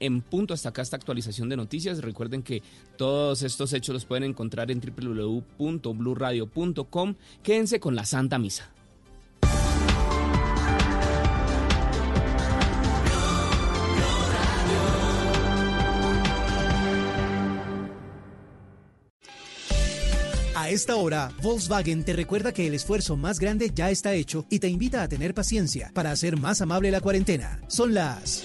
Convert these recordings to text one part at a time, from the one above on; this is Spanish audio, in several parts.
en punto hasta acá esta actualización de noticias. Recuerden que todos estos hechos los pueden encontrar en www.bluradio.com. Quédense con la Santa Misa. A esta hora, Volkswagen te recuerda que el esfuerzo más grande ya está hecho y te invita a tener paciencia para hacer más amable la cuarentena. Son las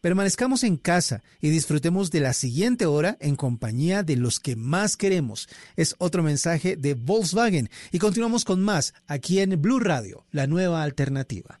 permanezcamos en casa y disfrutemos de la siguiente hora en compañía de los que más queremos. Es otro mensaje de Volkswagen y continuamos con más aquí en Blue Radio, la nueva alternativa.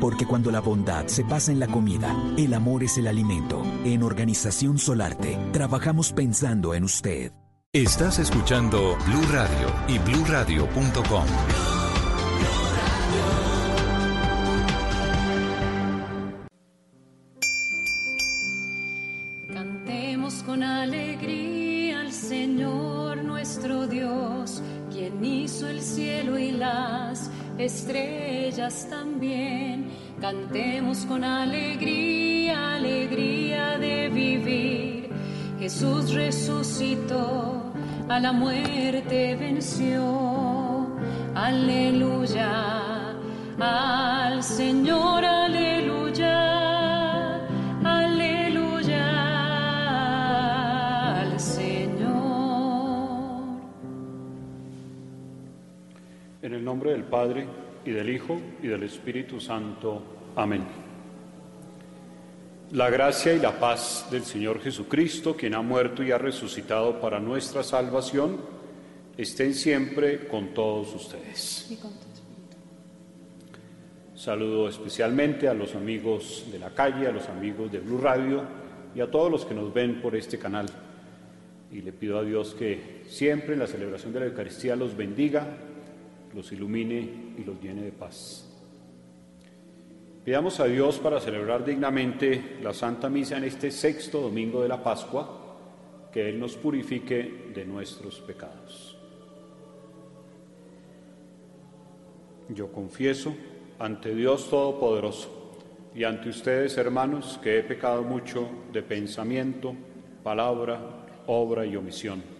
Porque cuando la bondad se pasa en la comida, el amor es el alimento. En Organización Solarte, trabajamos pensando en usted. Estás escuchando Blue Radio y bluradio.com. Cantemos con alegría al Señor nuestro Dios, quien hizo el cielo y las estrellas también. Cantemos con alegría, alegría de vivir. Jesús resucitó, a la muerte venció. Aleluya, al Señor, aleluya, En el nombre del Padre, y del Hijo, y del Espíritu Santo. Amén. La gracia y la paz del Señor Jesucristo, quien ha muerto y ha resucitado para nuestra salvación, estén siempre con todos ustedes. Saludo especialmente a los amigos de la calle, a los amigos de Blue Radio y a todos los que nos ven por este canal. Y le pido a Dios que siempre en la celebración de la Eucaristía los bendiga, los ilumine y los llene de paz. Pidamos a Dios para celebrar dignamente la Santa Misa en este sexto domingo de la Pascua, que Él nos purifique de nuestros pecados. Yo confieso ante Dios Todopoderoso y ante ustedes, hermanos, que he pecado mucho de pensamiento, palabra, obra y omisión.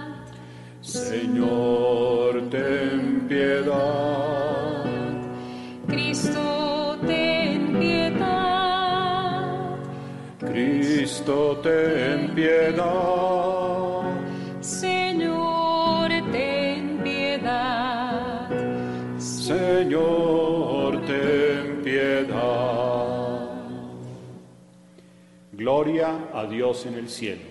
Señor, ten piedad. Cristo, ten piedad. Cristo, ten piedad. Señor, ten piedad. Señor, ten piedad. Gloria a Dios en el cielo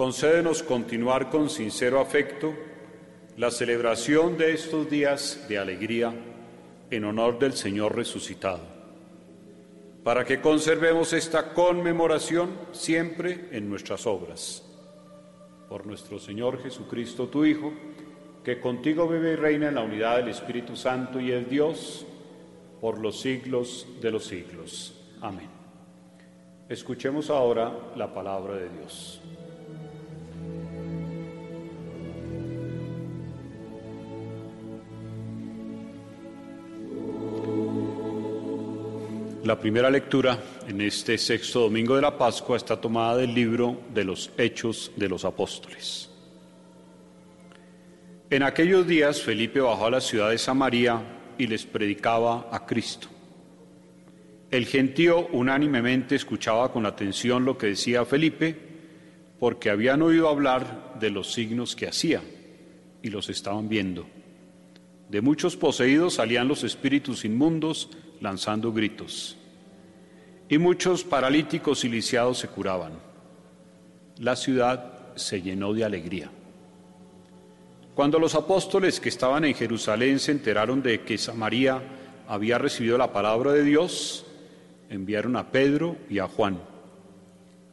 concédenos continuar con sincero afecto la celebración de estos días de alegría en honor del Señor resucitado, para que conservemos esta conmemoración siempre en nuestras obras. Por nuestro Señor Jesucristo, tu Hijo, que contigo vive y reina en la unidad del Espíritu Santo y es Dios por los siglos de los siglos. Amén. Escuchemos ahora la palabra de Dios. La primera lectura en este sexto domingo de la Pascua está tomada del libro de los Hechos de los Apóstoles. En aquellos días Felipe bajó a la ciudad de Samaria y les predicaba a Cristo. El gentío unánimemente escuchaba con atención lo que decía Felipe, porque habían oído hablar de los signos que hacía y los estaban viendo. De muchos poseídos salían los espíritus inmundos lanzando gritos. Y muchos paralíticos y lisiados se curaban. La ciudad se llenó de alegría. Cuando los apóstoles que estaban en Jerusalén se enteraron de que Samaria había recibido la palabra de Dios, enviaron a Pedro y a Juan.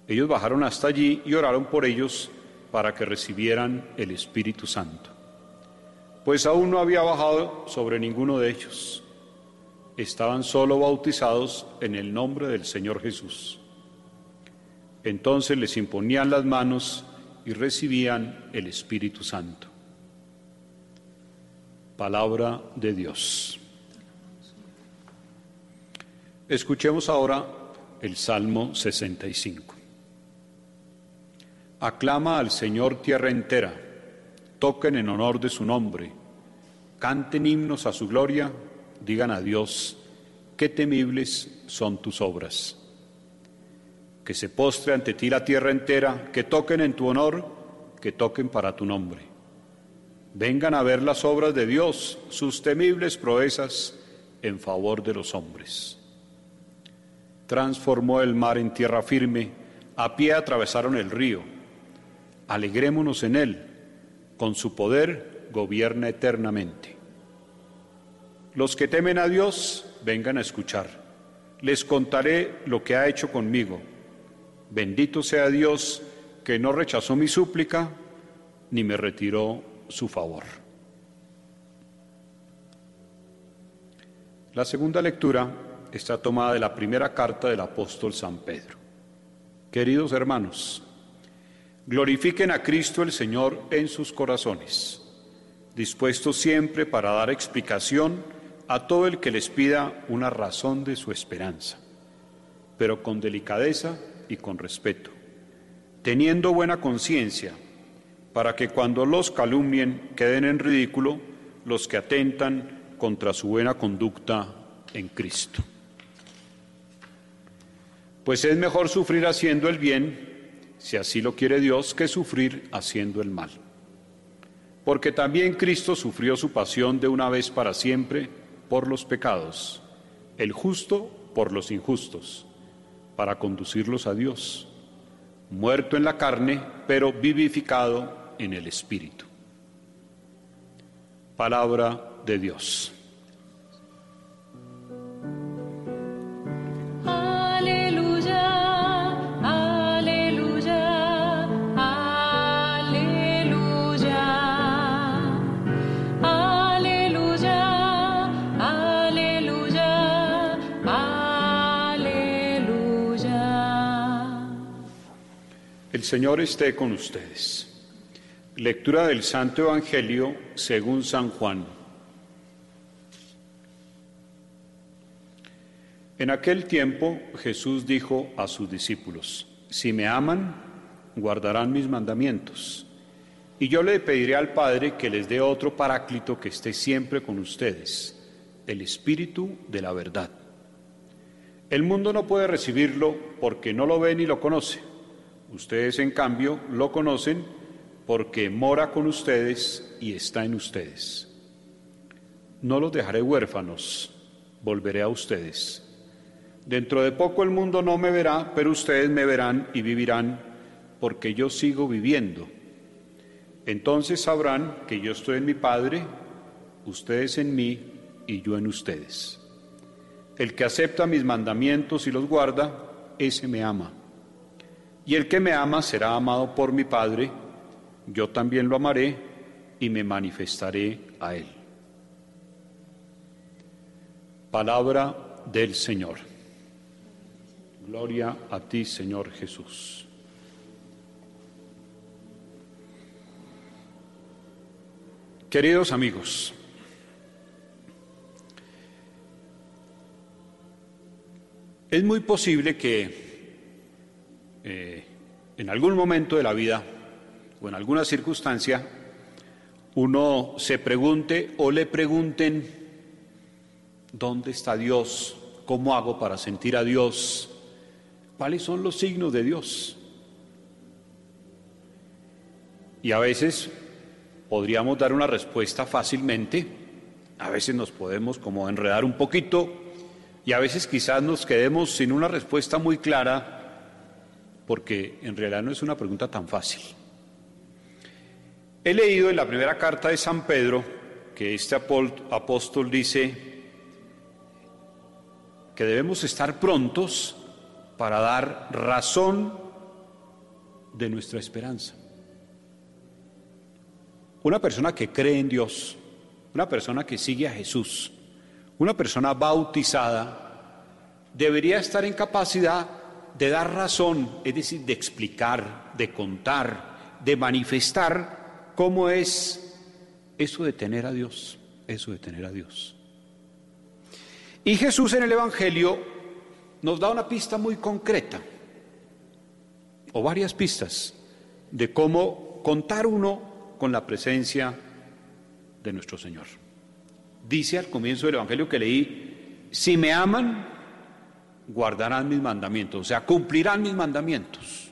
Ellos bajaron hasta allí y oraron por ellos para que recibieran el Espíritu Santo. Pues aún no había bajado sobre ninguno de ellos estaban solo bautizados en el nombre del Señor Jesús. Entonces les imponían las manos y recibían el Espíritu Santo. Palabra de Dios. Escuchemos ahora el Salmo 65. Aclama al Señor tierra entera, toquen en honor de su nombre, canten himnos a su gloria digan a Dios, qué temibles son tus obras. Que se postre ante ti la tierra entera, que toquen en tu honor, que toquen para tu nombre. Vengan a ver las obras de Dios, sus temibles proezas en favor de los hombres. Transformó el mar en tierra firme, a pie atravesaron el río. Alegrémonos en él, con su poder gobierna eternamente. Los que temen a Dios, vengan a escuchar. Les contaré lo que ha hecho conmigo. Bendito sea Dios que no rechazó mi súplica ni me retiró su favor. La segunda lectura está tomada de la primera carta del apóstol San Pedro. Queridos hermanos, glorifiquen a Cristo el Señor en sus corazones, dispuestos siempre para dar explicación a todo el que les pida una razón de su esperanza, pero con delicadeza y con respeto, teniendo buena conciencia, para que cuando los calumnien queden en ridículo los que atentan contra su buena conducta en Cristo. Pues es mejor sufrir haciendo el bien, si así lo quiere Dios, que sufrir haciendo el mal. Porque también Cristo sufrió su pasión de una vez para siempre, por los pecados, el justo por los injustos, para conducirlos a Dios, muerto en la carne, pero vivificado en el Espíritu. Palabra de Dios. El Señor esté con ustedes. Lectura del Santo Evangelio según San Juan. En aquel tiempo Jesús dijo a sus discípulos, si me aman, guardarán mis mandamientos. Y yo le pediré al Padre que les dé otro paráclito que esté siempre con ustedes, el Espíritu de la verdad. El mundo no puede recibirlo porque no lo ve ni lo conoce. Ustedes, en cambio, lo conocen porque mora con ustedes y está en ustedes. No los dejaré huérfanos, volveré a ustedes. Dentro de poco el mundo no me verá, pero ustedes me verán y vivirán, porque yo sigo viviendo. Entonces sabrán que yo estoy en mi Padre, ustedes en mí y yo en ustedes. El que acepta mis mandamientos y los guarda, ese me ama. Y el que me ama será amado por mi Padre, yo también lo amaré y me manifestaré a él. Palabra del Señor. Gloria a ti, Señor Jesús. Queridos amigos, es muy posible que eh, en algún momento de la vida o en alguna circunstancia uno se pregunte o le pregunten, ¿dónde está Dios? ¿Cómo hago para sentir a Dios? ¿Cuáles son los signos de Dios? Y a veces podríamos dar una respuesta fácilmente, a veces nos podemos como enredar un poquito y a veces quizás nos quedemos sin una respuesta muy clara porque en realidad no es una pregunta tan fácil. He leído en la primera carta de San Pedro que este apóstol dice que debemos estar prontos para dar razón de nuestra esperanza. Una persona que cree en Dios, una persona que sigue a Jesús, una persona bautizada, debería estar en capacidad de dar razón, es decir, de explicar, de contar, de manifestar cómo es eso de tener a Dios, eso de tener a Dios. Y Jesús en el Evangelio nos da una pista muy concreta, o varias pistas, de cómo contar uno con la presencia de nuestro Señor. Dice al comienzo del Evangelio que leí, si me aman, guardarán mis mandamientos, o sea, cumplirán mis mandamientos.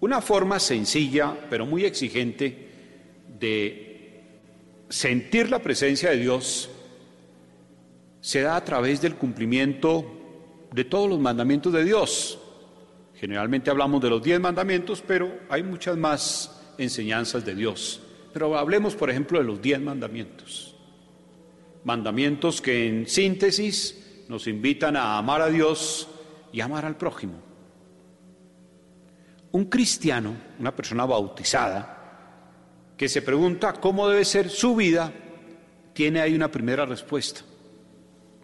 Una forma sencilla, pero muy exigente, de sentir la presencia de Dios se da a través del cumplimiento de todos los mandamientos de Dios. Generalmente hablamos de los diez mandamientos, pero hay muchas más enseñanzas de Dios. Pero hablemos, por ejemplo, de los diez mandamientos. Mandamientos que en síntesis nos invitan a amar a Dios y amar al prójimo. Un cristiano, una persona bautizada, que se pregunta cómo debe ser su vida, tiene ahí una primera respuesta.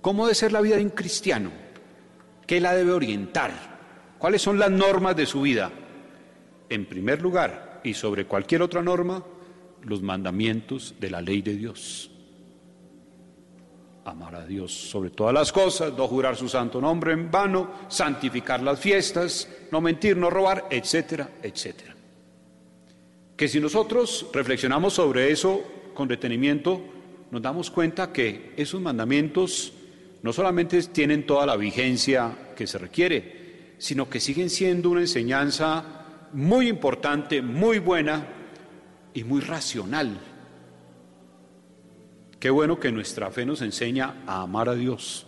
¿Cómo debe ser la vida de un cristiano? ¿Qué la debe orientar? ¿Cuáles son las normas de su vida? En primer lugar, y sobre cualquier otra norma, los mandamientos de la ley de Dios. Amar a Dios sobre todas las cosas, no jurar su santo nombre en vano, santificar las fiestas, no mentir, no robar, etcétera, etcétera. Que si nosotros reflexionamos sobre eso con detenimiento, nos damos cuenta que esos mandamientos no solamente tienen toda la vigencia que se requiere, sino que siguen siendo una enseñanza muy importante, muy buena y muy racional. Qué bueno que nuestra fe nos enseña a amar a Dios,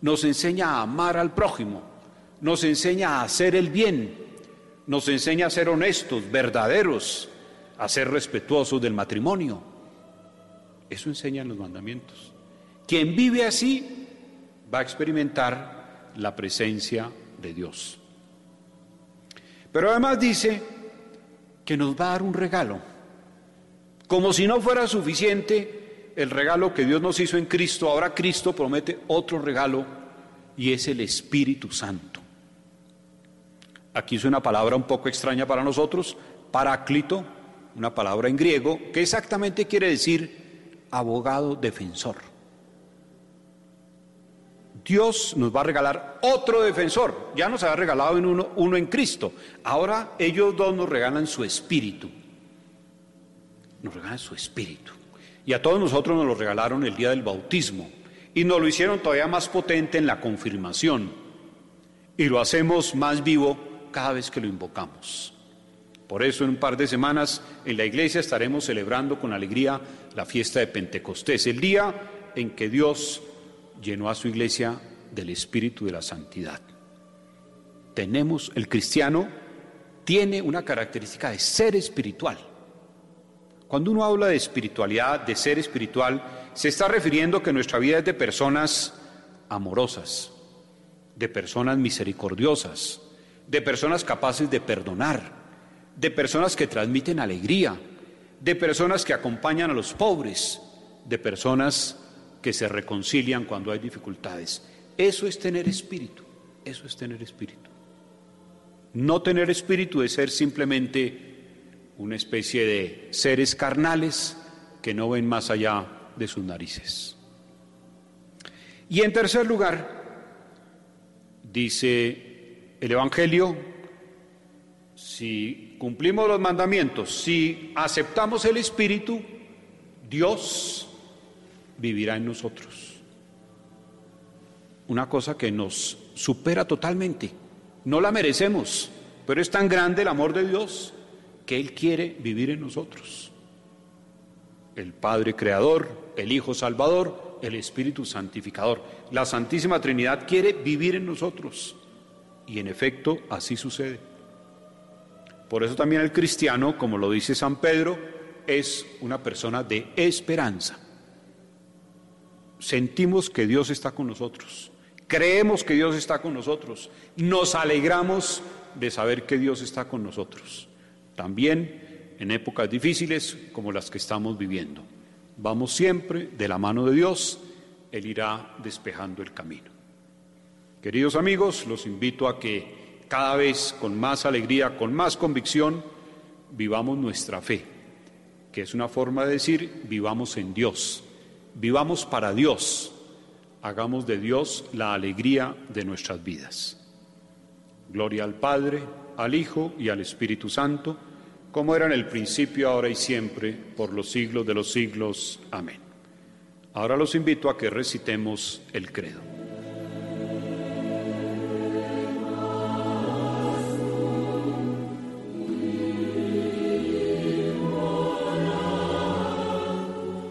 nos enseña a amar al prójimo, nos enseña a hacer el bien, nos enseña a ser honestos, verdaderos, a ser respetuosos del matrimonio. Eso enseñan los mandamientos. Quien vive así va a experimentar la presencia de Dios. Pero además dice que nos va a dar un regalo, como si no fuera suficiente el regalo que Dios nos hizo en Cristo, ahora Cristo promete otro regalo y es el Espíritu Santo. Aquí es una palabra un poco extraña para nosotros, paráclito, una palabra en griego, que exactamente quiere decir abogado defensor. Dios nos va a regalar otro defensor. Ya nos ha regalado en uno, uno en Cristo. Ahora ellos dos nos regalan su espíritu. Nos regalan su espíritu. Y a todos nosotros nos lo regalaron el día del bautismo. Y nos lo hicieron todavía más potente en la confirmación. Y lo hacemos más vivo cada vez que lo invocamos. Por eso en un par de semanas en la iglesia estaremos celebrando con alegría la fiesta de Pentecostés, el día en que Dios llenó a su iglesia del espíritu de la santidad. Tenemos, el cristiano tiene una característica de ser espiritual. Cuando uno habla de espiritualidad, de ser espiritual, se está refiriendo que nuestra vida es de personas amorosas, de personas misericordiosas, de personas capaces de perdonar, de personas que transmiten alegría, de personas que acompañan a los pobres, de personas que se reconcilian cuando hay dificultades. Eso es tener espíritu, eso es tener espíritu. No tener espíritu es ser simplemente una especie de seres carnales que no ven más allá de sus narices. Y en tercer lugar, dice el Evangelio, si cumplimos los mandamientos, si aceptamos el Espíritu, Dios vivirá en nosotros. Una cosa que nos supera totalmente. No la merecemos, pero es tan grande el amor de Dios que Él quiere vivir en nosotros. El Padre Creador, el Hijo Salvador, el Espíritu Santificador. La Santísima Trinidad quiere vivir en nosotros. Y en efecto, así sucede. Por eso también el cristiano, como lo dice San Pedro, es una persona de esperanza. Sentimos que Dios está con nosotros, creemos que Dios está con nosotros, nos alegramos de saber que Dios está con nosotros, también en épocas difíciles como las que estamos viviendo. Vamos siempre de la mano de Dios, Él irá despejando el camino. Queridos amigos, los invito a que cada vez con más alegría, con más convicción, vivamos nuestra fe, que es una forma de decir, vivamos en Dios, vivamos para Dios, hagamos de Dios la alegría de nuestras vidas. Gloria al Padre, al Hijo y al Espíritu Santo, como era en el principio, ahora y siempre, por los siglos de los siglos. Amén. Ahora los invito a que recitemos el credo.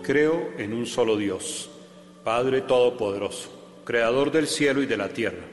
Creo en un solo Dios, Padre Todopoderoso, Creador del cielo y de la tierra.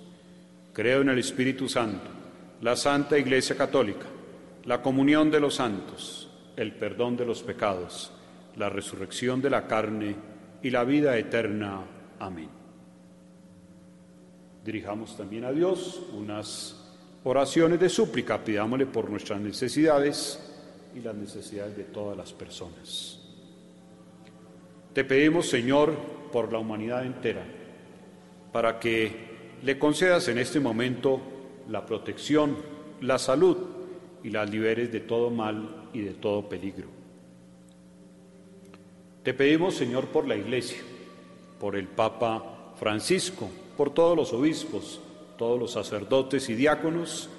Creo en el Espíritu Santo, la Santa Iglesia Católica, la comunión de los santos, el perdón de los pecados, la resurrección de la carne y la vida eterna. Amén. Dirijamos también a Dios unas oraciones de súplica, pidámosle por nuestras necesidades y las necesidades de todas las personas. Te pedimos, Señor, por la humanidad entera, para que le concedas en este momento la protección, la salud y las liberes de todo mal y de todo peligro. Te pedimos, Señor, por la Iglesia, por el Papa Francisco, por todos los obispos, todos los sacerdotes y diáconos,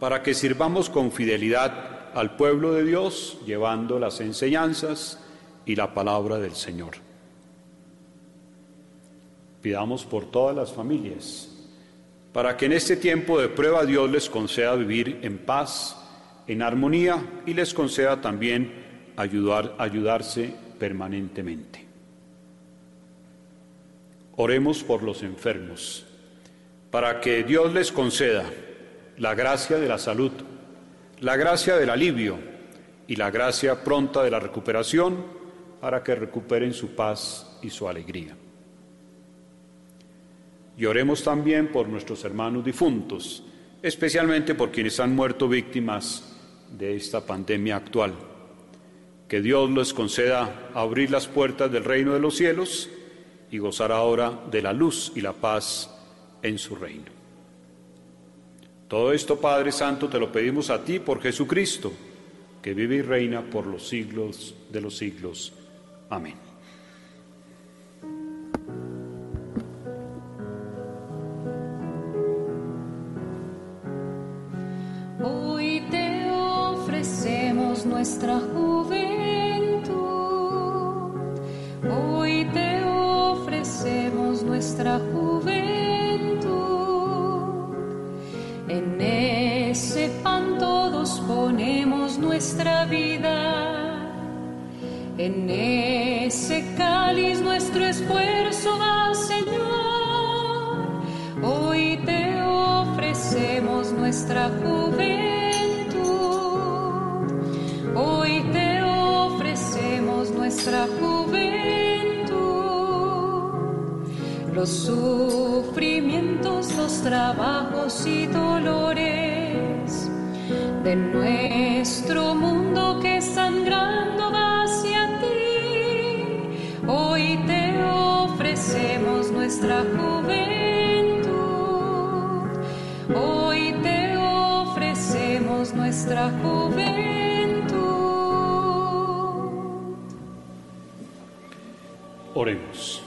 para que sirvamos con fidelidad al pueblo de Dios llevando las enseñanzas y la palabra del Señor. Pidamos por todas las familias, para que en este tiempo de prueba Dios les conceda vivir en paz, en armonía y les conceda también ayudar, ayudarse permanentemente. Oremos por los enfermos, para que Dios les conceda la gracia de la salud la gracia del alivio y la gracia pronta de la recuperación para que recuperen su paz y su alegría. Y oremos también por nuestros hermanos difuntos, especialmente por quienes han muerto víctimas de esta pandemia actual. Que Dios les conceda abrir las puertas del reino de los cielos y gozar ahora de la luz y la paz en su reino. Todo esto, Padre Santo, te lo pedimos a ti por Jesucristo, que vive y reina por los siglos de los siglos. Amén. Hoy te ofrecemos nuestra juventud. Hoy te ofrecemos nuestra juventud. En ese pan todos ponemos nuestra vida. En ese cáliz nuestro esfuerzo va, Señor. Hoy te ofrecemos nuestra juventud. Hoy te ofrecemos nuestra juventud. Los sufrimientos, los trabajos y dolores de nuestro mundo que sangrando va hacia ti. Hoy te ofrecemos nuestra juventud. Nuestra juventud. Oremos.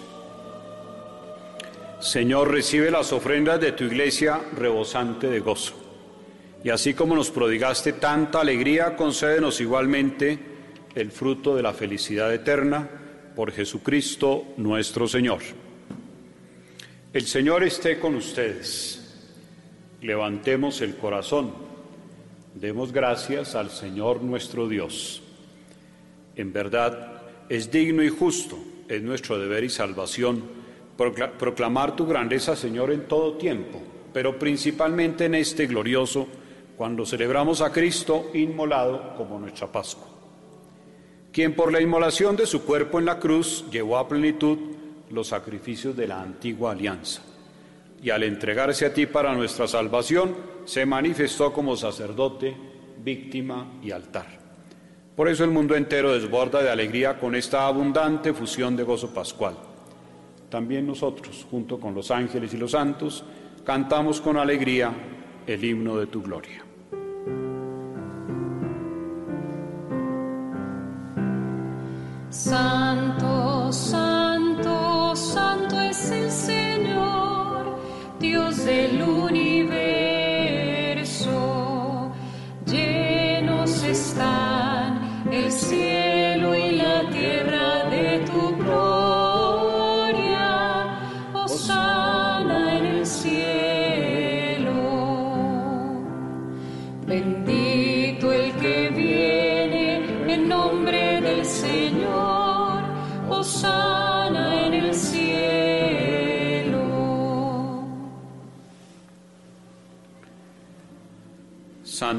Señor, recibe las ofrendas de tu iglesia rebosante de gozo. Y así como nos prodigaste tanta alegría, concédenos igualmente el fruto de la felicidad eterna por Jesucristo nuestro Señor. El Señor esté con ustedes. Levantemos el corazón. Demos gracias al Señor nuestro Dios. En verdad, es digno y justo, es nuestro deber y salvación procla- proclamar tu grandeza, Señor, en todo tiempo, pero principalmente en este glorioso, cuando celebramos a Cristo inmolado como nuestra Pascua, quien por la inmolación de su cuerpo en la cruz llevó a plenitud los sacrificios de la antigua alianza, y al entregarse a ti para nuestra salvación, se manifestó como sacerdote, víctima y altar. Por eso el mundo entero desborda de alegría con esta abundante fusión de gozo pascual. También nosotros, junto con los ángeles y los santos, cantamos con alegría el himno de tu gloria. Santo, santo, santo es el Señor, Dios del universo.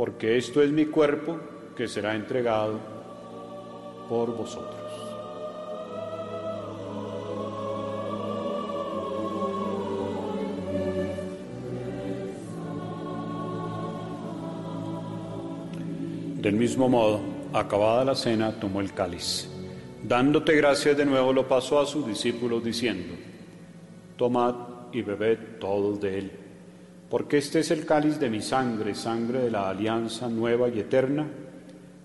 porque esto es mi cuerpo que será entregado por vosotros. Del mismo modo, acabada la cena, tomó el cáliz. Dándote gracias de nuevo, lo pasó a sus discípulos diciendo, Tomad y bebed todos de él, porque este es el cáliz de mi sangre, sangre de la alianza nueva y eterna,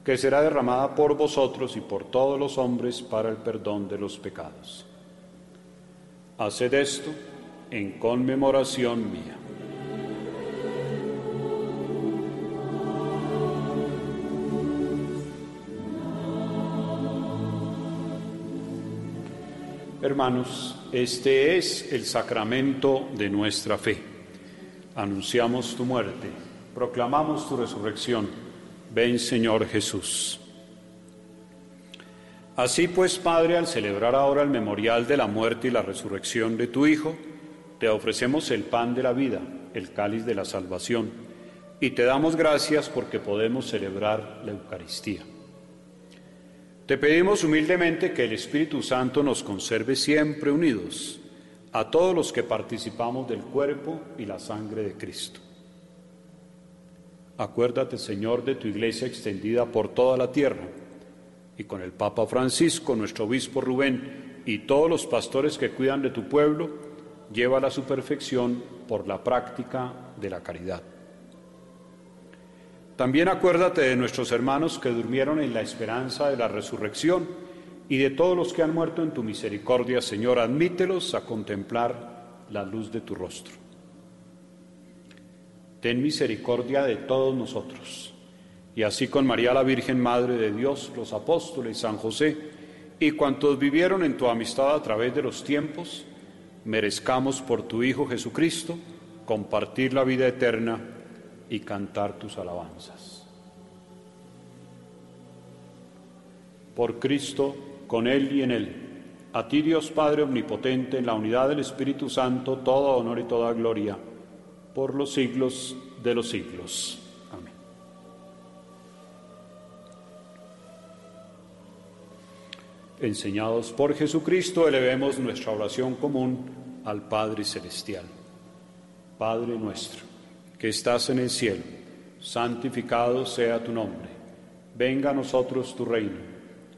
que será derramada por vosotros y por todos los hombres para el perdón de los pecados. Haced esto en conmemoración mía. Hermanos, este es el sacramento de nuestra fe. Anunciamos tu muerte, proclamamos tu resurrección. Ven Señor Jesús. Así pues, Padre, al celebrar ahora el memorial de la muerte y la resurrección de tu Hijo, te ofrecemos el pan de la vida, el cáliz de la salvación, y te damos gracias porque podemos celebrar la Eucaristía. Te pedimos humildemente que el Espíritu Santo nos conserve siempre unidos a todos los que participamos del cuerpo y la sangre de Cristo. Acuérdate, Señor, de tu iglesia extendida por toda la tierra y con el Papa Francisco, nuestro obispo Rubén y todos los pastores que cuidan de tu pueblo, llévala a su perfección por la práctica de la caridad. También acuérdate de nuestros hermanos que durmieron en la esperanza de la resurrección y de todos los que han muerto en tu misericordia, Señor, admítelos a contemplar la luz de tu rostro. Ten misericordia de todos nosotros y así con María la Virgen, Madre de Dios, los apóstoles, San José y cuantos vivieron en tu amistad a través de los tiempos, merezcamos por tu Hijo Jesucristo compartir la vida eterna y cantar tus alabanzas. Por Cristo, con Él y en Él, a ti Dios Padre Omnipotente, en la unidad del Espíritu Santo, todo honor y toda gloria, por los siglos de los siglos. enseñados por Jesucristo, elevemos nuestra oración común al Padre Celestial. Padre nuestro, que estás en el cielo, santificado sea tu nombre. Venga a nosotros tu reino.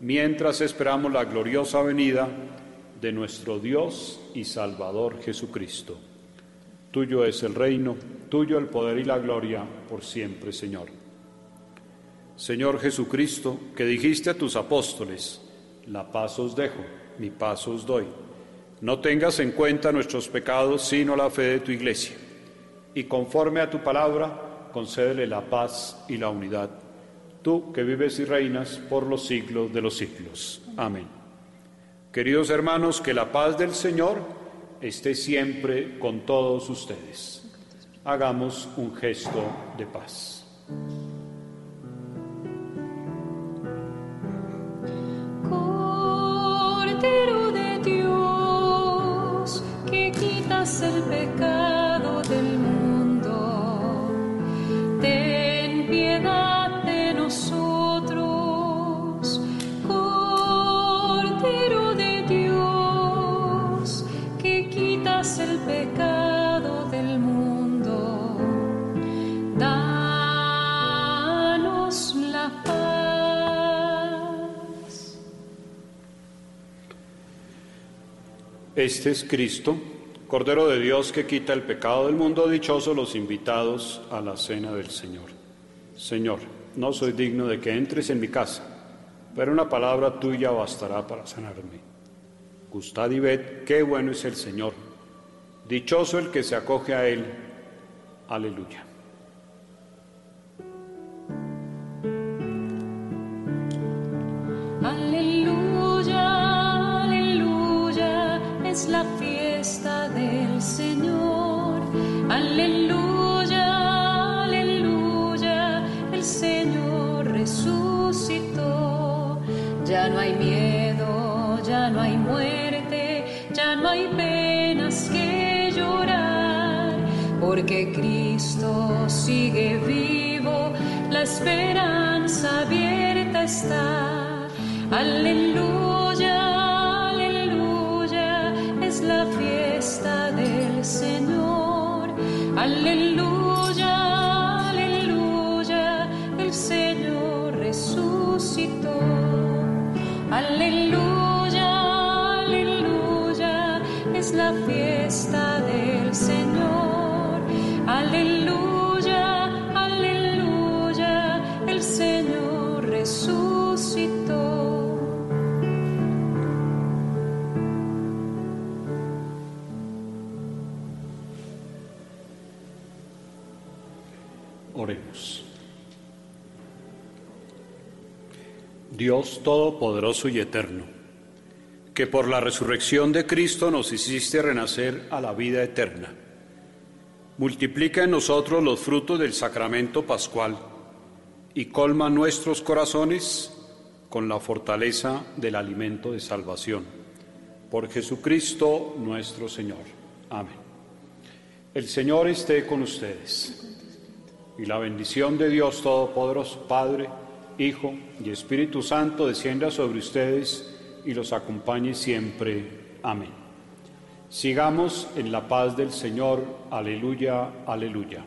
mientras esperamos la gloriosa venida de nuestro Dios y Salvador Jesucristo. Tuyo es el reino, tuyo el poder y la gloria por siempre, Señor. Señor Jesucristo, que dijiste a tus apóstoles, la paz os dejo mi paso os doy. No tengas en cuenta nuestros pecados, sino la fe de tu iglesia. Y conforme a tu palabra, concédele la paz y la unidad. Tú que vives y reinas por los siglos de los siglos. Amén. Queridos hermanos, que la paz del Señor esté siempre con todos ustedes. Hagamos un gesto de paz. el pecado pecado del mundo. Danos la paz. Este es Cristo Cordero de Dios que quita el pecado del mundo, dichosos los invitados a la cena del Señor. Señor, no soy digno de que entres en mi casa, pero una palabra tuya bastará para sanarme. Gustad y ved qué bueno es el Señor. Dichoso el que se acoge a Él. Aleluya. Aleluya, aleluya, es la del Señor. Aleluya, aleluya, el Señor resucitó. Ya no hay miedo, ya no hay muerte, ya no hay penas porque Cristo sigue vivo, la esperanza abierta está. Aleluya la fiesta del Señor. Aleluya, aleluya, el Señor resucitó. Aleluya, aleluya, Dios Todopoderoso y Eterno, que por la resurrección de Cristo nos hiciste renacer a la vida eterna, multiplica en nosotros los frutos del sacramento pascual y colma nuestros corazones con la fortaleza del alimento de salvación. Por Jesucristo nuestro Señor. Amén. El Señor esté con ustedes. Y la bendición de Dios Todopoderoso, Padre, Hijo y Espíritu Santo descienda sobre ustedes y los acompañe siempre. Amén. Sigamos en la paz del Señor. Aleluya, aleluya.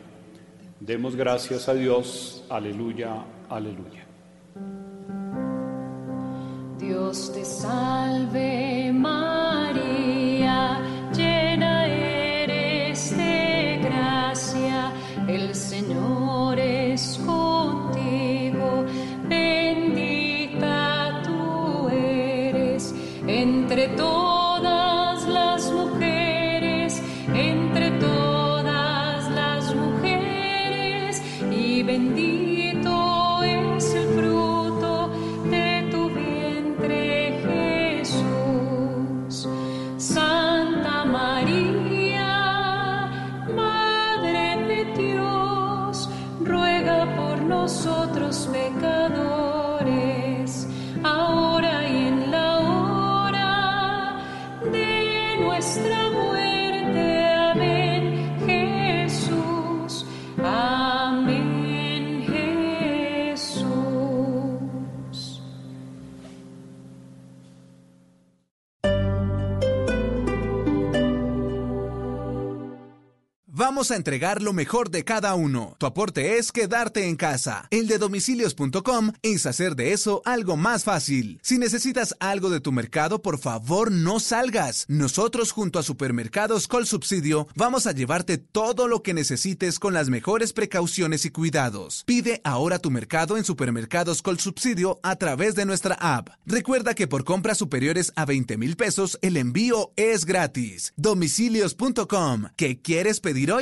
Demos gracias a Dios. Aleluya, aleluya. Dios te salve María, llena eres de gracia, el Señor es Vamos a entregar lo mejor de cada uno. Tu aporte es quedarte en casa. El de domicilios.com es hacer de eso algo más fácil. Si necesitas algo de tu mercado, por favor no salgas. Nosotros junto a Supermercados Col Subsidio vamos a llevarte todo lo que necesites con las mejores precauciones y cuidados. Pide ahora tu mercado en Supermercados Col Subsidio a través de nuestra app. Recuerda que por compras superiores a 20 mil pesos el envío es gratis. Domicilios.com. ¿Qué quieres pedir hoy?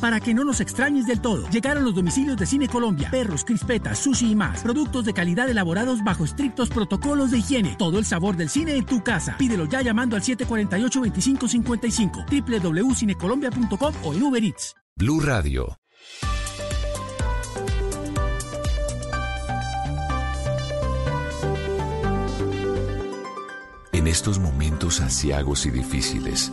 Para que no nos extrañes del todo, llegaron los domicilios de Cine Colombia, perros, crispetas, sushi y más. Productos de calidad elaborados bajo estrictos protocolos de higiene. Todo el sabor del cine en tu casa. Pídelo ya llamando al 748-2555, www.cinecolombia.com o en Uber Eats. Blue Radio. En estos momentos asiagos y difíciles,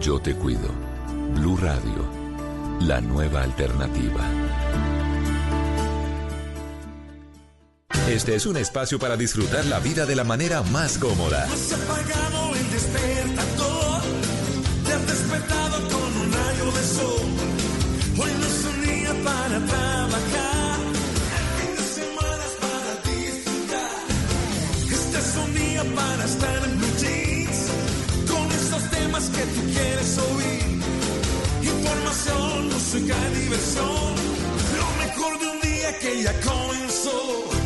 yo te cuido. Blue Radio, la nueva alternativa. Este es un espacio para disfrutar la vida de la manera más cómoda. Has apagado el despertador, te has despertado con un rayo de sol. Hoy no es un día para trabajar, que tú quieres oír. Información, música diversión, lo mejor de un día que ya comenzó.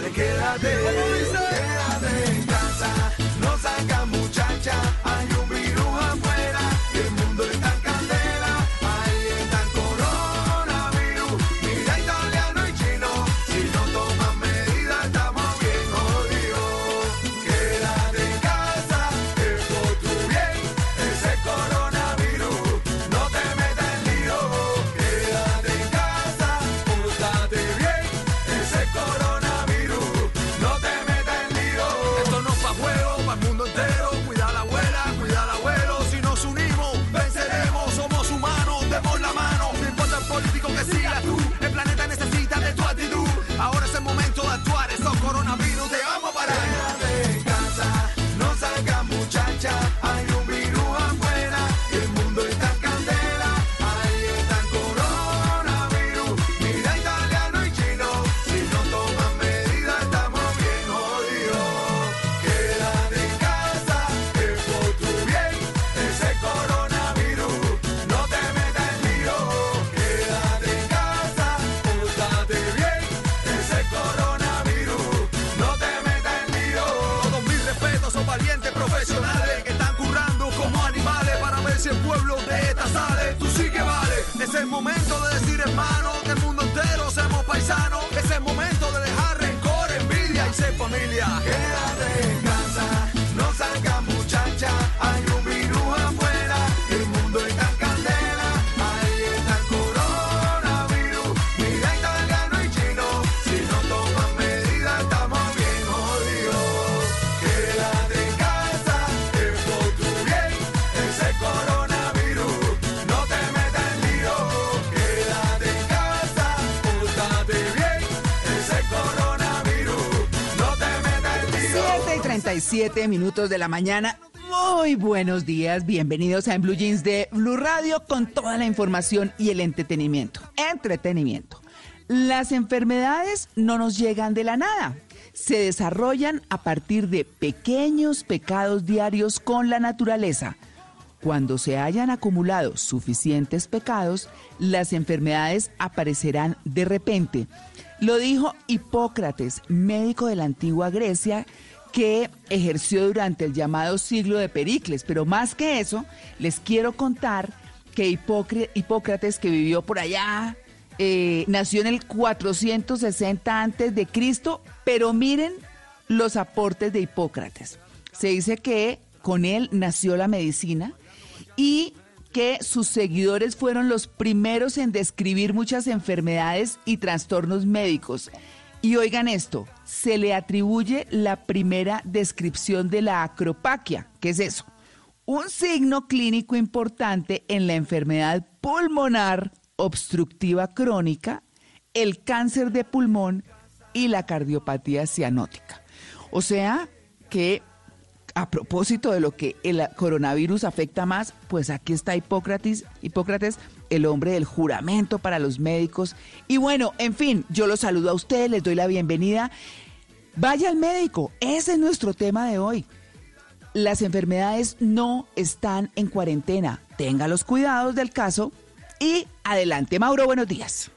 Dale, quédate. ¿Cómo dice? 7 minutos de la mañana. Muy buenos días, bienvenidos a En Blue Jeans de Blue Radio con toda la información y el entretenimiento. Entretenimiento. Las enfermedades no nos llegan de la nada. Se desarrollan a partir de pequeños pecados diarios con la naturaleza. Cuando se hayan acumulado suficientes pecados, las enfermedades aparecerán de repente. Lo dijo Hipócrates, médico de la antigua Grecia, que ejerció durante el llamado siglo de Pericles. Pero más que eso, les quiero contar que Hipócr- Hipócrates, que vivió por allá, eh, nació en el 460 antes de Cristo, pero miren los aportes de Hipócrates. Se dice que con él nació la medicina y que sus seguidores fueron los primeros en describir muchas enfermedades y trastornos médicos. Y oigan esto, se le atribuye la primera descripción de la acropaquia. ¿Qué es eso? Un signo clínico importante en la enfermedad pulmonar obstructiva crónica, el cáncer de pulmón y la cardiopatía cianótica. O sea que a propósito de lo que el coronavirus afecta más, pues aquí está Hipócrates, Hipócrates, el hombre del juramento para los médicos. Y bueno, en fin, yo los saludo a ustedes, les doy la bienvenida. Vaya al médico, ese es nuestro tema de hoy. Las enfermedades no están en cuarentena. Tenga los cuidados del caso y adelante, Mauro, buenos días.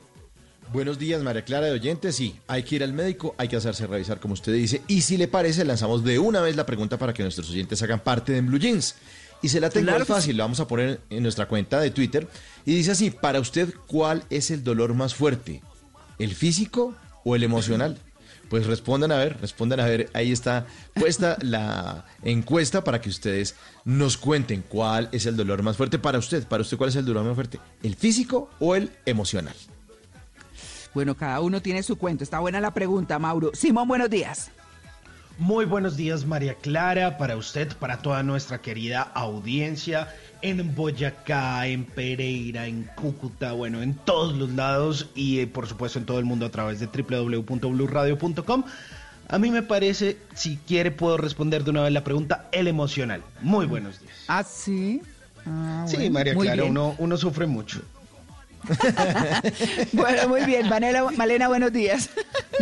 Buenos días, María Clara de Oyentes. Sí, hay que ir al médico, hay que hacerse revisar, como usted dice. Y si le parece, lanzamos de una vez la pregunta para que nuestros oyentes hagan parte de Blue Jeans. Y se la tengo Claro fácil, la vamos a poner en nuestra cuenta de Twitter. Y dice así: Para usted, ¿cuál es el dolor más fuerte? ¿El físico o el emocional? Pues respondan a ver, respondan a ver. Ahí está puesta la encuesta para que ustedes nos cuenten cuál es el dolor más fuerte para usted. Para usted, ¿cuál es el dolor más fuerte? ¿El físico o el emocional? Bueno, cada uno tiene su cuento. Está buena la pregunta, Mauro. Simón, buenos días. Muy buenos días, María Clara, para usted, para toda nuestra querida audiencia en Boyacá, en Pereira, en Cúcuta, bueno, en todos los lados y eh, por supuesto en todo el mundo a través de www.bluradio.com. A mí me parece, si quiere puedo responder de una vez la pregunta, el emocional. Muy buenos días. ¿Ah, sí? Ah, Sí, María Clara, uno sufre mucho. Bueno, muy bien. Malena, Malena, buenos días.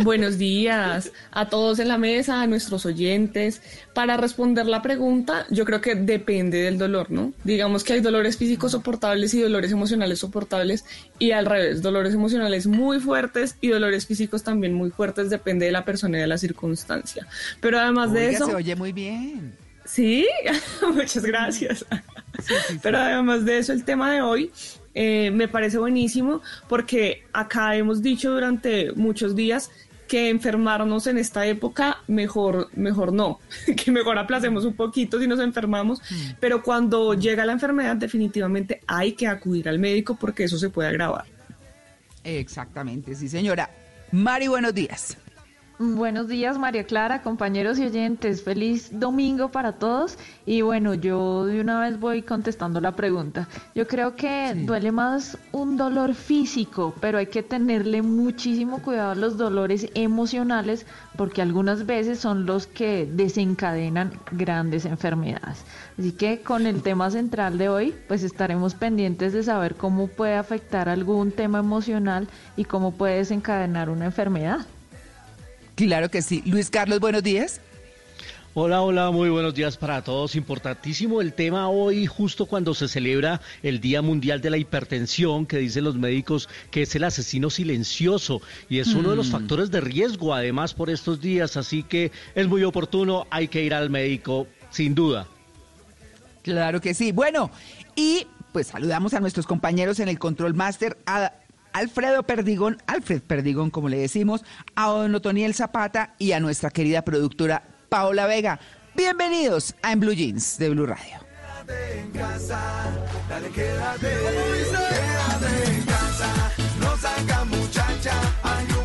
Buenos días a todos en la mesa, a nuestros oyentes. Para responder la pregunta, yo creo que depende del dolor, ¿no? Digamos que hay dolores físicos soportables y dolores emocionales soportables y al revés, dolores emocionales muy fuertes y dolores físicos también muy fuertes, depende de la persona y de la circunstancia. Pero además de eso... se oye muy bien. Sí, muchas gracias. Pero además de eso, el tema de hoy eh, me parece buenísimo porque acá hemos dicho durante muchos días que enfermarnos en esta época mejor, mejor no, que mejor aplacemos un poquito si nos enfermamos, pero cuando llega la enfermedad definitivamente hay que acudir al médico porque eso se puede agravar. Exactamente, sí, señora. Mari, buenos días. Buenos días, María Clara, compañeros y oyentes. Feliz domingo para todos. Y bueno, yo de una vez voy contestando la pregunta. Yo creo que duele más un dolor físico, pero hay que tenerle muchísimo cuidado a los dolores emocionales porque algunas veces son los que desencadenan grandes enfermedades. Así que con el tema central de hoy, pues estaremos pendientes de saber cómo puede afectar algún tema emocional y cómo puede desencadenar una enfermedad. Claro que sí. Luis Carlos, buenos días. Hola, hola, muy buenos días para todos. Importantísimo el tema hoy, justo cuando se celebra el Día Mundial de la Hipertensión, que dicen los médicos que es el asesino silencioso y es uno de los Mm. factores de riesgo, además, por estos días. Así que es muy oportuno, hay que ir al médico, sin duda. Claro que sí. Bueno, y pues saludamos a nuestros compañeros en el Control Master, a Alfredo Perdigón, Alfred Perdigón, como le decimos, a don Otoniel Zapata y a nuestra querida productora Paola Vega. Bienvenidos a En Blue Jeans de Blue Radio. en casa, dale quédate, quédate en casa, no salga muchacha, hay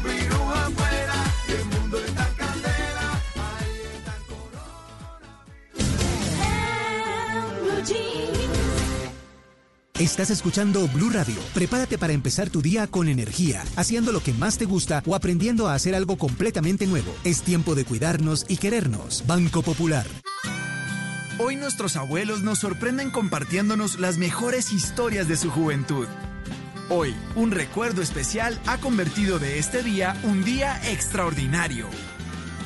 Estás escuchando Blue Radio. Prepárate para empezar tu día con energía, haciendo lo que más te gusta o aprendiendo a hacer algo completamente nuevo. Es tiempo de cuidarnos y querernos. Banco Popular. Hoy nuestros abuelos nos sorprenden compartiéndonos las mejores historias de su juventud. Hoy, un recuerdo especial ha convertido de este día un día extraordinario.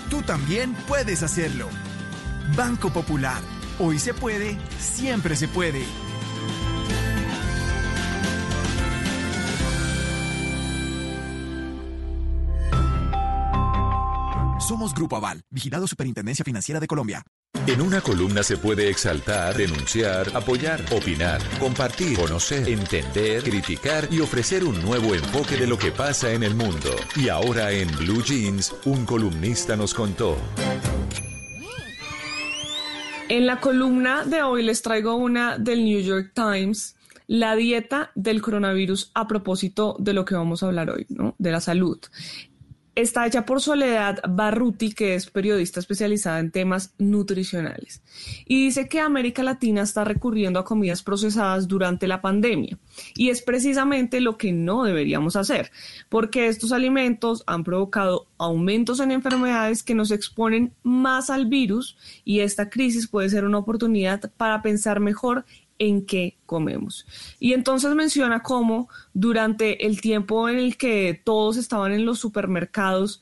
Tú también puedes hacerlo. Banco Popular. Hoy se puede, siempre se puede. Somos Grupo Aval, vigilado Superintendencia Financiera de Colombia. En una columna se puede exaltar, denunciar, apoyar, opinar, compartir, conocer, entender, criticar y ofrecer un nuevo enfoque de lo que pasa en el mundo. Y ahora en Blue Jeans, un columnista nos contó. En la columna de hoy les traigo una del New York Times, la dieta del coronavirus a propósito de lo que vamos a hablar hoy, ¿no? De la salud. Está hecha por Soledad Barruti, que es periodista especializada en temas nutricionales. Y dice que América Latina está recurriendo a comidas procesadas durante la pandemia. Y es precisamente lo que no deberíamos hacer, porque estos alimentos han provocado aumentos en enfermedades que nos exponen más al virus y esta crisis puede ser una oportunidad para pensar mejor en qué comemos. Y entonces menciona cómo durante el tiempo en el que todos estaban en los supermercados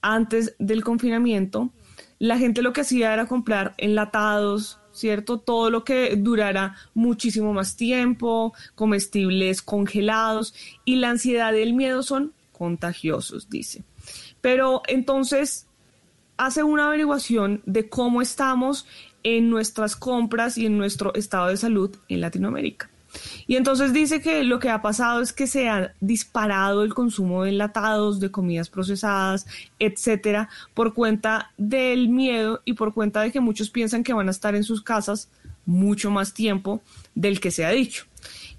antes del confinamiento, la gente lo que hacía era comprar enlatados, ¿cierto? Todo lo que durara muchísimo más tiempo, comestibles congelados y la ansiedad y el miedo son contagiosos, dice. Pero entonces hace una averiguación de cómo estamos en nuestras compras y en nuestro estado de salud en Latinoamérica. Y entonces dice que lo que ha pasado es que se ha disparado el consumo de enlatados, de comidas procesadas, etcétera, por cuenta del miedo y por cuenta de que muchos piensan que van a estar en sus casas mucho más tiempo del que se ha dicho.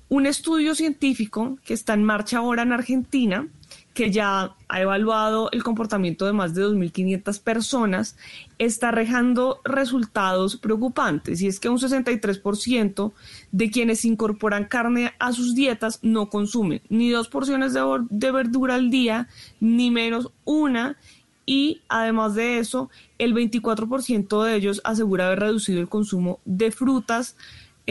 Un estudio científico que está en marcha ahora en Argentina, que ya ha evaluado el comportamiento de más de 2.500 personas, está arrojando resultados preocupantes. Y es que un 63% de quienes incorporan carne a sus dietas no consumen ni dos porciones de, de verdura al día, ni menos una. Y además de eso, el 24% de ellos asegura haber reducido el consumo de frutas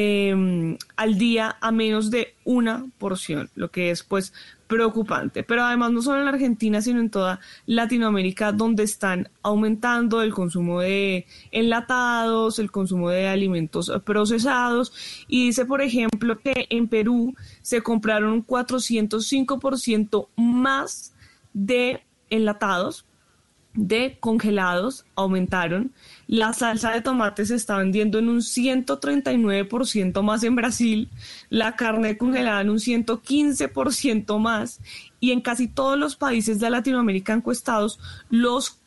eh, al día a menos de una porción, lo que es pues preocupante. Pero además no solo en la Argentina, sino en toda Latinoamérica, donde están aumentando el consumo de enlatados, el consumo de alimentos procesados. Y dice, por ejemplo, que en Perú se compraron un 405% más de enlatados de congelados aumentaron. La salsa de tomate se está vendiendo en un 139% más en Brasil, la carne congelada en un 115% más y en casi todos los países de Latinoamérica encuestados los,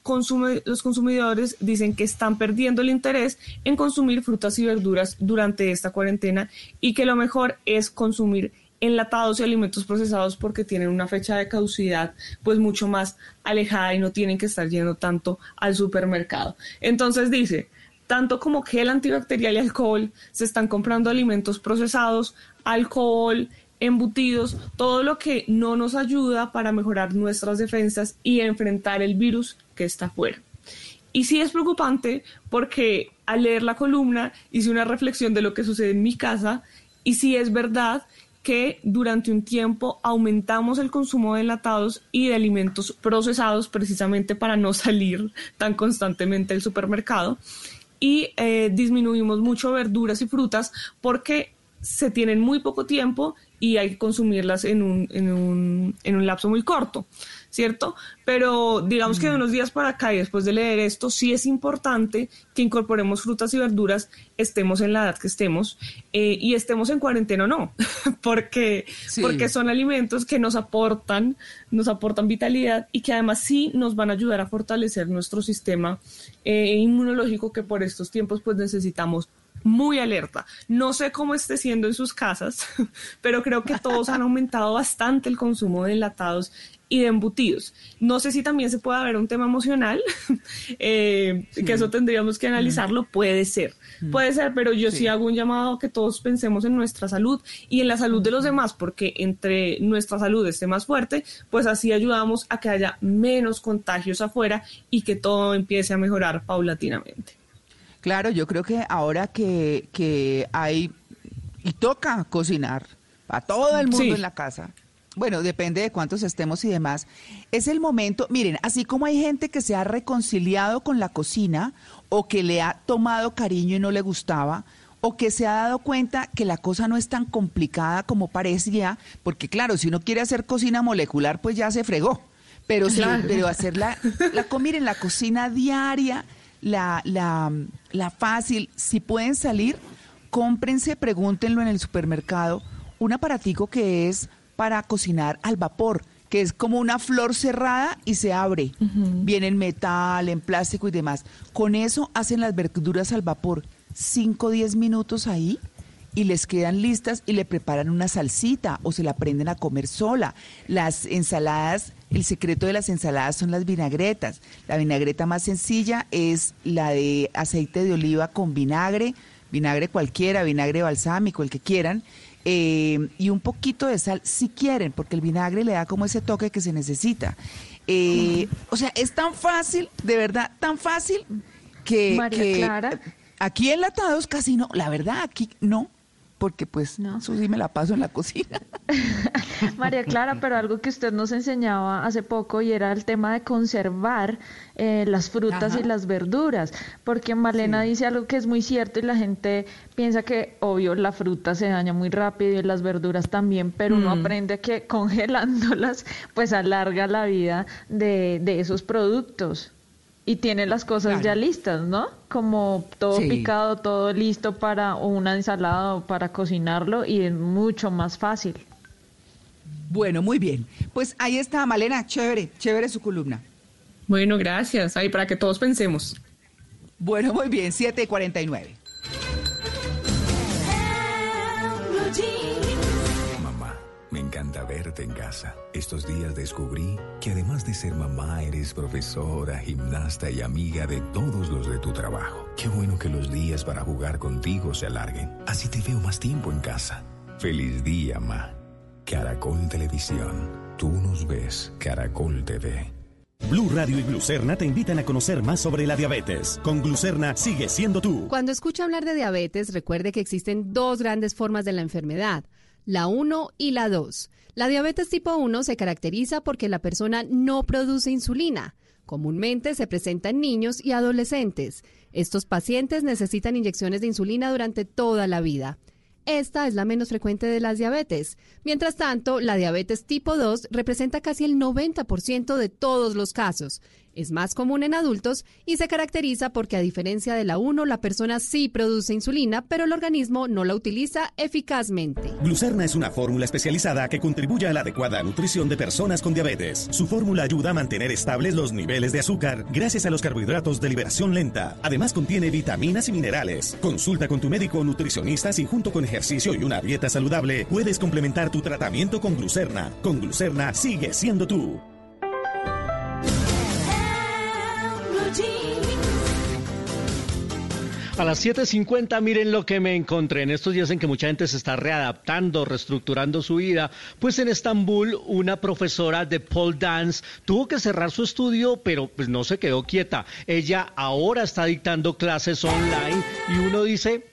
los consumidores dicen que están perdiendo el interés en consumir frutas y verduras durante esta cuarentena y que lo mejor es consumir enlatados y alimentos procesados porque tienen una fecha de caducidad pues mucho más alejada y no tienen que estar yendo tanto al supermercado. Entonces dice, tanto como gel antibacterial y alcohol, se están comprando alimentos procesados, alcohol, embutidos, todo lo que no nos ayuda para mejorar nuestras defensas y enfrentar el virus que está afuera. Y sí es preocupante porque al leer la columna hice una reflexión de lo que sucede en mi casa y sí es verdad que durante un tiempo aumentamos el consumo de enlatados y de alimentos procesados precisamente para no salir tan constantemente del supermercado. Y eh, disminuimos mucho verduras y frutas porque se tienen muy poco tiempo y hay que consumirlas en un, en un, en un lapso muy corto, ¿cierto? Pero digamos que de unos días para acá y después de leer esto, sí es importante que incorporemos frutas y verduras, estemos en la edad que estemos eh, y estemos en cuarentena o no, porque, porque son alimentos que nos aportan, nos aportan vitalidad y que además sí nos van a ayudar a fortalecer nuestro sistema eh, inmunológico que por estos tiempos pues necesitamos muy alerta. No sé cómo esté siendo en sus casas, pero creo que todos han aumentado bastante el consumo de enlatados y de embutidos. No sé si también se puede haber un tema emocional, eh, que eso tendríamos que analizarlo. Puede ser, puede ser, pero yo sí. hago un llamado a que todos pensemos en nuestra salud y en la salud de los demás, porque entre nuestra salud esté más fuerte, pues así ayudamos a que haya menos contagios afuera y que todo empiece a mejorar paulatinamente. Claro, yo creo que ahora que, que hay y toca cocinar a todo el mundo Sí. en la casa. Bueno, depende de cuántos estemos y demás. Es el momento, miren, así como hay gente que se ha reconciliado con la cocina o que le ha tomado cariño y no le gustaba, o que se ha dado cuenta que la cosa no es tan complicada como parecía, porque claro, si uno quiere hacer cocina molecular, pues ya se fregó. Pero, sí, pero hacer la, la, miren, la cocina diaria, la, la, la fácil, si pueden salir, cómprense, pregúntenlo en el supermercado, un aparatico que es para cocinar al vapor, que es como una flor cerrada y se abre. Viene en metal, en plástico y demás. Con eso hacen las verduras al vapor. 5 o 10 minutos ahí y les quedan listas y le preparan una salsita o se la aprenden a comer sola. Las ensaladas, el secreto de las ensaladas son las vinagretas. La vinagreta más sencilla es la de aceite de oliva con vinagre, vinagre cualquiera, vinagre balsámico, el que quieran, eh, y un poquito de sal si quieren, porque el vinagre le da como ese toque que se necesita. Eh, o sea, es tan fácil, de verdad, tan fácil que, María que Clara. aquí enlatados casi no, la verdad, aquí no, porque pues eso sí me la paso en la cocina. María Clara, pero algo que usted nos enseñaba hace poco y era el tema de conservar eh, las frutas Ajá. y las verduras, porque Malena dice algo que es muy cierto y la gente piensa que, obvio, la fruta se daña muy rápido y las verduras también, pero uno Mm. aprende que congelándolas, pues alarga la vida de, de esos productos. Y tiene las cosas ya listas, ¿no? Como todo Sí. picado, todo listo para una ensalada o para cocinarlo y es mucho más fácil. Bueno, muy bien. Pues ahí está, Malena, chévere, chévere su columna. Bueno, gracias. Ahí para que todos pensemos. Bueno, muy bien, 7 y 49. En casa. Estos días descubrí que además de ser mamá, eres profesora, gimnasta y amiga de todos los de tu trabajo. Qué bueno que los días para jugar contigo se alarguen. Así te veo más tiempo en casa. Feliz día, ma. Caracol Televisión. Tú nos ves, Caracol TV. Blue Radio y Glucerna te invitan a conocer más sobre la diabetes. Con Glucerna sigue siendo tú. Cuando escucha hablar de diabetes, recuerde que existen dos grandes formas de la enfermedad, la 1 y la 2. La diabetes tipo 1 se caracteriza porque la persona no produce insulina. Comúnmente se presenta en niños y adolescentes. Estos pacientes necesitan inyecciones de insulina durante toda la vida. Esta es la menos frecuente de las diabetes. Mientras tanto, la diabetes tipo 2 representa casi el 90% de todos los casos. Es más común en adultos y se caracteriza porque a diferencia de la 1, la persona sí produce insulina, pero el organismo no la utiliza eficazmente. Glucerna es una fórmula especializada que contribuye a la adecuada nutrición de personas con diabetes. Su fórmula ayuda a mantener estables los niveles de azúcar gracias a los carbohidratos de liberación lenta. Además contiene vitaminas y minerales. Consulta con tu médico o nutricionista si junto con ejercicio y una dieta saludable puedes complementar tu tratamiento con glucerna. Con glucerna sigue siendo tú. A las 7.50 miren lo que me encontré en estos días en que mucha gente se está readaptando, reestructurando su vida. Pues en Estambul una profesora de pole dance tuvo que cerrar su estudio, pero pues no se quedó quieta. Ella ahora está dictando clases online y uno dice,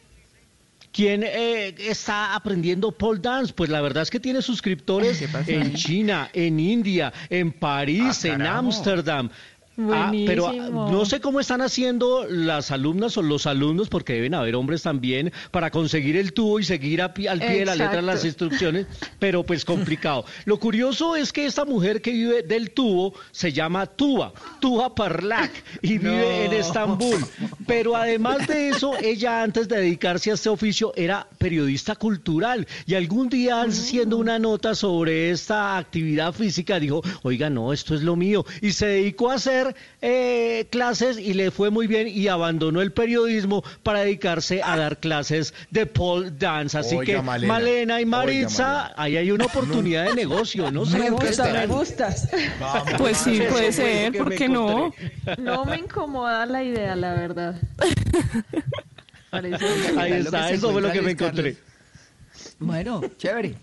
¿Quién eh, está aprendiendo pole dance? Pues la verdad es que tiene suscriptores en China, en India, en París, Ah, en. Ámsterdam. Ah, pero ah, no sé cómo están haciendo las alumnas o los alumnos, porque deben haber hombres también, para conseguir el tubo y seguir a al pie de la letra las instrucciones, pero pues complicado. Lo curioso es que esta mujer que vive del tubo se llama Tuba, Tuba Parlak, y vive en Estambul. Pero además de eso, ella antes de dedicarse a este oficio era periodista cultural y algún día haciendo una nota sobre esta actividad física dijo, oiga, no, esto es lo mío. Y se dedicó a hacer eh, clases y le fue muy bien y abandonó el periodismo para dedicarse a dar clases de pole dance. Así Oiga, que Malena. Malena y Oiga, Maritza, Malena. ahí hay una oportunidad de negocio, ¿no? sé. Me ¿Qué gusta, me gustas. Vamos. Pues sí, puede ser, ¿por qué no? No me incomoda la idea, la verdad. Parece Ahí está, eso fue lo que me encontré. Carlos. Bueno, chévere.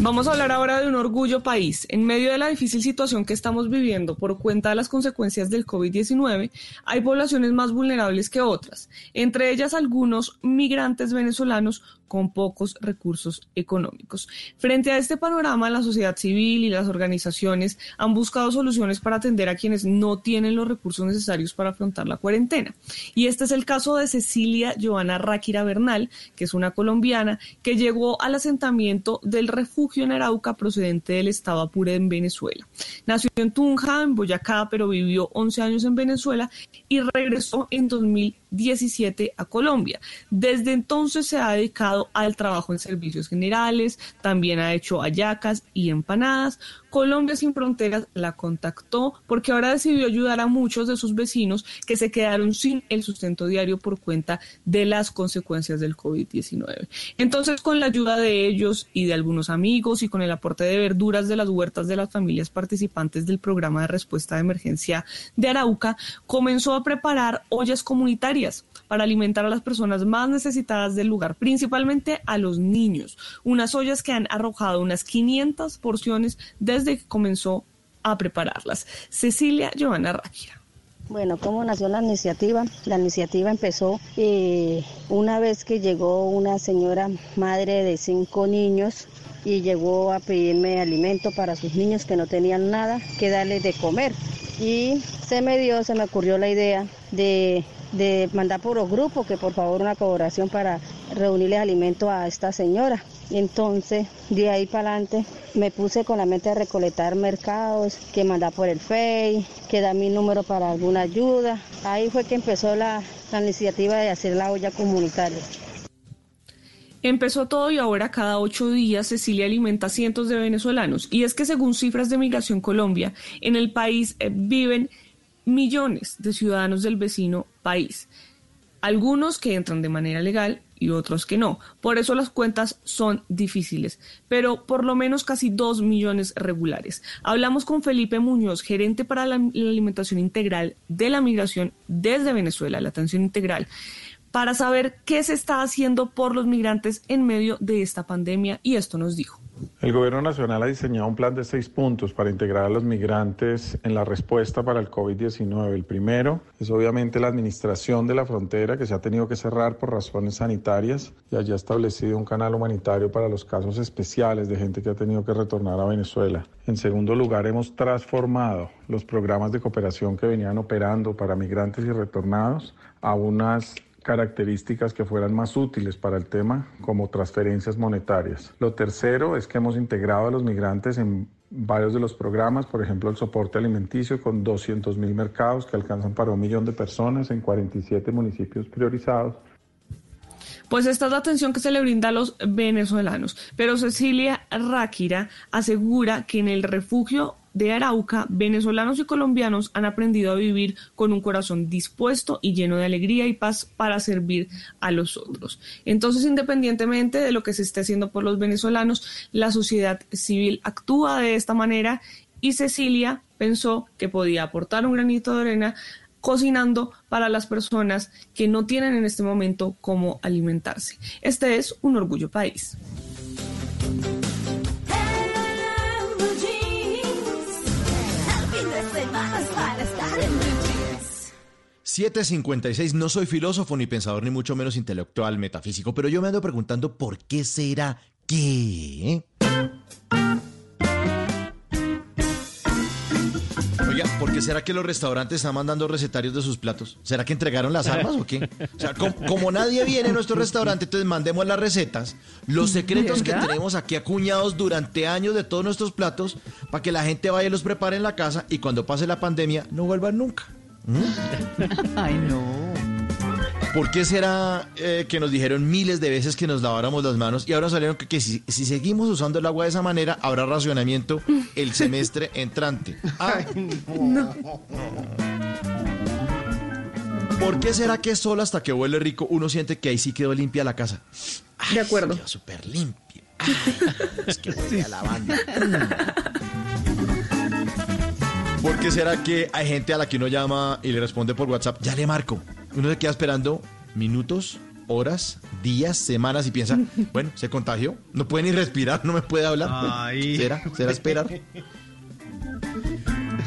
Vamos a hablar ahora de un orgullo país. En medio de la difícil situación que estamos viviendo por cuenta de las consecuencias del COVID-19, hay poblaciones más vulnerables que otras, entre ellas algunos migrantes venezolanos con pocos recursos económicos. Frente a este panorama, la sociedad civil y las organizaciones han buscado soluciones para atender a quienes no tienen los recursos necesarios para afrontar la cuarentena. Y este es el caso de Cecilia Joana Ráquira Bernal, que es una colombiana que llegó al asentamiento del refugio en Arauca procedente del estado Apure en Venezuela. Nació en Tunja, en Boyacá, pero vivió 11 años en Venezuela y regresó en 2017 a Colombia. Desde entonces se ha dedicado al trabajo en servicios generales, también ha hecho hallacas y empanadas. Colombia Sin Fronteras la contactó porque ahora decidió ayudar a muchos de sus vecinos que se quedaron sin el sustento diario por cuenta de las consecuencias del COVID-19. Entonces, con la ayuda de ellos y de algunos amigos y con el aporte de verduras de las huertas de las familias participantes del programa de respuesta de emergencia de Arauca, comenzó a preparar ollas comunitarias para alimentar a las personas más necesitadas del lugar, principalmente a los niños. Unas ollas que han arrojado unas 500 porciones desde que comenzó a prepararlas. Cecilia Giovanna Ráquira. Bueno, ¿cómo nació la iniciativa? La iniciativa empezó eh, una vez que llegó una señora madre de cinco niños y llegó a pedirme alimento para sus niños que no tenían nada que darles de comer. Y se me dio, se me ocurrió la idea de, de mandar por los grupos que por favor una colaboración para reunirles alimento a esta señora. Entonces, de ahí para adelante, me puse con la mente de recolectar mercados, que mandar por el FEI, que da mi número para alguna ayuda. Ahí fue que empezó la, la iniciativa de hacer la olla comunitaria. Empezó todo y ahora cada ocho días Cecilia alimenta a cientos de venezolanos. Y es que según cifras de Migración Colombia, en el país eh, viven millones de ciudadanos del vecino país. Algunos que entran de manera legal y otros que no. Por eso las cuentas son difíciles, pero por lo menos casi dos millones regulares. Hablamos con Felipe Muñoz, gerente para la, la alimentación integral de la migración desde Venezuela, la atención integral, para saber qué se está haciendo por los migrantes en medio de esta pandemia y esto nos dijo. El Gobierno Nacional ha diseñado un plan de seis puntos para integrar a los migrantes en la respuesta para el COVID-19. El primero es obviamente la administración de la frontera que se ha tenido que cerrar por razones sanitarias y allí ha establecido un canal humanitario para los casos especiales de gente que ha tenido que retornar a Venezuela. En segundo lugar, hemos transformado los programas de cooperación que venían operando para migrantes y retornados a unas características que fueran más útiles para el tema, como transferencias monetarias. Lo tercero es que hemos integrado a los migrantes en varios de los programas, por ejemplo, el soporte alimenticio con 200 mil mercados que alcanzan para un millón de personas en 47 municipios priorizados. Pues esta es la atención que se le brinda a los venezolanos. Pero Cecilia Ráquira asegura que en el refugio de Arauca, venezolanos y colombianos han aprendido a vivir con un corazón dispuesto y lleno de alegría y paz para servir a los otros. Entonces, independientemente de lo que se esté haciendo por los venezolanos, la sociedad civil actúa de esta manera y Cecilia pensó que podía aportar un granito de arena cocinando para las personas que no tienen en este momento cómo alimentarse. Este es un orgullo país. 756, no soy filósofo ni pensador ni mucho menos intelectual metafísico, pero yo me ando preguntando por qué será que... Oiga, ¿por qué será que los restaurantes están mandando recetarios de sus platos? ¿Será que entregaron las armas o qué? O sea, como, como nadie viene a nuestro restaurante, entonces mandemos las recetas, los secretos que tenemos aquí acuñados durante años de todos nuestros platos, para que la gente vaya y los prepare en la casa y cuando pase la pandemia no vuelvan nunca. ¿Mm? Ay, no. ¿Por qué será eh, que nos dijeron miles de veces que nos laváramos las manos y ahora salieron que, que si, si seguimos usando el agua de esa manera habrá racionamiento el semestre entrante? Ah, ¿Por qué será que solo hasta que huele rico uno siente que ahí sí quedó limpia la casa? de acuerdo. Quedó súper limpia. Ay, es que huele a lavanda. ¿Por qué será que hay gente a la que uno llama y le responde por WhatsApp, ya le marco? Uno se queda esperando minutos, horas, días, semanas y piensa, bueno, se contagió, no puede ni respirar, no me puede hablar. Ay. ¿Será? ¿Será esperar?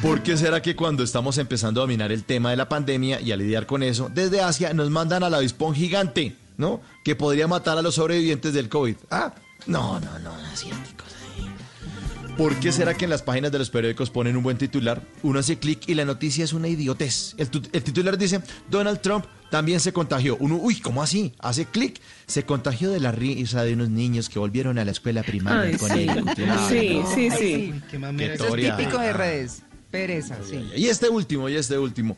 ¿Por qué será que cuando estamos empezando a dominar el tema de la pandemia y a lidiar con eso, desde Asia nos mandan al avispón gigante, ¿no? Que podría matar a los sobrevivientes del COVID. Ah, no, no, no, asiáticos. ¿Por qué será que en las páginas de los periódicos ponen un buen titular? Uno hace clic y la noticia es una idiotez. El, tu- el titular dice, Donald Trump también se contagió. Uno, uy, ¿cómo así? Hace clic. Se contagió de la risa de unos niños que volvieron a la escuela primaria Ay, con sí. él. Sí, sí, Ay, sí. Qué Qué mamera. Eso es típico de redes. Pereza, sí. Y este último, y este último.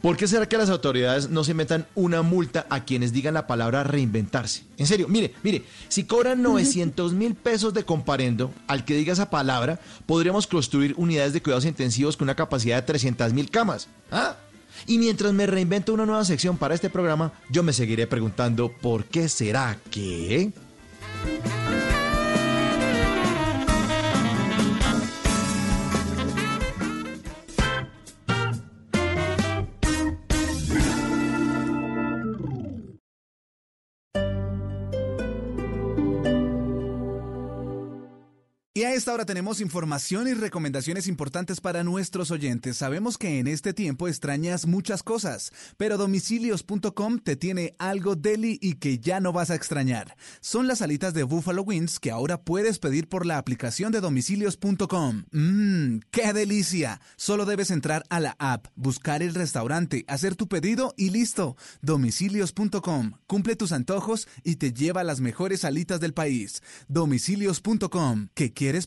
¿Por qué será que las autoridades no se metan una multa a quienes digan la palabra reinventarse? En serio, mire, mire, si cobran 900 mil pesos de comparendo al que diga esa palabra, podríamos construir unidades de cuidados intensivos con una capacidad de 300 mil camas. ¿Ah? Y mientras me reinvento una nueva sección para este programa, yo me seguiré preguntando por qué será que... esta hora tenemos información y recomendaciones importantes para nuestros oyentes. Sabemos que en este tiempo extrañas muchas cosas, pero domicilios.com te tiene algo deli y que ya no vas a extrañar. Son las alitas de Buffalo Wings que ahora puedes pedir por la aplicación de domicilios.com. Mmm, qué delicia. Solo debes entrar a la app, buscar el restaurante, hacer tu pedido y listo. Domicilios.com. Cumple tus antojos y te lleva las mejores alitas del país. Domicilios.com. ¿Qué quieres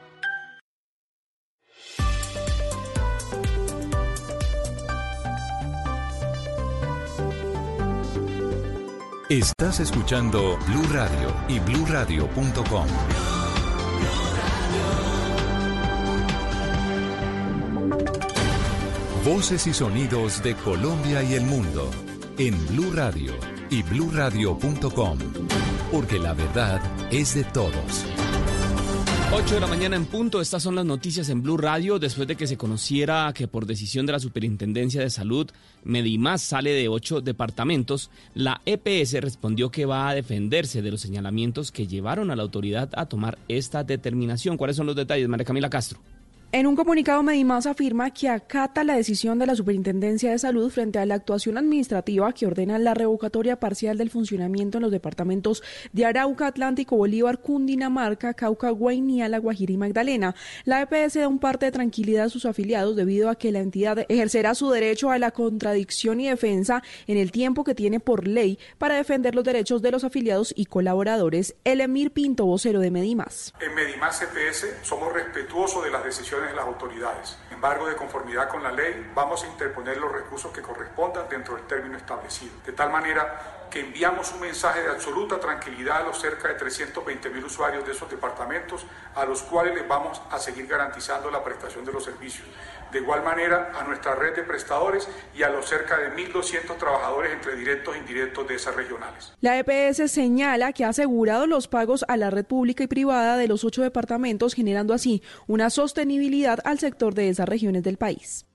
Estás escuchando Blue Radio y BlueRadio.com. Voces y sonidos de Colombia y el mundo en Blue Radio y BlueRadio.com, porque la verdad es de todos. 8 de la mañana en punto, estas son las noticias en Blue Radio después de que se conociera que por decisión de la Superintendencia de Salud, Medimás sale de ocho departamentos, la EPS respondió que va a defenderse de los señalamientos que llevaron a la autoridad a tomar esta determinación. ¿Cuáles son los detalles, María Camila Castro? En un comunicado, Medimás afirma que acata la decisión de la Superintendencia de Salud frente a la actuación administrativa que ordena la revocatoria parcial del funcionamiento en los departamentos de Arauca, Atlántico, Bolívar, Cundinamarca, Cauca, Guainía, La Guajira y Magdalena. La EPS da un parte de tranquilidad a sus afiliados debido a que la entidad ejercerá su derecho a la contradicción y defensa en el tiempo que tiene por ley para defender los derechos de los afiliados y colaboradores. El Emir Pinto, vocero de Medimás. En Medimás EPS somos respetuosos de las decisiones las autoridades. En embargo, de conformidad con la ley, vamos a interponer los recursos que correspondan dentro del término establecido. De tal manera que enviamos un mensaje de absoluta tranquilidad a los cerca de 320 mil usuarios de esos departamentos, a los cuales les vamos a seguir garantizando la prestación de los servicios. De igual manera, a nuestra red de prestadores y a los cerca de 1.200 trabajadores entre directos e indirectos de esas regionales. La EPS señala que ha asegurado los pagos a la red pública y privada de los ocho departamentos, generando así una sostenibilidad al sector de esas regiones del país.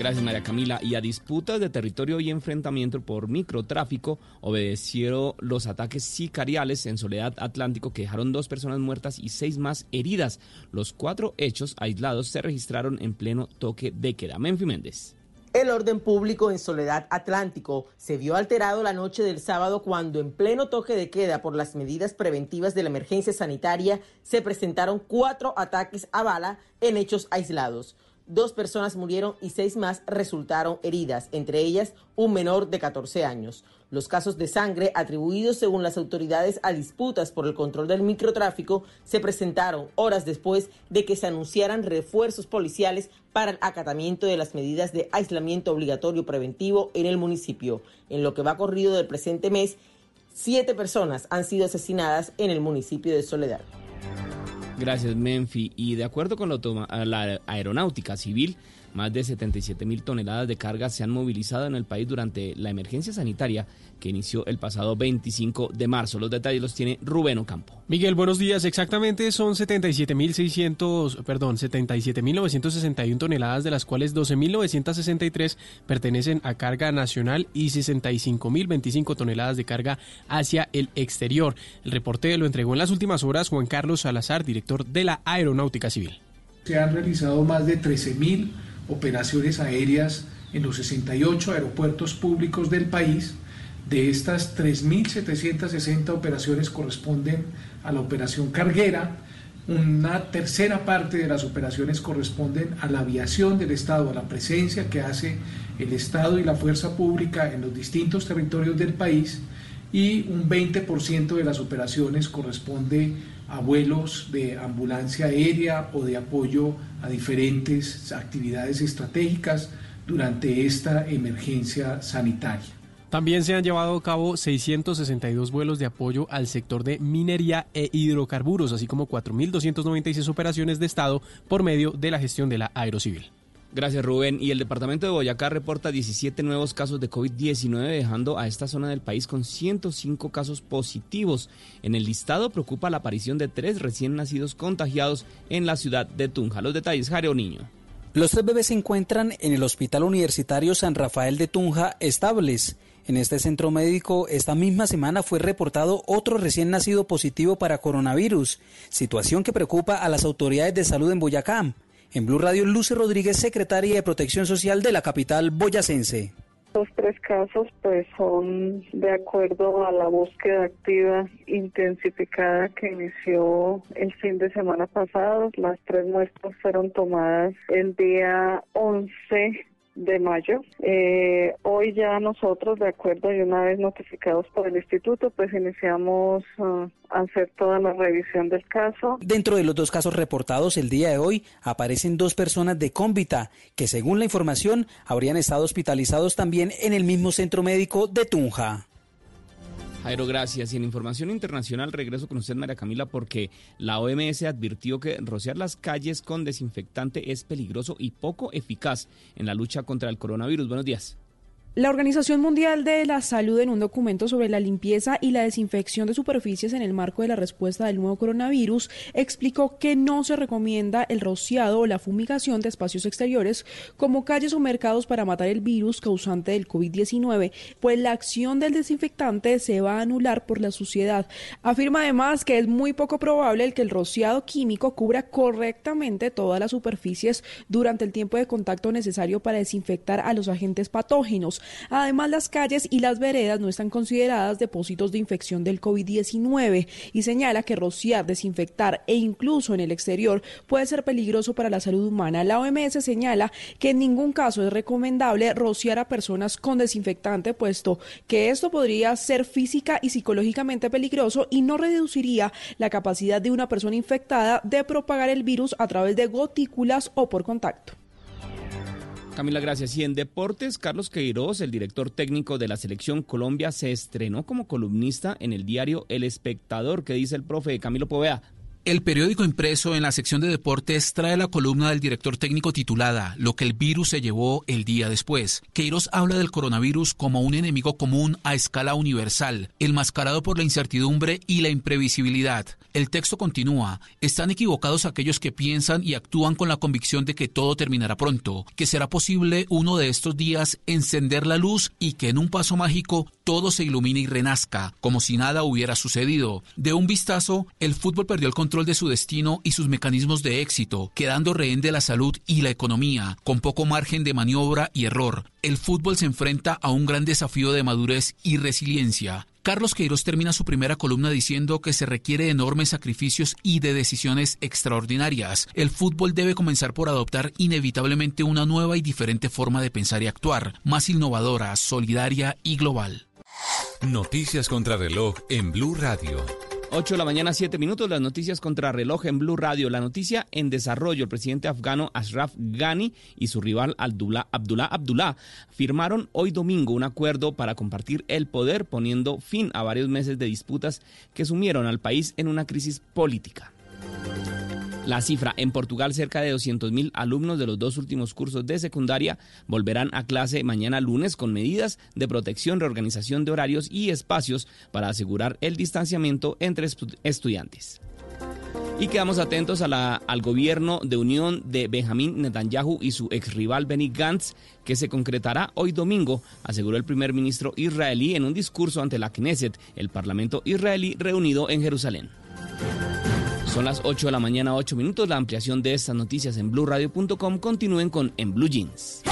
Gracias María Camila. Y a disputas de territorio y enfrentamiento por microtráfico obedecieron los ataques sicariales en Soledad Atlántico que dejaron dos personas muertas y seis más heridas. Los cuatro hechos aislados se registraron en pleno toque de queda. Menfi Méndez. El orden público en Soledad Atlántico se vio alterado la noche del sábado cuando en pleno toque de queda por las medidas preventivas de la emergencia sanitaria se presentaron cuatro ataques a bala en hechos aislados. Dos personas murieron y seis más resultaron heridas, entre ellas un menor de 14 años. Los casos de sangre atribuidos según las autoridades a disputas por el control del microtráfico se presentaron horas después de que se anunciaran refuerzos policiales para el acatamiento de las medidas de aislamiento obligatorio preventivo en el municipio. En lo que va corrido del presente mes, siete personas han sido asesinadas en el municipio de Soledad. Gracias, Menfi. Y de acuerdo con la, aeronáutica civil, más de 77 mil toneladas de carga se han movilizado en el país durante la emergencia sanitaria que inició el pasado 25 de marzo. Los detalles los tiene Rubén Ocampo. Miguel, buenos días. Exactamente son 77.600, perdón, 77.961 toneladas, de las cuales 12.963 pertenecen a carga nacional y 65.025 toneladas de carga hacia el exterior. El reporte lo entregó en las últimas horas Juan Carlos Salazar, director de la Aeronáutica Civil. Se han realizado más de 13.000 operaciones aéreas en los 68 aeropuertos públicos del país. De estas 3.760 operaciones corresponden a la operación carguera, una tercera parte de las operaciones corresponden a la aviación del Estado, a la presencia que hace el Estado y la fuerza pública en los distintos territorios del país. Y un 20% de las operaciones corresponde a vuelos de ambulancia aérea o de apoyo a diferentes actividades estratégicas durante esta emergencia sanitaria. También se han llevado a cabo 662 vuelos de apoyo al sector de minería e hidrocarburos, así como 4.296 operaciones de Estado por medio de la gestión de la Aerocivil. Gracias Rubén. Y el departamento de Boyacá reporta 17 nuevos casos de COVID-19, dejando a esta zona del país con 105 casos positivos. En el listado preocupa la aparición de tres recién nacidos contagiados en la ciudad de Tunja. Los detalles, Jareo Niño. Los tres bebés se encuentran en el Hospital Universitario San Rafael de Tunja estables. En este centro médico, esta misma semana fue reportado otro recién nacido positivo para coronavirus, situación que preocupa a las autoridades de salud en Boyacá. En Blue Radio, Luce Rodríguez, secretaria de Protección Social de la capital boyacense. Los tres casos pues son de acuerdo a la búsqueda activa intensificada que inició el fin de semana pasado. Las tres muestras fueron tomadas el día 11 de mayo. Eh, hoy ya nosotros, de acuerdo y una vez notificados por el instituto, pues iniciamos uh, a hacer toda la revisión del caso. Dentro de los dos casos reportados el día de hoy, aparecen dos personas de cómbita que, según la información, habrían estado hospitalizados también en el mismo centro médico de Tunja. Jairo, gracias. Y en información internacional regreso con usted, María Camila, porque la OMS advirtió que rociar las calles con desinfectante es peligroso y poco eficaz en la lucha contra el coronavirus. Buenos días. La Organización Mundial de la Salud en un documento sobre la limpieza y la desinfección de superficies en el marco de la respuesta del nuevo coronavirus explicó que no se recomienda el rociado o la fumigación de espacios exteriores como calles o mercados para matar el virus causante del COVID-19, pues la acción del desinfectante se va a anular por la suciedad. Afirma además que es muy poco probable el que el rociado químico cubra correctamente todas las superficies durante el tiempo de contacto necesario para desinfectar a los agentes patógenos. Además, las calles y las veredas no están consideradas depósitos de infección del COVID-19 y señala que rociar, desinfectar e incluso en el exterior puede ser peligroso para la salud humana. La OMS señala que en ningún caso es recomendable rociar a personas con desinfectante, puesto que esto podría ser física y psicológicamente peligroso y no reduciría la capacidad de una persona infectada de propagar el virus a través de gotículas o por contacto. Camila, gracias. Y en deportes, Carlos Queiroz, el director técnico de la selección Colombia, se estrenó como columnista en el diario El Espectador, que dice el profe Camilo Povea. El periódico impreso en la sección de deportes trae la columna del director técnico titulada Lo que el virus se llevó el día después. Queiroz habla del coronavirus como un enemigo común a escala universal, enmascarado por la incertidumbre y la imprevisibilidad. El texto continúa, están equivocados aquellos que piensan y actúan con la convicción de que todo terminará pronto, que será posible uno de estos días encender la luz y que en un paso mágico todo se ilumine y renazca, como si nada hubiera sucedido. De un vistazo, el fútbol perdió el control de su destino y sus mecanismos de éxito, quedando rehén de la salud y la economía, con poco margen de maniobra y error. El fútbol se enfrenta a un gran desafío de madurez y resiliencia. Carlos Queiroz termina su primera columna diciendo que se requiere de enormes sacrificios y de decisiones extraordinarias. El fútbol debe comenzar por adoptar inevitablemente una nueva y diferente forma de pensar y actuar, más innovadora, solidaria y global. Noticias contra reloj en Blue Radio. 8 de la mañana, 7 minutos, las noticias contra reloj en Blue Radio. La noticia en desarrollo, el presidente afgano Ashraf Ghani y su rival Abdullah Abdullah, Abdullah firmaron hoy domingo un acuerdo para compartir el poder, poniendo fin a varios meses de disputas que sumieron al país en una crisis política. La cifra, en Portugal cerca de 200.000 alumnos de los dos últimos cursos de secundaria volverán a clase mañana lunes con medidas de protección, reorganización de horarios y espacios para asegurar el distanciamiento entre estudiantes. Y quedamos atentos al gobierno de unión de Benjamín Netanyahu y su ex rival Benny Gantz, que se concretará hoy domingo, aseguró el primer ministro israelí en un discurso ante la Knesset, el parlamento israelí reunido en Jerusalén. Son las 8 de la mañana, 8 minutos. La ampliación de estas noticias en blueradio.com. Continúen con En Blue Jeans.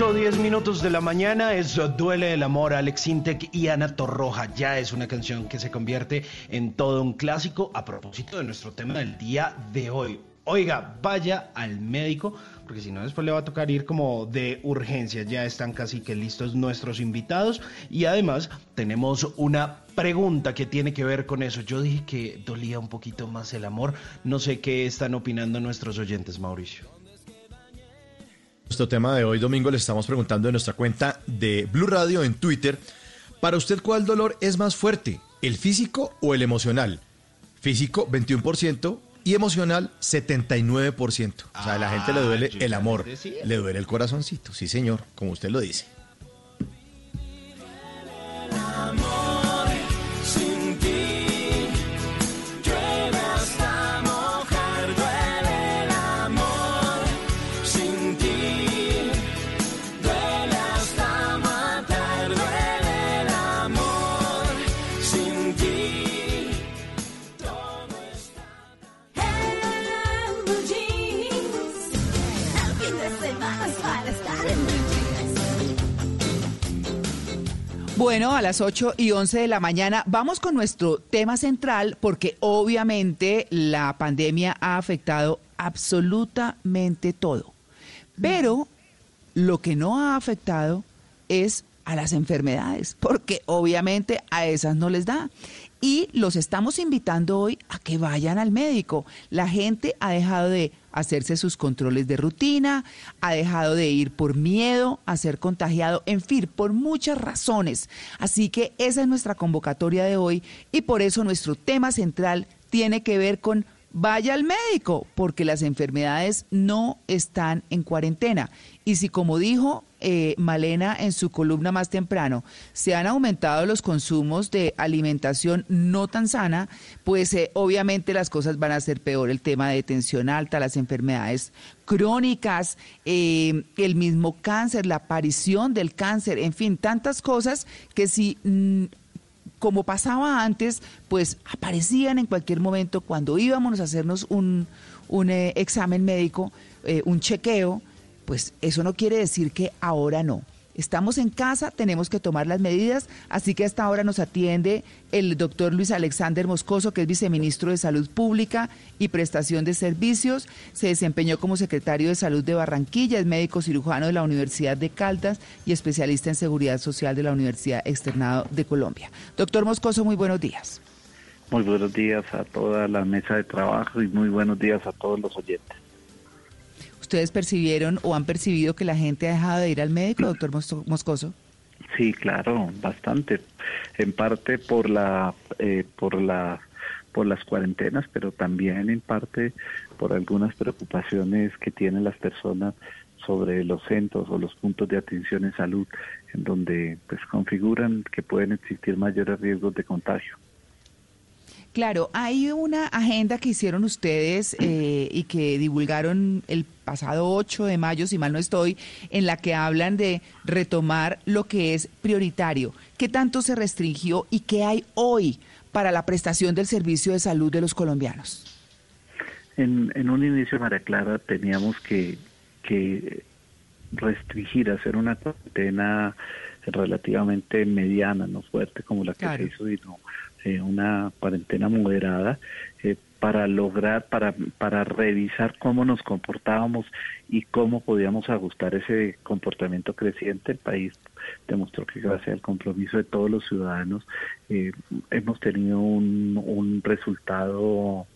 8 o 10 minutos de la mañana es Duele el Amor, Alex Intec y Ana Torroja. Ya es una canción que se convierte en todo un clásico a propósito de nuestro tema del día de hoy. Oiga, vaya al médico, porque si no después le va a tocar ir como de urgencia. Ya están casi que listos nuestros invitados y además tenemos una pregunta que tiene que ver con eso. Yo dije que dolía un poquito más el amor. No sé qué están opinando nuestros oyentes, Mauricio. Nuestro tema de hoy, domingo, le estamos preguntando en nuestra cuenta de Blue Radio en Twitter. Para usted, ¿cuál dolor es más fuerte? ¿El físico o el emocional? Físico, 21%, y emocional 79%. O sea, a la gente le duele el amor, le duele el corazoncito. Sí, señor, como usted lo dice. amor Bueno, a las 8 y 11 de la mañana vamos con nuestro tema central porque obviamente la pandemia ha afectado absolutamente todo. Pero lo que no ha afectado es a las enfermedades, porque obviamente a esas no les da. Y los estamos invitando hoy a que vayan al médico. La gente ha dejado de hacerse sus controles de rutina, ha dejado de ir por miedo a ser contagiado, en fin, por muchas razones. Así que esa es nuestra convocatoria de hoy y por eso nuestro tema central tiene que ver con vaya al médico, porque las enfermedades no están en cuarentena. Y si, como dijo eh, Malena en su columna más temprano, se han aumentado los consumos de alimentación no tan sana, pues eh, obviamente las cosas van a ser peor. El tema de tensión alta, las enfermedades crónicas, eh, el mismo cáncer, la aparición del cáncer, en fin, tantas cosas que si mm, como pasaba antes, pues aparecían en cualquier momento cuando íbamos a hacernos un, un eh, examen médico, eh, un chequeo, pues eso no quiere decir que ahora no. Estamos en casa, tenemos que tomar las medidas, así que hasta ahora nos atiende el doctor Luis Alexander Moscoso, que es viceministro de Salud Pública y Prestación de Servicios. Se desempeñó como secretario de Salud de Barranquilla, es médico cirujano de la Universidad de Caldas y especialista en seguridad social de la Universidad Externado de Colombia. Doctor Moscoso, muy buenos días. Muy buenos días a toda la mesa de trabajo y muy buenos días a todos los oyentes. ¿Ustedes percibieron o han percibido que la gente ha dejado de ir al médico, doctor Mos- Moscoso? Sí, claro, bastante. En parte por la, eh, por la, por las cuarentenas, pero también en parte por algunas preocupaciones que tienen las personas sobre los centros o los puntos de atención en salud, en donde pues configuran que pueden existir mayores riesgos de contagio. Claro, hay una agenda que hicieron ustedes eh, y que divulgaron el pasado 8 de mayo, si mal no estoy, en la que hablan de retomar lo que es prioritario. ¿Qué tanto se restringió y qué hay hoy para la prestación del servicio de salud de los colombianos? En, en un inicio, María Clara, teníamos que, que restringir, hacer una cuarentena relativamente mediana, no fuerte como la que Claro. se hizo, sino eh, una cuarentena moderada eh, para lograr, para, para revisar cómo nos comportábamos y cómo podíamos ajustar ese comportamiento creciente. El país demostró que gracias al compromiso de todos los ciudadanos eh, hemos tenido un, un resultado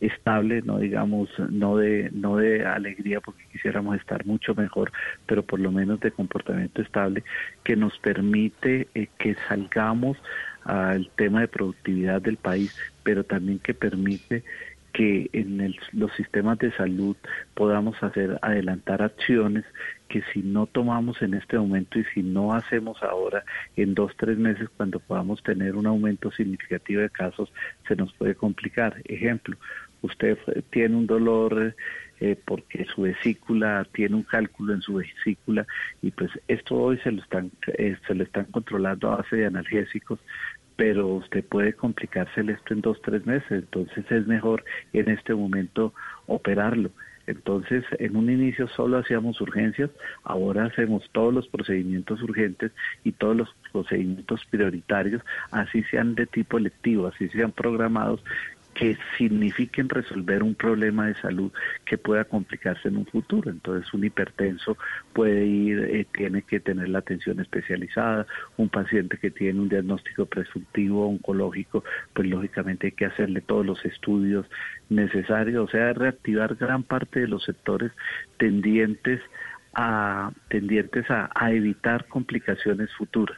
estable, no digamos, no de, no de alegría porque quisiéramos estar mucho mejor, pero por lo menos de comportamiento estable que nos permite eh, que salgamos al tema de productividad del país, pero también que permite que en el- los sistemas de salud podamos hacer adelantar acciones que si no tomamos en este momento y si no hacemos ahora en dos tres meses cuando podamos tener un aumento significativo de casos se nos puede complicar. Ejemplo usted tiene un dolor eh, porque su vesícula tiene un cálculo en su vesícula y pues esto hoy se lo están eh, se lo están controlando a base de analgésicos pero usted puede complicársele esto en dos tres meses. Entonces es mejor en este momento operarlo. Entonces, en un inicio solo hacíamos urgencias, ahora hacemos todos los procedimientos urgentes y todos los procedimientos prioritarios, así sean de tipo electivo, así sean programados, que signifiquen resolver un problema de salud que pueda complicarse en un futuro. Entonces, un hipertenso puede ir, eh, tiene que tener la atención especializada, un paciente que tiene un diagnóstico presuntivo oncológico, pues lógicamente hay que hacerle todos los estudios necesarios, o sea, reactivar gran parte de los sectores tendientes a tendientes a, a evitar complicaciones futuras.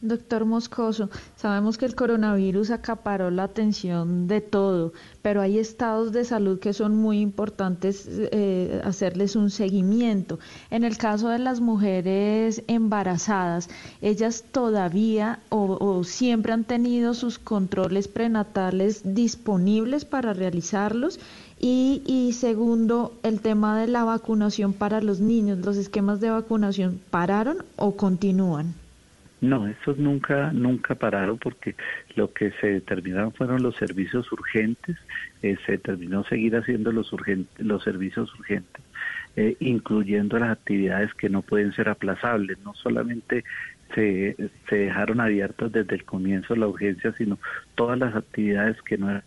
Doctor Moscoso, sabemos que el coronavirus acaparó la atención de todo, pero hay estados de salud que son muy importantes eh, hacerles un seguimiento. En el caso de las mujeres embarazadas, ellas todavía o, siempre han tenido sus controles prenatales disponibles para realizarlos. Y segundo, el tema de la vacunación para los niños, los esquemas de vacunación, ¿pararon o continúan? No, esos nunca, nunca pararon porque lo que se determinaron fueron los servicios urgentes, eh, se determinó seguir haciendo los, urgentes, los servicios urgentes, eh, incluyendo las actividades que no pueden ser aplazables, no solamente se, se dejaron abiertas desde el comienzo la urgencia, sino todas las actividades que no eran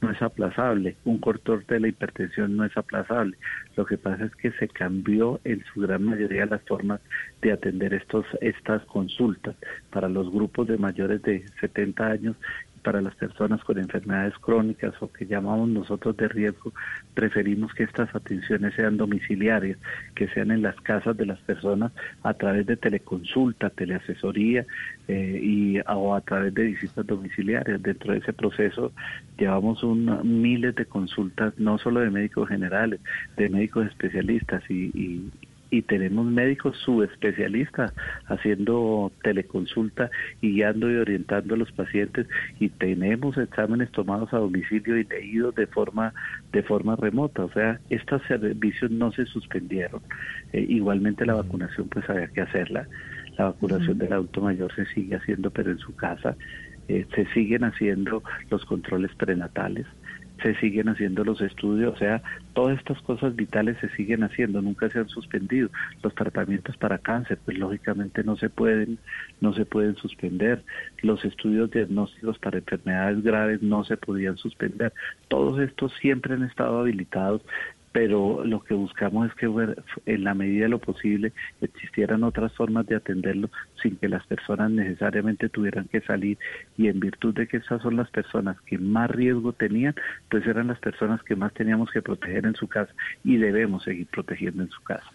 no es aplazable, un cortor de la hipertensión no es aplazable. Lo que pasa es que se cambió en su gran mayoría las formas de atender estos estas consultas para los grupos de mayores de 70 años para las personas con enfermedades crónicas o que llamamos nosotros de riesgo, preferimos que estas atenciones sean domiciliarias, que sean en las casas de las personas a través de teleconsulta, teleasesoría eh, y o a través de visitas domiciliarias. Dentro de ese proceso llevamos un, miles de consultas, no solo de médicos generales, de médicos especialistas y, y y tenemos médicos subespecialistas haciendo teleconsulta y guiando y orientando a los pacientes y tenemos exámenes tomados a domicilio y leídos de forma de forma remota, o sea, estos servicios no se suspendieron. Eh, igualmente la vacunación pues había que hacerla. La vacunación del adulto mayor se sigue haciendo pero en su casa. Eh, se siguen haciendo los controles prenatales se siguen haciendo los estudios, o sea, todas estas cosas vitales se siguen haciendo, nunca se han suspendido. Los tratamientos para cáncer, pues lógicamente no se pueden, no se pueden suspender. Los estudios diagnósticos para enfermedades graves no se podían suspender. Todos estos siempre han estado habilitados pero lo que buscamos es que en la medida de lo posible existieran otras formas de atenderlo sin que las personas necesariamente tuvieran que salir y en virtud de que esas son las personas que más riesgo tenían, pues eran las personas que más teníamos que proteger en su casa y debemos seguir protegiendo en su casa.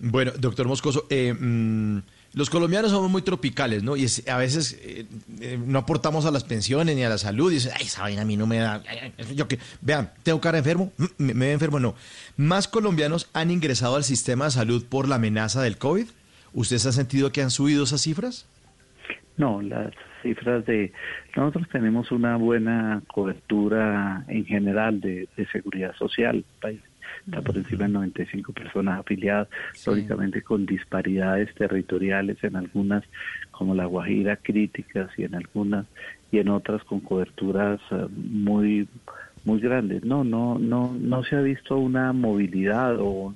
Bueno, doctor Moscoso, eh, mm, los colombianos somos muy tropicales, ¿no? Y a veces eh, eh, no aportamos a las pensiones ni a la salud. Y dicen, ay, esa vaina a mí no me da. Yo que, vean, tengo cara enfermo, mm, me, me enfermo, no. ¿Más colombianos han ingresado al sistema de salud por la amenaza del COVID? ¿Usted se ha sentido que han subido esas cifras? No, las cifras de... Nosotros tenemos una buena cobertura en general de seguridad social, país está por encima de 95 personas afiliadas, lógicamente con disparidades territoriales en algunas como la Guajira críticas y en algunas y en otras con coberturas eh, muy muy grandes. No, no, no, no se ha visto una movilidad o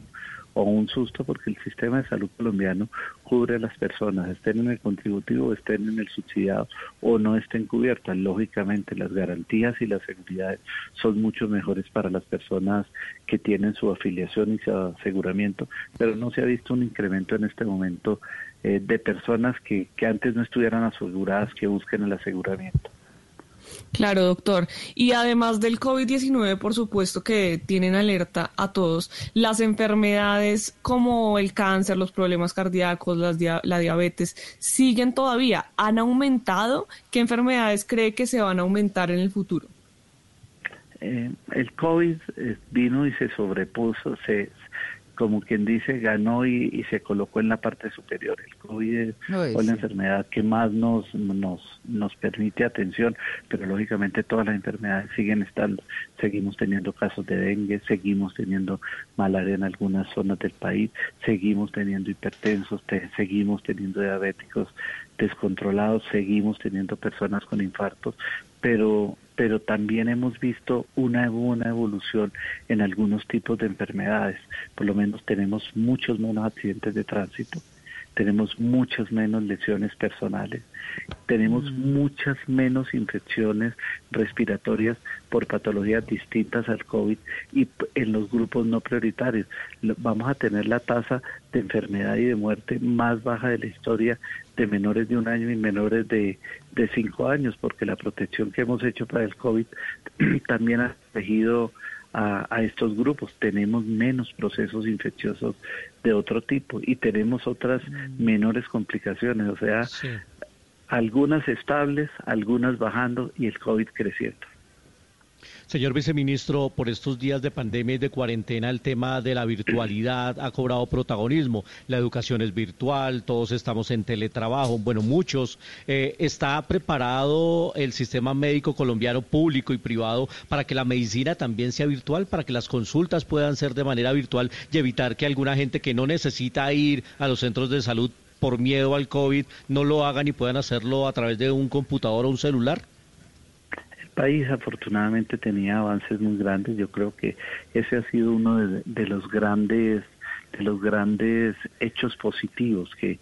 o un susto porque el sistema de salud colombiano cubre a las personas, estén en el contributivo, estén en el subsidiado o no estén cubiertas. Lógicamente las garantías y las seguridades son mucho mejores para las personas que tienen su afiliación y su aseguramiento, pero no se ha visto un incremento en este momento eh, de personas que, que antes no estuvieran aseguradas que busquen el aseguramiento. Claro, doctor. Y además del COVID-19, por supuesto que tienen alerta a todos. Las enfermedades como el cáncer, los problemas cardíacos, las la diabetes, siguen todavía. ¿Han aumentado? ¿Qué enfermedades cree que se van a aumentar en el futuro? Eh, el COVID eh, vino y se sobrepuso, se, como quien dice, ganó y, se colocó en la parte superior. El COVID es la enfermedad que más nos, nos, nos permite atención, pero lógicamente todas las enfermedades siguen estando. Seguimos teniendo casos de dengue, seguimos teniendo malaria en algunas zonas del país, seguimos teniendo hipertensos, seguimos teniendo diabéticos descontrolados, seguimos teniendo personas con infartos, pero pero también hemos visto una buena evolución en algunos tipos de enfermedades. Por lo menos tenemos muchos menos accidentes de tránsito, tenemos muchas menos lesiones personales, tenemos muchas menos infecciones respiratorias por patologías distintas al COVID y en los grupos no prioritarios. Vamos a tener la tasa de enfermedad y de muerte más baja de la historia de menores de un año y menores de, de cinco años, porque la protección que hemos hecho para el COVID también ha protegido a, a estos grupos. Tenemos menos procesos infecciosos de otro tipo y tenemos otras menores complicaciones, o sea, algunas estables, algunas bajando y el COVID creciendo. Señor viceministro, por estos días de pandemia y de cuarentena, el tema de la virtualidad ha cobrado protagonismo. La educación es virtual, todos estamos en teletrabajo, bueno, muchos. Eh, ¿Está preparado el sistema médico colombiano público y privado para que la medicina también sea virtual, para que las consultas puedan ser de manera virtual y evitar que alguna gente que no necesita ir a los centros de salud por miedo al COVID no lo hagan y puedan hacerlo a través de un computador o un celular? País afortunadamente tenía avances muy grandes. Yo creo que ese ha sido uno de, de los grandes de los grandes hechos positivos que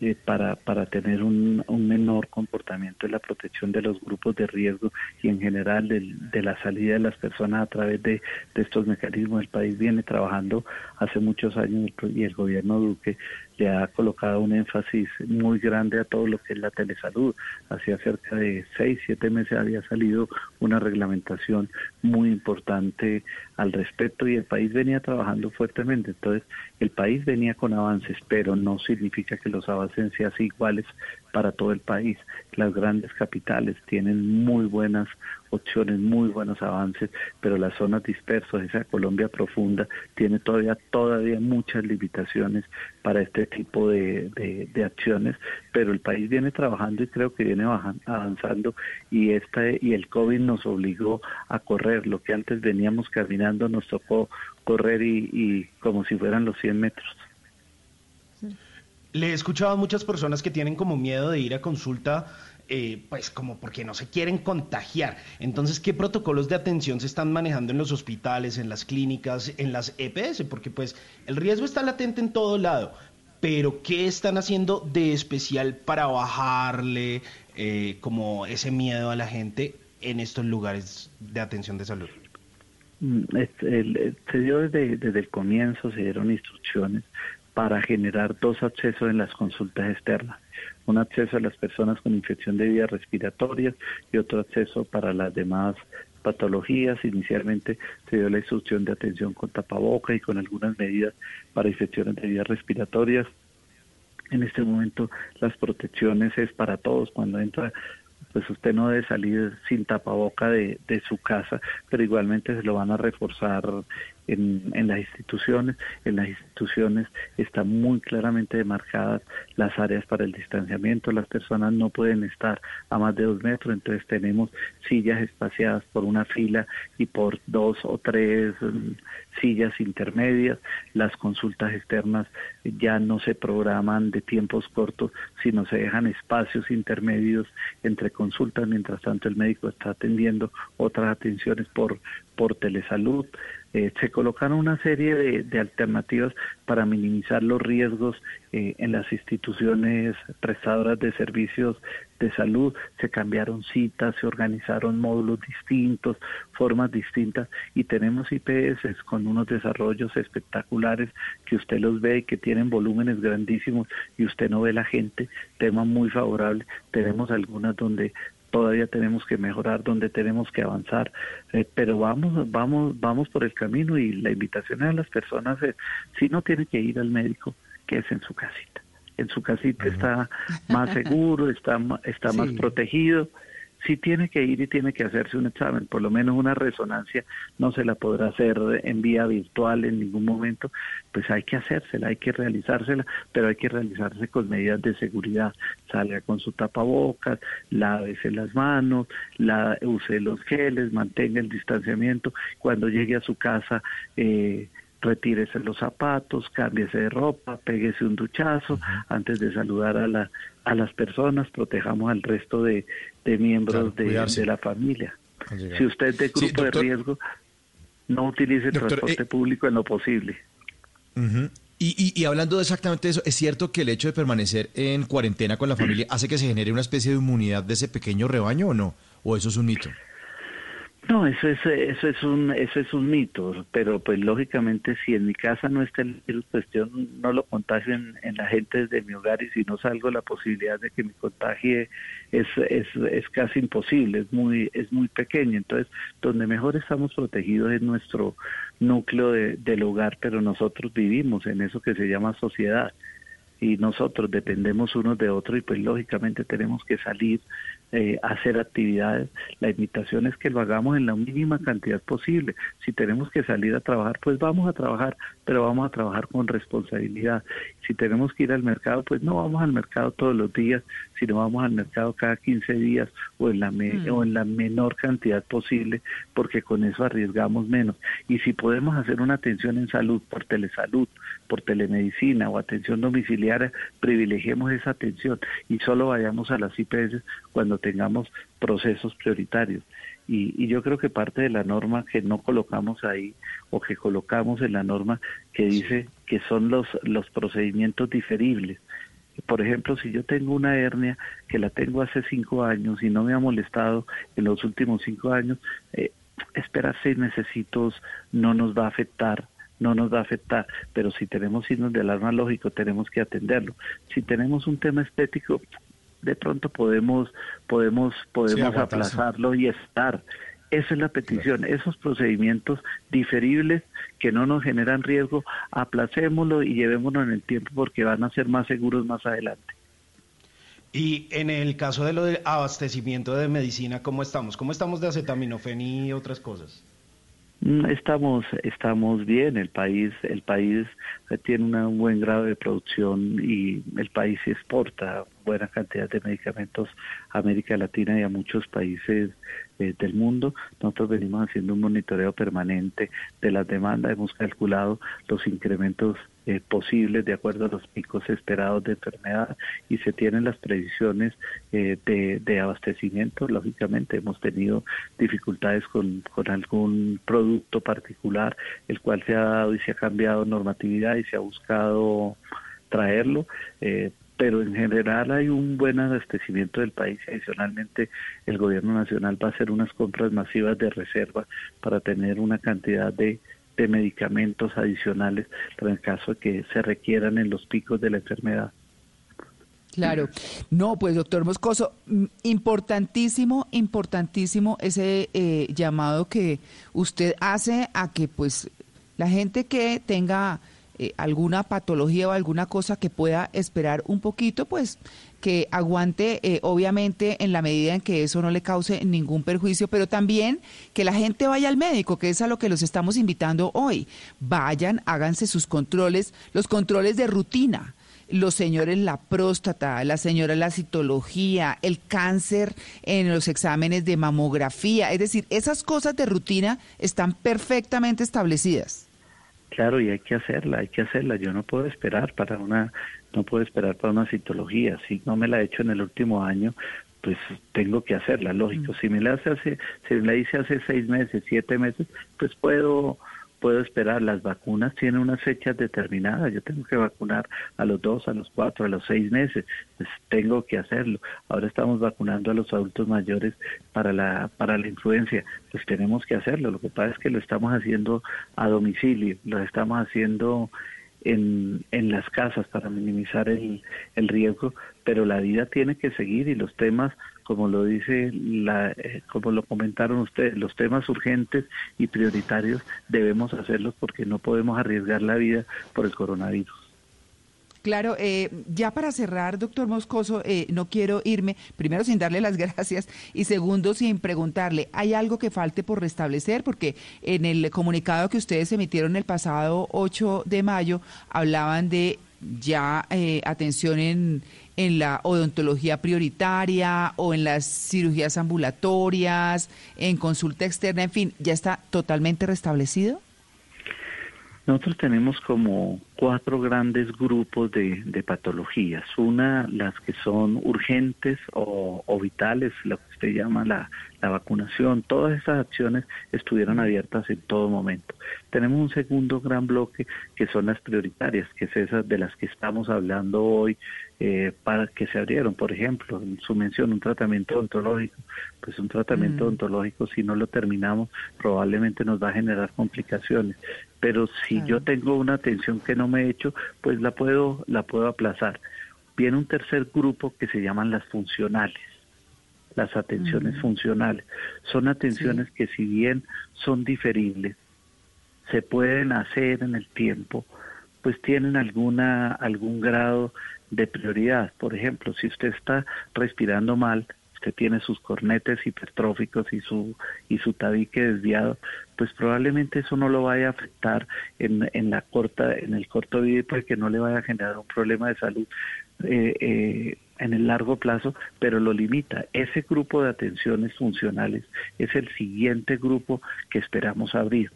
eh, para, para tener un, un menor comportamiento en la protección de los grupos de riesgo y en general del- de, la salida de las personas a través de, de estos mecanismos. El país viene trabajando hace muchos años y el gobierno Duque le ha colocado un énfasis muy grande a todo lo que es la telesalud. Hacía cerca de seis, siete meses había salido una reglamentación muy importante al respecto y el país venía trabajando fuertemente. Entonces, el país venía con avances, pero no significa que los avances sean iguales para todo el país. Las grandes capitales tienen muy buenas opciones, muy buenos avances, pero las zonas dispersas, esa Colombia profunda, tiene todavía todavía muchas limitaciones para este tipo de, acciones, pero el país viene trabajando y creo que viene avanzando y esta y el COVID nos obligó a correr, lo que antes veníamos caminando nos tocó correr y, y como si fueran los 100 metros. Le he escuchado a muchas personas que tienen como miedo de ir a consulta, eh, pues como porque no se quieren contagiar. Entonces, ¿qué protocolos de atención se están manejando en los hospitales, en las clínicas, en las EPS? Porque pues el riesgo está latente en todo lado. Pero, ¿qué están haciendo de especial para bajarle eh, como ese miedo a la gente en estos lugares de atención de salud? Mm, se dio desde, desde el comienzo, se dieron instrucciones para generar dos accesos en las consultas externas. Un acceso a las personas con infección de vías respiratorias y otro acceso para las demás patologías. Inicialmente se dio la instrucción de atención con tapaboca y con algunas medidas para infecciones de vías respiratorias. En este momento las protecciones es para todos. Cuando entra pues usted no debe salir sin tapaboca de, de su casa, pero igualmente se lo van a reforzar en, en las instituciones. En las instituciones están muy claramente demarcadas las áreas para el distanciamiento. Las personas no pueden estar a más de dos metros, entonces tenemos sillas espaciadas por una fila y por dos o tres mm, sillas intermedias. Las consultas externas ya no se programan de tiempos cortos, sino se dejan espacios intermedios entre consultas, mientras tanto el médico está atendiendo otras atenciones por, por telesalud. Eh, se colocaron una serie de, de alternativas para minimizar los riesgos eh, en las instituciones prestadoras de servicios de salud, se cambiaron citas, se organizaron módulos distintos, formas distintas y tenemos IPS con unos desarrollos espectaculares que usted los ve y que tienen volúmenes grandísimos y usted no ve la gente, tema muy favorable. Tenemos algunas donde todavía tenemos que mejorar, donde tenemos que avanzar, eh, pero vamos, vamos, vamos por el camino y la invitación a las personas es, si no tiene que ir al médico, que es en su casita. En su casita está más seguro, está, está más protegido. Si tiene que ir y tiene que hacerse un examen, por lo menos una resonancia, no se la podrá hacer en vía virtual en ningún momento, pues hay que hacérsela, hay que realizársela, pero hay que realizarse con medidas de seguridad. Salga con su tapabocas, lávese las manos, la, use los geles, mantenga el distanciamiento. Cuando llegue a su casa, eh, retírese los zapatos, cámbiese de ropa, péguese un duchazo antes de saludar a, la, a las personas, protejamos al resto de, de miembros Claro, de, de la familia. Si usted es de Sí, grupo doctor. de riesgo, no utilice Doctor, transporte eh, público en lo posible. Y, y- y hablando de exactamente eso, ¿es cierto que el hecho de permanecer en cuarentena con la familia hace que se genere una especie de inmunidad de ese pequeño rebaño o no? ¿O eso es un mito? No, eso es eso es un eso es un mito, pero pues lógicamente si en mi casa no está el virus, pues no lo contagio en, la gente desde mi hogar y si no salgo la posibilidad de que me contagie es, es, es casi imposible, es muy es muy pequeño, entonces donde mejor estamos protegidos es nuestro núcleo de- del hogar, pero nosotros vivimos en eso que se llama sociedad. Y nosotros dependemos unos de otros y pues lógicamente tenemos que salir eh, hacer actividades. La invitación es que lo hagamos en la mínima cantidad posible. Si tenemos que salir a trabajar, pues vamos a trabajar, pero vamos a trabajar con responsabilidad. Si tenemos que ir al mercado, pues no vamos al mercado todos los días, sino vamos al mercado cada 15 días o en la, me- Mm. o en la menor cantidad posible, porque con eso arriesgamos menos. Y si podemos hacer una atención en salud por telesalud, por telemedicina o atención domiciliaria, privilegiemos esa atención y solo vayamos a las IPS cuando tengamos procesos prioritarios. Y, y yo creo que parte de la norma que no colocamos ahí o que colocamos en la norma que dice que son los, los procedimientos diferibles. Por ejemplo, si yo tengo una hernia que la tengo hace cinco años y no me ha molestado en los últimos cinco años, eh, esperar seis necesitos no nos va a afectar no nos va a afectar, pero si tenemos signos de alarma lógico tenemos que atenderlo. Si tenemos un tema estético, de pronto podemos podemos podemos aplazarlo y estar. Esa es la petición, esos procedimientos diferibles que no nos generan riesgo, aplacémoslo y llevémonos en el tiempo porque van a ser más seguros más adelante. Y en el caso de lo del abastecimiento de medicina, ¿cómo estamos? ¿Cómo estamos de acetaminofén y otras cosas? Mm, Estamos, estamos bien. El país, el país eh, tiene una- un buen grado de producción y el país exporta buena cantidad de medicamentos a América Latina y a muchos países eh, del mundo. Nosotros venimos haciendo un monitoreo permanente de las demandas. Hemos calculado los incrementos eh, posibles de acuerdo a los picos esperados de enfermedad y se tienen las previsiones eh, de, abastecimiento. Lógicamente hemos tenido dificultades con, con algún producto particular, el cual se ha dado y se ha cambiado normatividad y se ha buscado traerlo. eh, pero en general hay un buen abastecimiento del país adicionalmente el gobierno nacional va a hacer unas compras masivas de reserva para tener una cantidad de, medicamentos adicionales para el caso que se requieran en los picos de la enfermedad. Claro. No, pues doctor Moscoso, mm, importantísimo, importantísimo ese eh, llamado que usted hace a que pues la gente que tenga eh, alguna patología o alguna cosa que pueda esperar un poquito, pues que aguante, eh, obviamente, en la medida en que eso no le cause ningún perjuicio, pero también que la gente vaya al médico, que es a lo que los estamos invitando hoy. Vayan, háganse sus controles, los controles de rutina los señores la próstata, la señora la citología, el cáncer en los exámenes de mamografía, es decir, esas cosas de rutina están perfectamente establecidas. Claro, y hay que hacerla, hay que hacerla. Yo no puedo esperar para una, no puedo esperar para una citología. Si no me la he hecho en el último año, pues tengo que hacerla, lógico. Si me la hace hace, si me la hice hace seis meses, siete meses, pues puedo, puedo esperar. Las vacunas tienen unas fechas determinadas. Yo tengo que vacunar a los dos, a los cuatro, a los seis meses. Pues tengo que hacerlo. Ahora estamos vacunando a los adultos mayores para la, para la influencia. Pues tenemos que hacerlo. Lo que pasa es que lo estamos haciendo a domicilio, lo estamos haciendo en, en las casas para minimizar el, el riesgo, pero la vida tiene que seguir y los temas, como lo dice, la, eh, como lo comentaron ustedes, los temas urgentes y prioritarios debemos hacerlos porque no podemos arriesgar la vida por el coronavirus. Claro, eh, ya para cerrar, doctor Moscoso, eh, no quiero irme, primero sin darle las gracias y segundo sin preguntarle, ¿hay algo que falte por restablecer? Porque en el comunicado que ustedes emitieron el pasado 8 de mayo hablaban de ya eh, atención en, en la odontología prioritaria o en las cirugías ambulatorias, en consulta externa, en fin, ¿ya está totalmente restablecido? Nosotros tenemos como cuatro grandes grupos de, de patologías. Una, las que son urgentes o, o vitales, lo que usted llama la, la vacunación. Todas esas acciones estuvieron abiertas en todo momento. Tenemos un segundo gran bloque que son las prioritarias, que es esas de las que estamos hablando hoy, eh, para que se abrieron. Por ejemplo, en su mención, un tratamiento odontológico. Pues un tratamiento Mm. odontológico, si no lo terminamos, probablemente nos va a generar complicaciones. Pero si yo tengo una atención que no me he hecho, pues la puedo, la puedo aplazar. Viene un tercer grupo que se llaman las funcionales las atenciones funcionales. Son atenciones que si bien son diferibles, se pueden hacer en el tiempo, pues tienen alguna algún grado de prioridad. Por ejemplo, si usted está respirando mal, usted tiene sus cornetes hipertróficos y su y su tabique desviado, pues probablemente eso no lo vaya a afectar en, en la corta en el corto video porque no le vaya a generar un problema de salud eh, eh, en el largo plazo, pero lo limita. Ese grupo de atenciones funcionales es el siguiente grupo que esperamos abrir.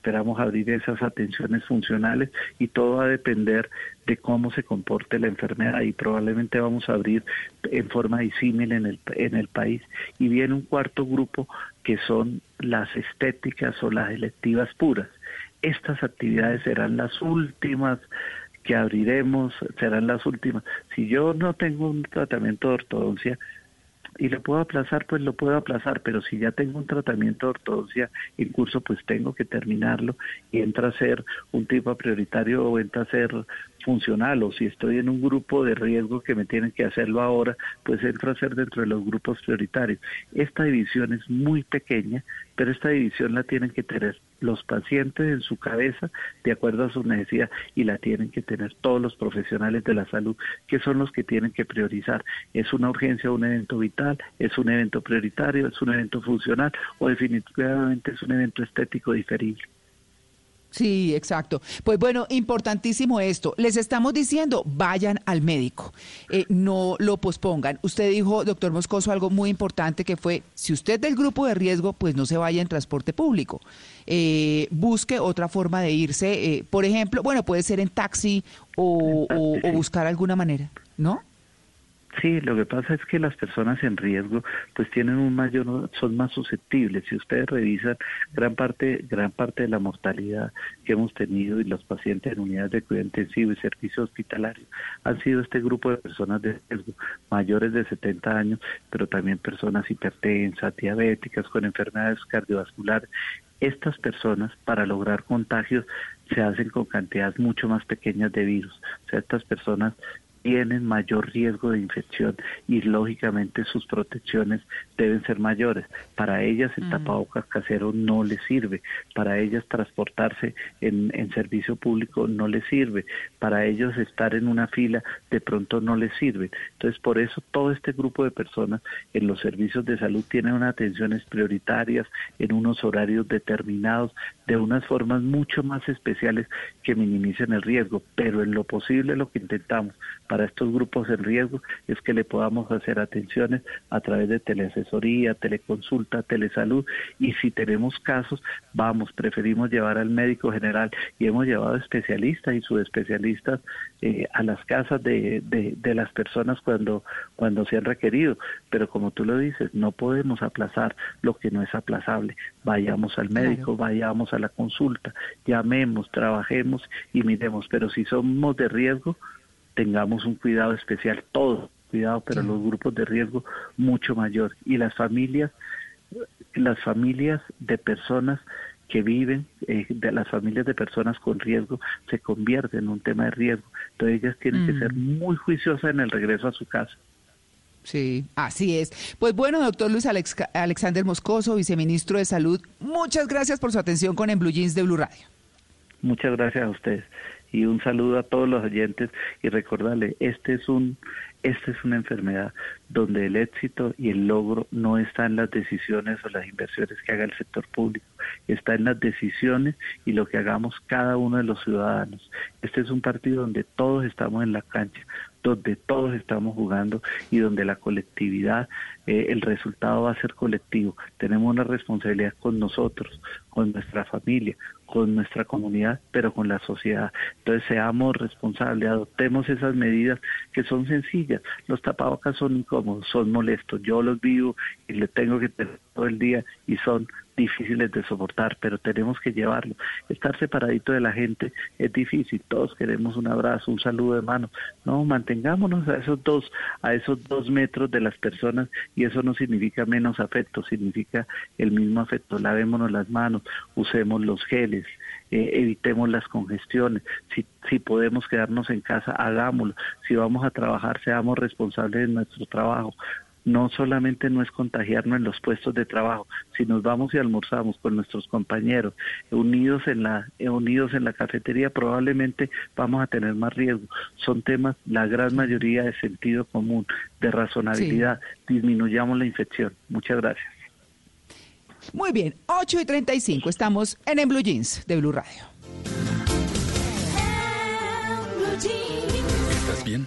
Esperamos abrir esas atenciones funcionales y todo va a depender de cómo se comporte la enfermedad y probablemente vamos a abrir en forma disímil en el, en el país. Y viene un cuarto grupo que son las estéticas o las electivas puras. Estas actividades serán las últimas que abriremos, serán las últimas. Si yo no tengo un tratamiento de ortodoncia, y lo puedo aplazar, pues lo puedo aplazar, pero si ya tengo un tratamiento de ortodoncia en curso, pues tengo que terminarlo y entra a ser un tipo prioritario o entra a ser funcional, o si estoy en un grupo de riesgo que me tienen que hacerlo ahora, pues entra a ser dentro de los grupos prioritarios. Esta división es muy pequeña, pero esta división la tienen que tener los pacientes en su cabeza de acuerdo a su necesidad y la tienen que tener todos los profesionales de la salud, que son los que tienen que priorizar. ¿Es una urgencia un evento vital? ¿Es un evento prioritario? ¿Es un evento funcional? ¿O definitivamente es un evento estético diferible? Sí, exacto. Pues bueno, importantísimo esto. Les estamos diciendo, vayan al médico, eh, no lo pospongan. Usted dijo, doctor Moscoso, algo muy importante que fue, si usted del grupo de riesgo, pues no se vaya en transporte público. Eh, busque otra forma de irse, eh, por ejemplo, bueno, puede ser en taxi o, o- o buscar alguna manera, ¿no? Sí, lo que pasa es que las personas en riesgo pues tienen un mayor son más susceptibles. Si ustedes revisan gran parte gran parte de la mortalidad que hemos tenido y los pacientes en unidades de cuidado intensivo y servicio hospitalario han sido este grupo de personas de riesgo mayores de 70 años, pero también personas hipertensas, diabéticas con enfermedades cardiovasculares. Estas personas para lograr contagios se hacen con cantidades mucho más pequeñas de virus. O sea, estas personas tienen mayor riesgo de infección y lógicamente sus protecciones deben ser mayores. Para ellas el tapabocas casero no les sirve, para ellas transportarse en, en servicio público no les sirve, para ellos estar en una fila de pronto no les sirve. Entonces por eso todo este grupo de personas en los servicios de salud tienen unas atenciones prioritarias en unos horarios determinados, de unas formas mucho más especiales que minimicen el riesgo, pero en lo posible lo que intentamos para estos grupos en riesgo es que le podamos hacer atenciones a través de teleasesoría, teleconsulta, telesalud y si tenemos casos, vamos, preferimos llevar al médico general y hemos llevado especialistas y subespecialistas eh, a las casas de, de, de las personas cuando, cuando se han requerido, pero como tú lo dices, no podemos aplazar lo que no es aplazable. Vayamos al médico, vayamos a la consulta, llamemos, trabajemos y miremos, pero si somos de riesgo, tengamos un cuidado especial, todo cuidado, pero los grupos de riesgo mucho mayor. Y las familias, las familias de personas que viven, eh, de las familias de personas con riesgo, se convierten en un tema de riesgo. Entonces ellas tienen que ser muy juiciosas en el regreso a su casa. Sí, así es. Pues bueno, doctor Luis Alex Alexander Moscoso, viceministro de Salud, muchas gracias por su atención con En Blue Jeans de Blue Radio. Muchas gracias a ustedes y un saludo a todos los oyentes y recordarle, este es un esta es una enfermedad donde el éxito y el logro no está en las decisiones o las inversiones que haga el sector público, está en las decisiones y lo que hagamos cada uno de los ciudadanos. Este es un partido donde todos estamos en la cancha, donde todos estamos jugando y donde la colectividad eh, el resultado va a ser colectivo. Tenemos una responsabilidad con nosotros, con nuestra familia, con nuestra comunidad, pero con la sociedad. Entonces seamos responsables, adoptemos esas medidas que son sencillas. Los tapabocas son incómodos, son molestos. Yo los vivo y le tengo que tener todo el día y son difíciles de soportar, pero tenemos que llevarlo. Estar separadito de la gente es difícil. Todos queremos un abrazo, un saludo de mano. No, mantengámonos a esos dos, a esos dos metros de las personas y eso no significa menos afecto, significa el mismo afecto. Lavémonos las manos, usemos los geles, eh, evitemos las congestiones. Si, si podemos quedarnos en casa, hagámoslo. Si vamos a trabajar, seamos responsables de nuestro trabajo no solamente no es contagiarnos en los puestos de trabajo, si nos vamos y almorzamos con nuestros compañeros unidos en la unidos en la cafetería, probablemente vamos a tener más riesgo. Son temas la gran mayoría de sentido común, de razonabilidad. Disminuyamos la infección. Muchas gracias. Muy bien, 8 y 35, estamos en En Blue Jeans de Blue Radio. ¿Estás bien?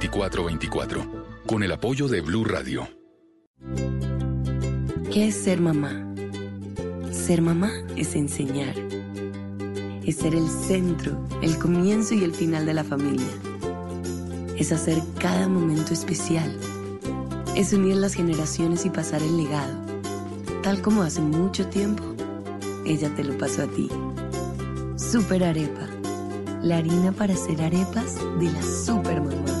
320-616-2424 con el apoyo de Blue Radio. ¿Qué es ser mamá? Ser mamá es enseñar. Es ser el centro, el comienzo y el final de la familia. Es hacer cada momento especial. Es unir las generaciones y pasar el legado. Tal como hace mucho tiempo, ella te lo pasó a ti. Super Arepa. La harina para hacer arepas de las super mamás.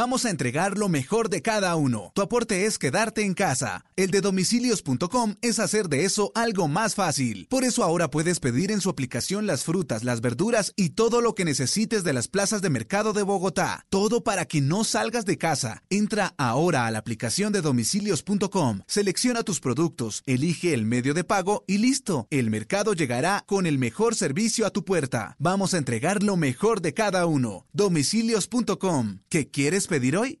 Vamos a entregar lo mejor de cada uno. Tu aporte es quedarte en casa. El de domicilios.com es hacer de eso algo más fácil. Por eso ahora puedes pedir en su aplicación las frutas, las verduras y todo lo que necesites de las plazas de mercado de Bogotá. Todo para que no salgas de casa. Entra ahora a la aplicación de domicilios.com, selecciona tus productos, elige el medio de pago y listo. El mercado llegará con el mejor servicio a tu puerta. Vamos a entregar lo mejor de cada uno. Domicilios.com. ¿Qué quieres pedir hoy?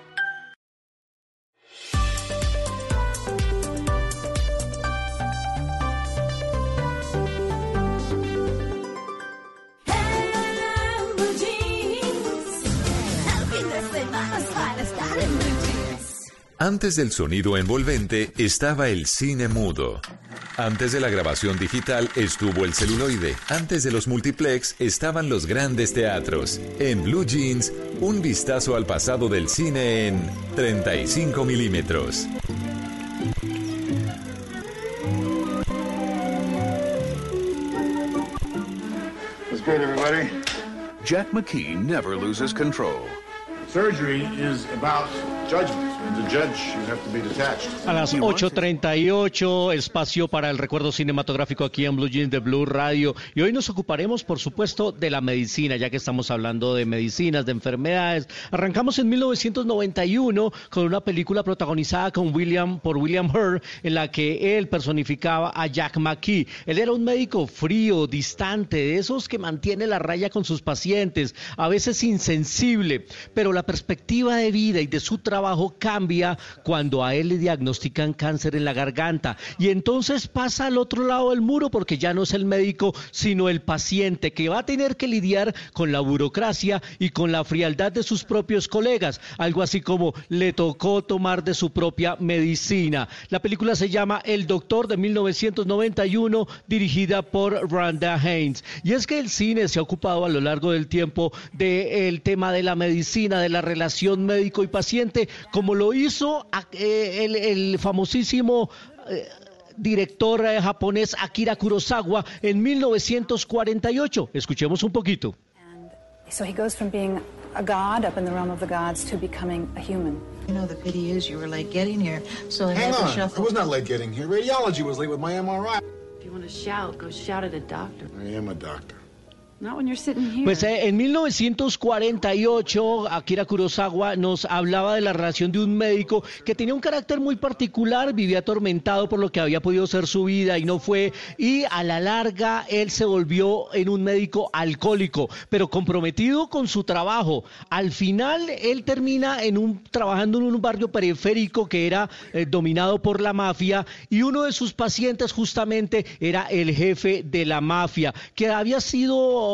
Antes del sonido envolvente estaba el cine mudo. Antes de la grabación digital estuvo el celuloide. Antes de los multiplex estaban los grandes teatros. En Blue Jeans, un vistazo al pasado del cine en 35 milímetros. What's good, everybody? Jack McKee never loses control. Surgery is about judgment. And the judge, you have to be detached. A las 8.38, espacio para el recuerdo cinematográfico aquí en Blue Jeans de Blue Radio. Y hoy nos ocuparemos, por supuesto, de la medicina, ya que estamos hablando de medicinas, de enfermedades. Arrancamos en 1991 con una película protagonizada con William, por William Hurt, en la que él personificaba a Jack McKee. Él era un médico frío, distante, de esos que mantiene la raya con sus pacientes, a veces insensible, pero la perspectiva de vida y de su trabajo trabajo cambia cuando a él le diagnostican cáncer en la garganta. Y entonces pasa al otro lado del muro porque ya no es el médico sino el paciente que va a tener que lidiar con la burocracia y con la frialdad de sus propios colegas, algo así como le tocó tomar de su propia medicina. La película se llama El Doctor de 1991 dirigida por Randa Haynes y es que el cine se ha ocupado a lo largo del tiempo del tema de la medicina, de la relación médico y paciente, como lo hizo eh, el, el famosísimo eh, director eh, japonés Akira Kurosawa en 1948. Escuchemos un poquito. So he goes from being a god up in the realm of the gods to becoming a human. You know, the pity is you were late getting here, so I Hang had to on, I shuffle. was not late getting here. Radiology was late with my MRI. If you want to shout, go shout at a doctor. I am a doctor. Pues eh, en 1948 Akira Kurosawa nos hablaba de la relación de un médico que tenía un carácter muy particular, vivía atormentado por lo que había podido ser su vida y no fue, y a la larga él se volvió en un médico alcohólico, pero comprometido con su trabajo. Al final él termina en un trabajando en un barrio periférico que era eh, dominado por la mafia y uno de sus pacientes justamente era el jefe de la mafia, que había sido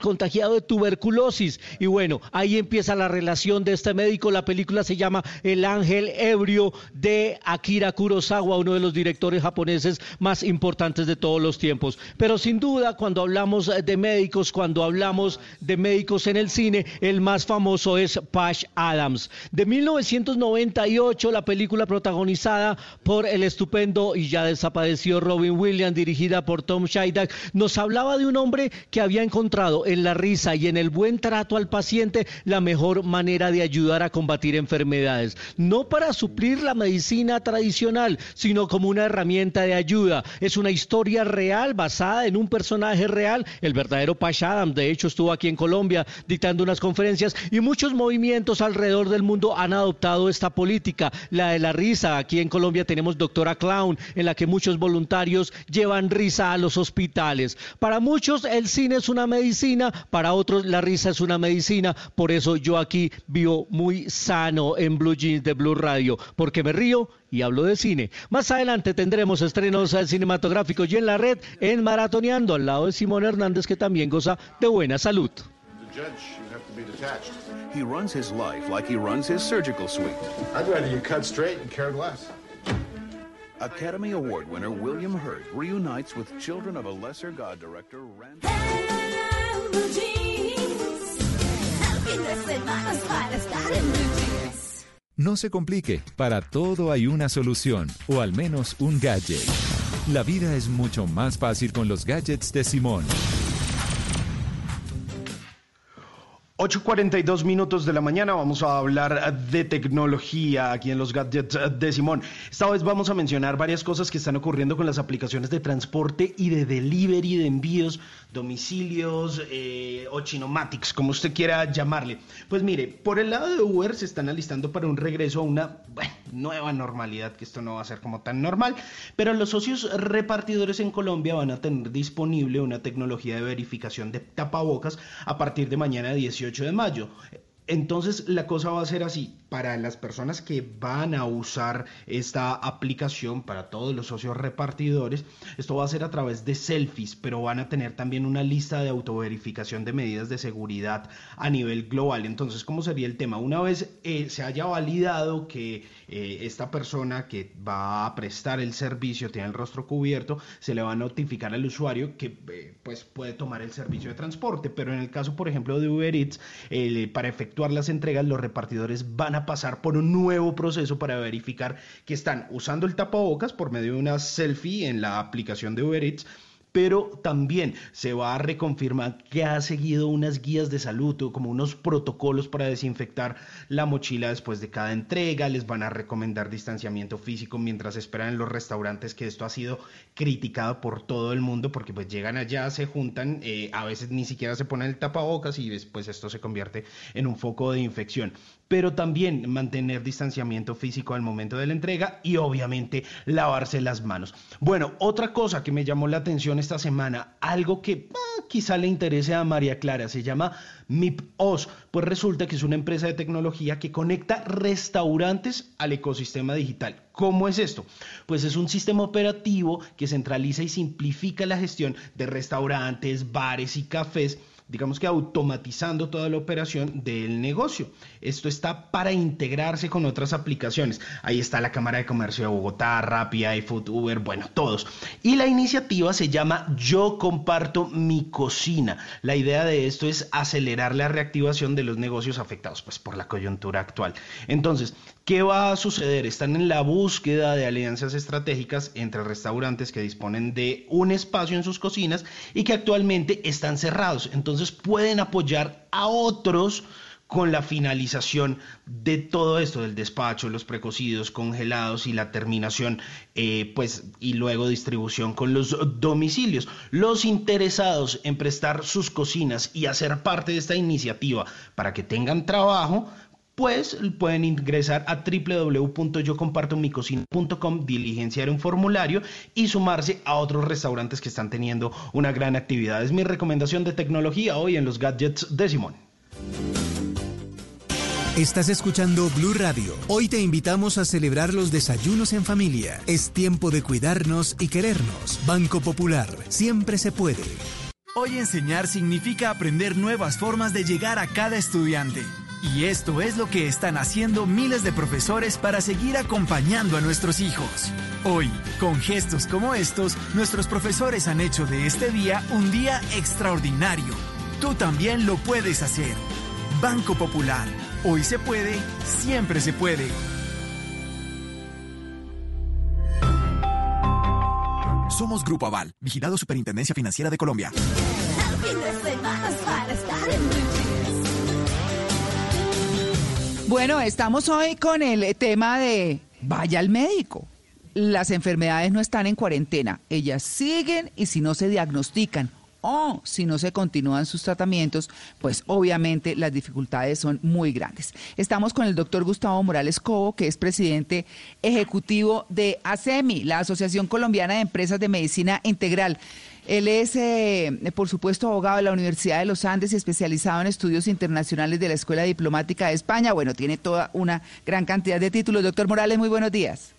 contagiado de tuberculosis. Y bueno, ahí empieza la relación de este médico. La película se llama El ángel ebrio de Akira Kurosawa, uno de los directores japoneses más importantes de todos los tiempos. Pero sin duda, cuando hablamos de médicos, cuando hablamos de médicos en el cine, el más famoso es Patch Adams. De 1998, la película protagonizada por el estupendo y ya desaparecido Robin Williams, dirigida por Tom Scheidak, nos hablaba de un hombre que había encontrado en la risa y en el buen trato al paciente la mejor manera de ayudar a combatir enfermedades. No para suplir la medicina tradicional, sino como una herramienta de ayuda. Es una historia real basada en un personaje real. El verdadero Patch Adams, de hecho, estuvo aquí en Colombia dictando unas conferencias y muchos movimientos alrededor del mundo han adoptado esta política, la de la risa. Aquí en Colombia tenemos Doctora Clown, en la que muchos voluntarios llevan risa a los hospitales. Para muchos el cine es una medicina, para otros la risa es una medicina. Por eso yo aquí vivo muy sano en Blue Jeans de Blue Radio, porque me río y hablo de cine. Más adelante tendremos estrenos cinematográficos y en la red en Maratoneando, al lado de Simón Hernández, que también goza de buena salud. The judge, you have to be detached. He runs his life like he runs his surgical suite. I'd rather you cut straight and cared less. Academy Award winner William Hurt reunites with children of a lesser god director Rand. No se complique, para todo hay una solución, o al menos un gadget. La vida es mucho más fácil con los gadgets de Simón. 8.42 minutos de la mañana vamos a hablar de tecnología aquí en los gadgets de Simón. Esta vez vamos a mencionar varias cosas que están ocurriendo con las aplicaciones de transporte y de delivery de envíos, domicilios eh, o chinomatics, como usted quiera llamarle. Pues mire, por el lado de Uber se están alistando para un regreso a una nueva normalidad, que esto no va a ser como tan normal, pero los socios repartidores en Colombia van a tener disponible una tecnología de verificación de tapabocas a partir de mañana 18 de mayo. Entonces la cosa va a ser así, para las personas que van a usar esta aplicación, para todos los socios repartidores, esto va a ser a través de selfies, pero van a tener también una lista de autoverificación de medidas de seguridad a nivel global. Entonces, ¿cómo sería el tema? Una vez eh, se haya validado que eh, esta persona que va a prestar el servicio tiene el rostro cubierto, se le va a notificar al usuario que eh, pues puede tomar el servicio de transporte, pero en el caso, por ejemplo, de Uber Eats, eh, para efectuar las entregas, los repartidores van a pasar por un nuevo proceso para verificar que están usando el tapabocas por medio de una selfie en la aplicación de Uber Eats pero también se va a reconfirmar que ha seguido unas guías de salud o como unos protocolos para desinfectar la mochila después de cada entrega, les van a recomendar distanciamiento físico mientras esperan en los restaurantes, que esto ha sido criticado por todo el mundo porque pues llegan allá, se juntan, eh, a veces ni siquiera se ponen el tapabocas y después esto se convierte en un foco de infección pero también mantener distanciamiento físico al momento de la entrega y obviamente lavarse las manos. Bueno, otra cosa que me llamó la atención esta semana, algo que ah, quizá le interese a María Clara, se llama MIPOS, pues resulta que es una empresa de tecnología que conecta restaurantes al ecosistema digital. ¿Cómo es esto? Pues es un sistema operativo que centraliza y simplifica la gestión de restaurantes, bares y cafés digamos que automatizando toda la operación del negocio. Esto está para integrarse con otras aplicaciones. Ahí está la Cámara de Comercio de Bogotá, Rappi, iFood, Uber, bueno, todos. Y la iniciativa se llama Yo comparto mi cocina. La idea de esto es acelerar la reactivación de los negocios afectados pues, por la coyuntura actual. Entonces, ¿Qué va a suceder? Están en la búsqueda de alianzas estratégicas entre restaurantes que disponen de un espacio en sus cocinas y que actualmente están cerrados. Entonces pueden apoyar a otros con la finalización de todo esto, del despacho, los precocidos, congelados y la terminación, eh, pues, y luego distribución con los domicilios. Los interesados en prestar sus cocinas y hacer parte de esta iniciativa para que tengan trabajo, pues pueden ingresar a www.yocompartomicocina.com, diligenciar un formulario y sumarse a otros restaurantes que están teniendo una gran actividad. Es mi recomendación de tecnología hoy en los gadgets de Simón. Estás escuchando Blue Radio. Hoy te invitamos a celebrar los desayunos en familia. Es tiempo de cuidarnos y querernos. Banco Popular, siempre se puede. Hoy enseñar significa aprender nuevas formas de llegar a cada estudiante. Y esto es lo que están haciendo miles de profesores para seguir acompañando a nuestros hijos. Hoy, con gestos como estos, nuestros profesores han hecho de este día un día extraordinario. Tú también lo puedes hacer. Banco Popular. Hoy se puede, siempre se puede. Somos Grupo Aval, vigilado Superintendencia Financiera de Colombia. Bueno, estamos hoy con el tema de vaya al médico. Las enfermedades no están en cuarentena, ellas siguen y si no se diagnostican o si no se continúan sus tratamientos, pues obviamente las dificultades son muy grandes. Estamos con el doctor Gustavo Morales Cobo, que es presidente ejecutivo de ASEMI, la Asociación Colombiana de Empresas de Medicina Integral. Él es, eh, por supuesto, abogado de la Universidad de los Andes y especializado en estudios internacionales de la Escuela Diplomática de España. Bueno, tiene toda una gran cantidad de títulos. Doctor Morales, muy buenos días.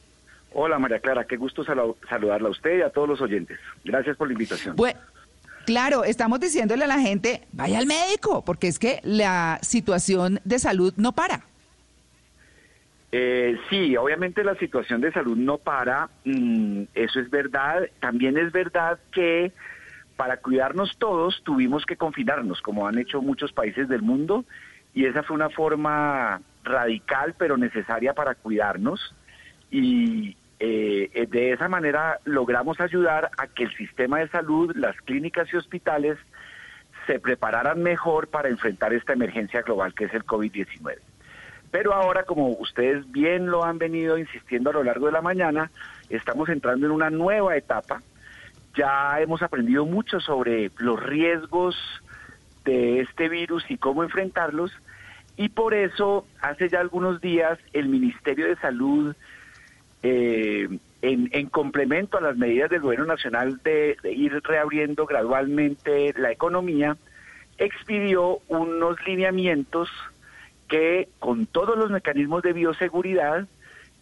Hola María Clara, qué gusto saludarla a usted y a todos los oyentes. Gracias por la invitación. claro, estamos diciéndole a la gente, vaya al médico, porque es que la situación de salud no para. Eh, sí, obviamente la situación de salud no para, mm, eso es verdad. También es verdad que para cuidarnos todos tuvimos que confinarnos, como han hecho muchos países del mundo, y esa fue una forma radical pero necesaria para cuidarnos. Y eh, de esa manera logramos ayudar a que el sistema de salud, las clínicas y hospitales se prepararan mejor para enfrentar esta emergencia global que es el COVID-19. Pero ahora, como ustedes bien lo han venido insistiendo a lo largo de la mañana, estamos entrando en una nueva etapa. Ya hemos aprendido mucho sobre los riesgos de este virus y cómo enfrentarlos. Y por eso, hace ya algunos días, el Ministerio de Salud, eh, en, complemento a las medidas del Gobierno Nacional de ir reabriendo gradualmente la economía, expidió unos lineamientos que con todos los mecanismos de bioseguridad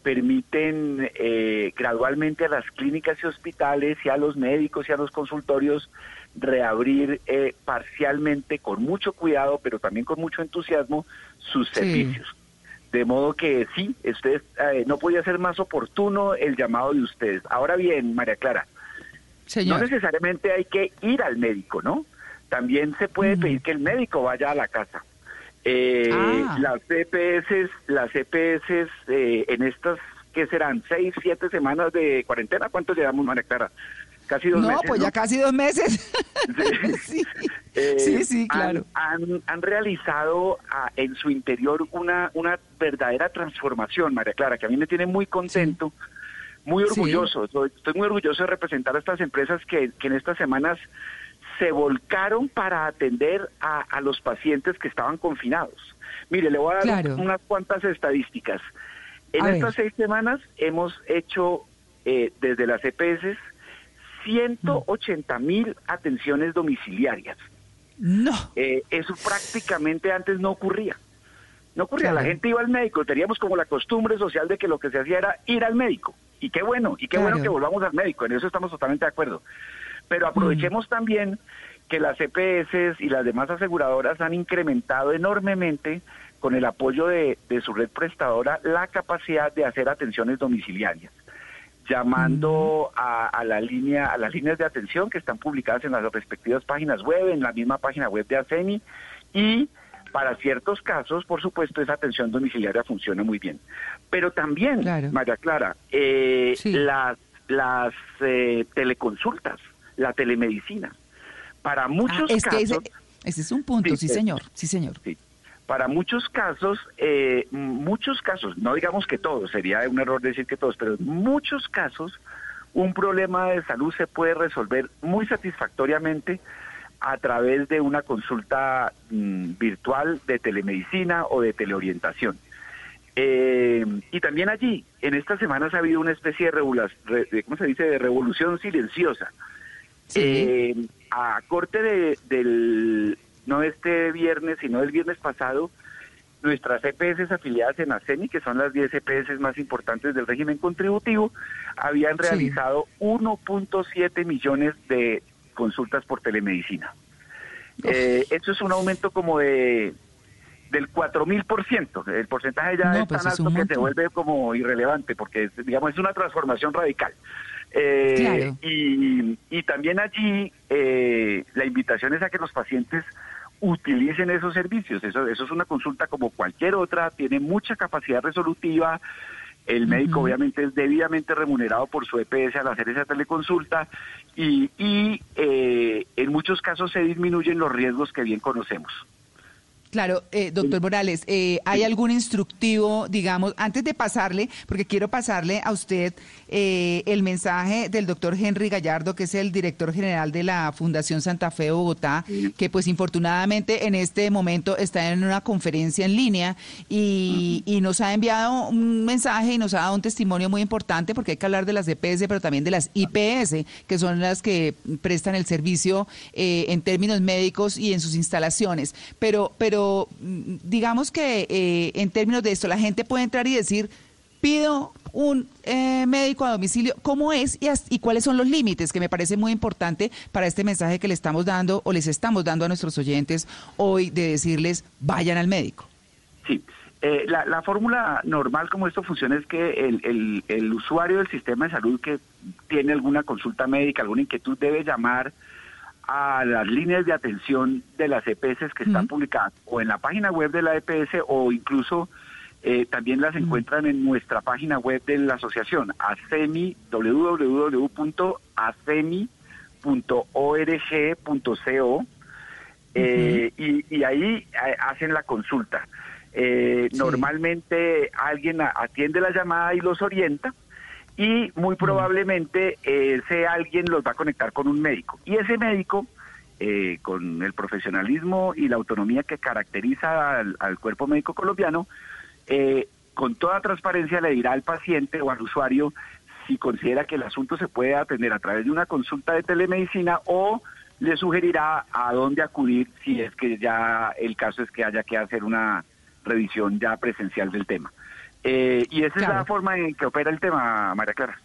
permiten eh, gradualmente a las clínicas y hospitales y a los médicos y a los consultorios reabrir eh, parcialmente con mucho cuidado, pero también con mucho entusiasmo sus servicios. De modo que sí, ustedes, eh, no podía ser más oportuno el llamado de ustedes. Ahora bien, María Clara, no necesariamente hay que ir al médico, ¿no? También se puede pedir que el médico vaya a la casa. Eh, ah. Las EPS, las EPS eh, en estas, ¿qué serán? ¿Seis, siete semanas de cuarentena? ¿Cuánto llevamos, María Clara? Casi dos meses. pues ya casi dos meses. sí. sí, sí, eh, claro. Han, han, realizado ah, en su interior una, una verdadera transformación, María Clara, que a mí me tiene muy contento. Muy orgulloso, estoy, muy orgulloso de representar a estas empresas que, que en estas semanas se volcaron para atender a, los pacientes que estaban confinados. Mire, le voy a dar unas cuantas estadísticas. En estas seis semanas hemos hecho eh, desde las EPS 180 mil atenciones domiciliarias. No. Eh, eso prácticamente antes no ocurría. No ocurría, la gente iba al médico, teníamos como la costumbre social de que lo que se hacía era ir al médico. Y qué bueno, y qué bueno que volvamos al médico, en eso estamos totalmente de acuerdo. Pero aprovechemos también que las EPS y las demás aseguradoras han incrementado enormemente con el apoyo de, su red prestadora la capacidad de hacer atenciones domiciliarias llamando a, la línea, a las líneas de atención que están publicadas en las respectivas páginas web, en la misma página web de ACEMI, y para ciertos casos, por supuesto, esa atención domiciliaria funciona muy bien. Pero también, María Clara, eh, las, las eh, teleconsultas, la telemedicina, para ah, muchos casos... ese, es un punto, sí, señor, sí, señor. Para muchos casos, eh, muchos casos, no digamos que todos, sería un error decir que todos, pero en muchos casos, un problema de salud se puede resolver muy satisfactoriamente a través de una consulta mm, virtual de telemedicina o de teleorientación. Eh, y también allí, en estas semanas ha habido una especie de, ¿cómo se dice?, de revolución silenciosa. Eh, a corte de, del, no este viernes, sino del viernes pasado, nuestras EPS afiliadas en ACENI, que son las 10 EPS más importantes del régimen contributivo, habían realizado 1.7 millones de consultas por telemedicina. Eh, eso es un aumento como de del 4000%. El porcentaje ya es pues tan alto que se vuelve como irrelevante porque digamos es una transformación radical. Eh, y, y, también allí eh, la invitación es a que los pacientes utilicen esos servicios. Eso, eso es una consulta como cualquier otra, tiene mucha capacidad resolutiva, el médico obviamente es debidamente remunerado por su EPS al hacer esa teleconsulta y, y eh, en muchos casos se disminuyen los riesgos que bien conocemos. Claro, eh, doctor Morales, eh, ¿hay algún instructivo, digamos, antes de pasarle, porque quiero pasarle a usted eh, el mensaje del doctor Henry Gallardo, que es el director general de la Fundación Santa Fe de Bogotá, que pues infortunadamente en este momento está en una conferencia en línea y, y, nos ha enviado un mensaje y nos ha dado un testimonio muy importante, porque hay que hablar de las EPS, pero también de las IPS, que son las que prestan el servicio en términos médicos y en sus instalaciones. Pero, pero Mm, digamos que eh, en términos de esto, la gente puede entrar y decir, pido un eh, médico a domicilio, ¿cómo es y, cuáles son los límites? Que me parece muy importante para este mensaje que le estamos dando o les estamos dando a nuestros oyentes hoy de decirles, vayan al médico. Sí. Eh, la, fórmula normal como esto funciona es que el, el, usuario del sistema de salud que tiene alguna consulta médica, alguna inquietud, debe llamar a las líneas de atención de las EPS que están publicadas o en la página web de la EPS o incluso eh, también las encuentran en nuestra página web de la asociación, acemi, www.acemi.org.co eh, y, ahí eh, hacen la consulta. Normalmente alguien atiende la llamada y los orienta y muy probablemente ese alguien los va a conectar con un médico. Y ese médico, eh, con el profesionalismo y la autonomía que caracteriza al, cuerpo médico colombiano, eh, con toda transparencia le dirá al paciente o al usuario si considera que el asunto se puede atender a través de una consulta de telemedicina o le sugerirá a dónde acudir si es que ya el caso es que haya que hacer una revisión ya presencial del tema. Eh, y esa es la forma en que opera el tema, María Clara.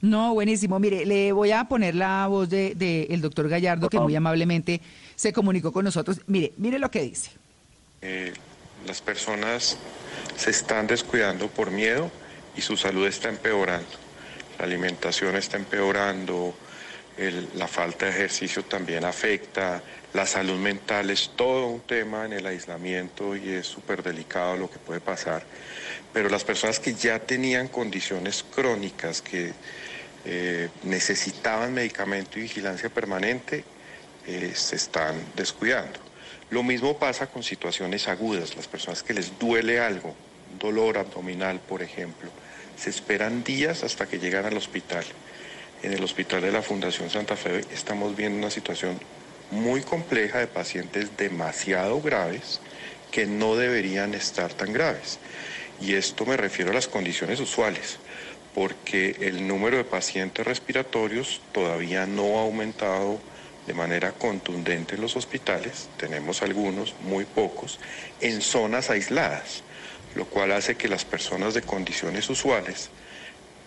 No, buenísimo. Mire, le voy a poner la voz del de, el doctor Gallardo, que muy amablemente se comunicó con nosotros. Mire, mire lo que dice. Eh, las personas se están descuidando por miedo y su salud está empeorando. La alimentación está empeorando, la falta de ejercicio también afecta, la salud mental es todo un tema en el aislamiento y es súper delicado lo que puede pasar pero las personas que ya tenían condiciones crónicas, que eh, necesitaban medicamento y vigilancia permanente, eh, se están descuidando. Lo mismo pasa con situaciones agudas, las personas que les duele algo, dolor abdominal, por ejemplo, se esperan días hasta que llegan al hospital. En el hospital de la Fundación Santa Fe estamos viendo una situación muy compleja de pacientes demasiado graves que no deberían estar tan graves. Y esto me refiero a las condiciones usuales. porque el número de pacientes respiratorios todavía no ha aumentado de manera contundente en los hospitales, tenemos algunos, muy pocos, en zonas aisladas, lo cual hace que las personas de condiciones usuales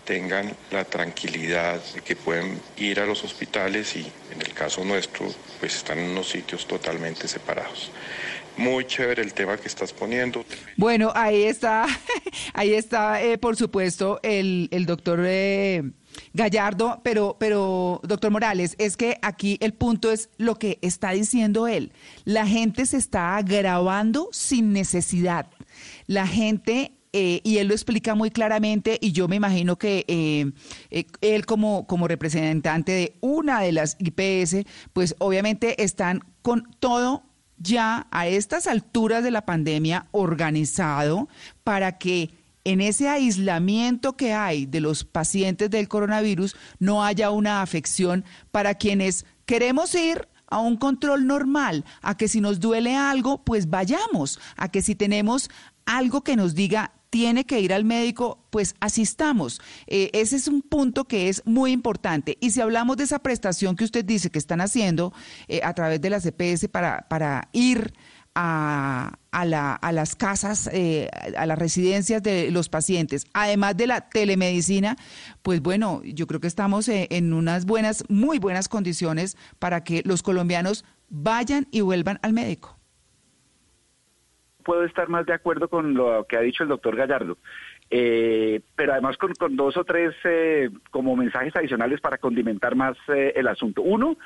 tengan la tranquilidad de que pueden ir a los hospitales y en el caso nuestro pues están en unos sitios totalmente separados. Muy chévere el tema que estás poniendo. Bueno, ahí está, ahí está, eh, por supuesto, el, el doctor eh, Gallardo, pero, pero, doctor Morales, es que aquí el punto es lo que está diciendo él. La gente se está agravando sin necesidad. La gente eh, y él lo explica muy claramente y yo me imagino que eh, eh, él como, como representante de una de las IPS, pues obviamente están con todo ya a estas alturas de la pandemia organizado para que en ese aislamiento que hay de los pacientes del coronavirus no haya una afección para quienes queremos ir a un control normal, a que si nos duele algo, pues vayamos, a que si tenemos algo que nos diga tiene que ir al médico, pues asistamos. Eh, ese es un punto que es muy importante. Y si hablamos de esa prestación que usted dice que están haciendo eh, a través de la CPS para, para ir a, a, la, a las casas, eh, a las residencias de los pacientes, además de la telemedicina, pues bueno, yo creo que estamos en unas buenas, muy buenas condiciones para que los colombianos vayan y vuelvan al médico puedo estar más de acuerdo con lo que ha dicho el doctor Gallardo. Eh, pero además con, dos o tres eh, como mensajes adicionales para condimentar más eh, el asunto. Uno,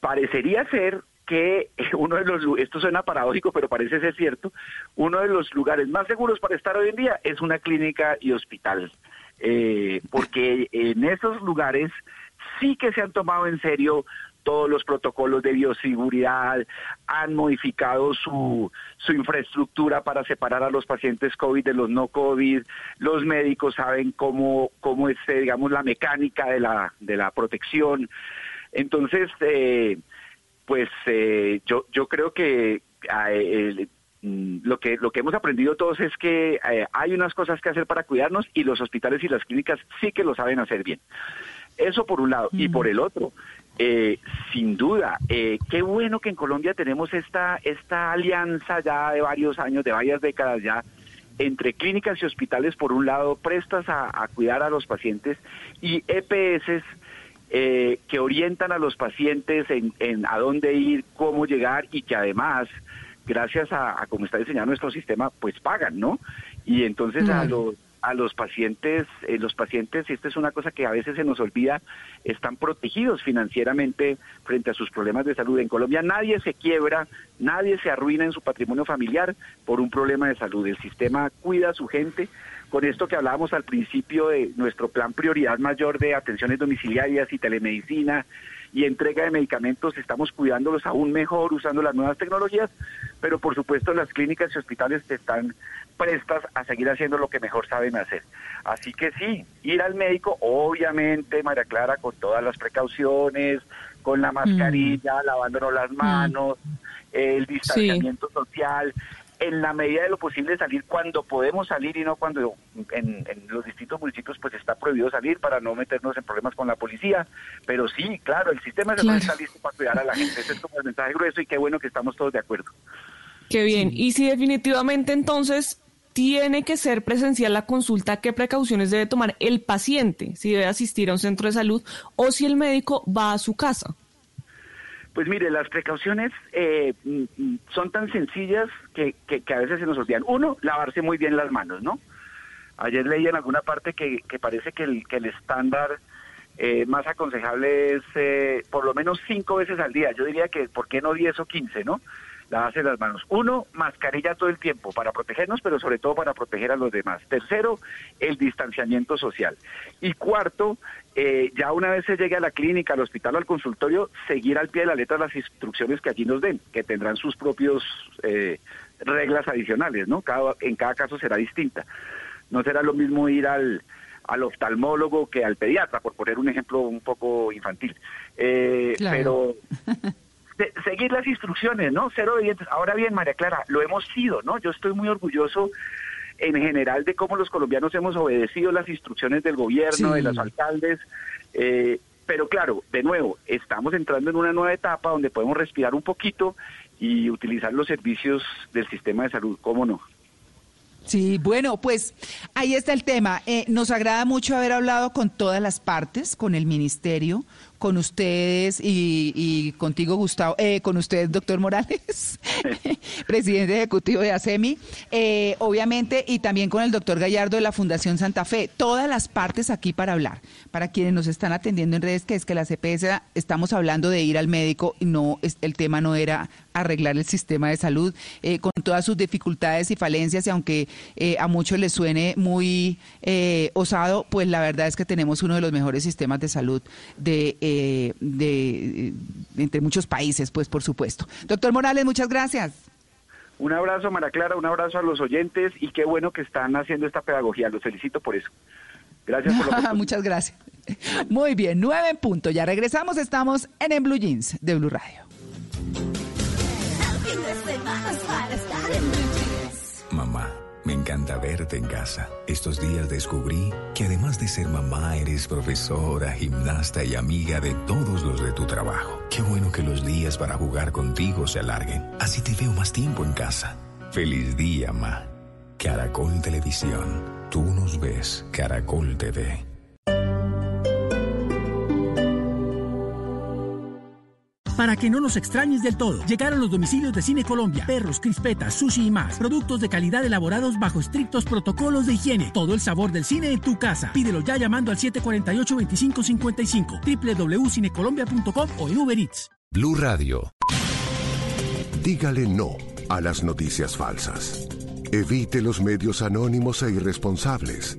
parecería ser que uno de los, esto suena paradójico, pero parece ser cierto, uno de los lugares más seguros para estar hoy en día es una clínica y hospital, porque en esos lugares sí que se han tomado en serio todos los protocolos de bioseguridad, han modificado su, su infraestructura para separar a los pacientes COVID de los no COVID, los médicos saben cómo, cómo es, eh, digamos, la mecánica de la, de la protección. Entonces, eh, pues eh, yo, yo creo que mm, lo que lo que hemos aprendido todos es que hay unas cosas que hacer para cuidarnos y los hospitales y las clínicas sí que lo saben hacer bien. Eso por un lado. Y por el otro, eh, sin duda, eh, qué bueno que en Colombia tenemos esta, esta alianza ya de varios años, de varias décadas ya, entre clínicas y hospitales, por un lado, prestas a, cuidar a los pacientes y EPS eh, que orientan a los pacientes en, a dónde ir, cómo llegar y que además, gracias a, a cómo está diseñado nuestro sistema, pues pagan, ¿no? Y entonces a los a los pacientes, eh, los pacientes, y esta es una cosa que a veces se nos olvida, están protegidos financieramente frente a sus problemas de salud. En Colombia nadie se quiebra, nadie se arruina en su patrimonio familiar por un problema de salud. El sistema cuida a su gente. Con esto que hablábamos al principio de nuestro plan prioridad mayor de atenciones domiciliarias y telemedicina, y entrega de medicamentos, estamos cuidándolos aún mejor usando las nuevas tecnologías, pero por supuesto las clínicas y hospitales están prestas a seguir haciendo lo que mejor saben hacer. Así que sí, ir al médico, obviamente, María Clara, con todas las precauciones, con la mascarilla, mm. lavándonos las manos, el distanciamiento social, en la medida de lo posible salir cuando podemos salir y no cuando en, los distintos municipios pues está prohibido salir para no meternos en problemas con la policía. Pero sí, claro, el sistema de salud está listo para cuidar a la gente. Ese es como el mensaje grueso y qué bueno que estamos todos de acuerdo. Qué bien. Y si definitivamente entonces tiene que ser presencial la consulta, ¿qué precauciones debe tomar el paciente si debe asistir a un centro de salud o si el médico va a su casa? Pues mire, las precauciones eh, mm, mm, son tan sencillas que, que, a veces se nos olvidan. Uno, lavarse muy bien las manos, ¿no? Ayer leí en alguna parte que, que parece que el, que estándar eh, más aconsejable es eh, por lo menos cinco veces al día. Yo diría que, ¿por qué no diez o quince, no? Lavarse las manos. Uno, mascarilla todo el tiempo para protegernos, pero sobre todo para proteger a los demás. Tercero, el distanciamiento social. Y cuarto, eh, ya una vez se llegue a la clínica, al hospital o al consultorio, seguir al pie de la letra las instrucciones que allí nos den, que tendrán sus propios eh, reglas adicionales, ¿no? Cada, en cada caso será distinta. No será lo mismo ir al, al oftalmólogo que al pediatra, por poner un ejemplo un poco infantil. Eh, Pero seguir las instrucciones, ¿no? Ser obedientes. Ahora bien, María Clara, lo hemos sido, ¿no? Yo estoy muy orgulloso en general de cómo los colombianos hemos obedecido las instrucciones del gobierno, de los alcaldes. Eh, pero claro, de nuevo, estamos entrando en una nueva etapa donde podemos respirar un poquito y utilizar los servicios del sistema de salud, ¿cómo no? Sí, bueno, pues ahí está el tema. Eh, nos agrada mucho haber hablado con todas las partes, con el ministerio, con ustedes y, contigo, Gustavo, eh, con ustedes, doctor Morales, presidente ejecutivo de ASEMI, eh, obviamente, y también con el doctor Gallardo de la Fundación Santa Fe. Todas las partes aquí para hablar. Para quienes nos están atendiendo en redes, que es que la CPS estamos hablando de ir al médico y no, el tema no era arreglar el sistema de salud, eh, con todas sus dificultades y falencias, y aunque a muchos les suene muy osado, pues la verdad es que tenemos uno de los mejores sistemas de salud de de, entre muchos países, pues por supuesto. Doctor Morales, muchas gracias. Un abrazo, Mara Clara, un abrazo a los oyentes y qué bueno que están haciendo esta pedagogía. Los felicito por eso. Gracias por lo Muchas gracias. Muy bien, nueve en punto. Ya regresamos, estamos en, en Blue Jeans de Blue Radio. Mamá. Me encanta verte en casa. Estos días descubrí que además de ser mamá, eres profesora, gimnasta y amiga de todos los de tu trabajo. Qué bueno que los días para jugar contigo se alarguen. Así te veo más tiempo en casa. Feliz día, ma. Caracol Televisión. Tú nos ves. Caracol TV. Para que no nos extrañes del todo, llegaron los domicilios de Cine Colombia, perros, crispetas, sushi y más. Productos de calidad elaborados bajo estrictos protocolos de higiene. Todo el sabor del cine en tu casa. Pídelo ya llamando al 748-2555, www.cinecolombia.com o en Uber Eats. Blue Radio. Dígale no a las noticias falsas. Evite los medios anónimos e irresponsables.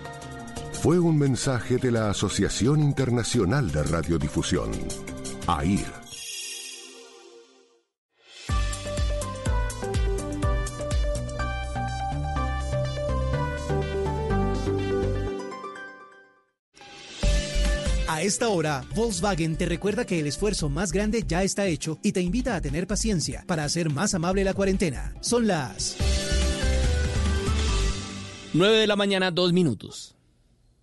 fue un mensaje de la Asociación Internacional de Radiodifusión, AIR. A esta hora, Volkswagen te recuerda que el esfuerzo más grande ya está hecho y te invita a tener paciencia para hacer más amable la cuarentena. Son las 9 de la mañana, dos minutos.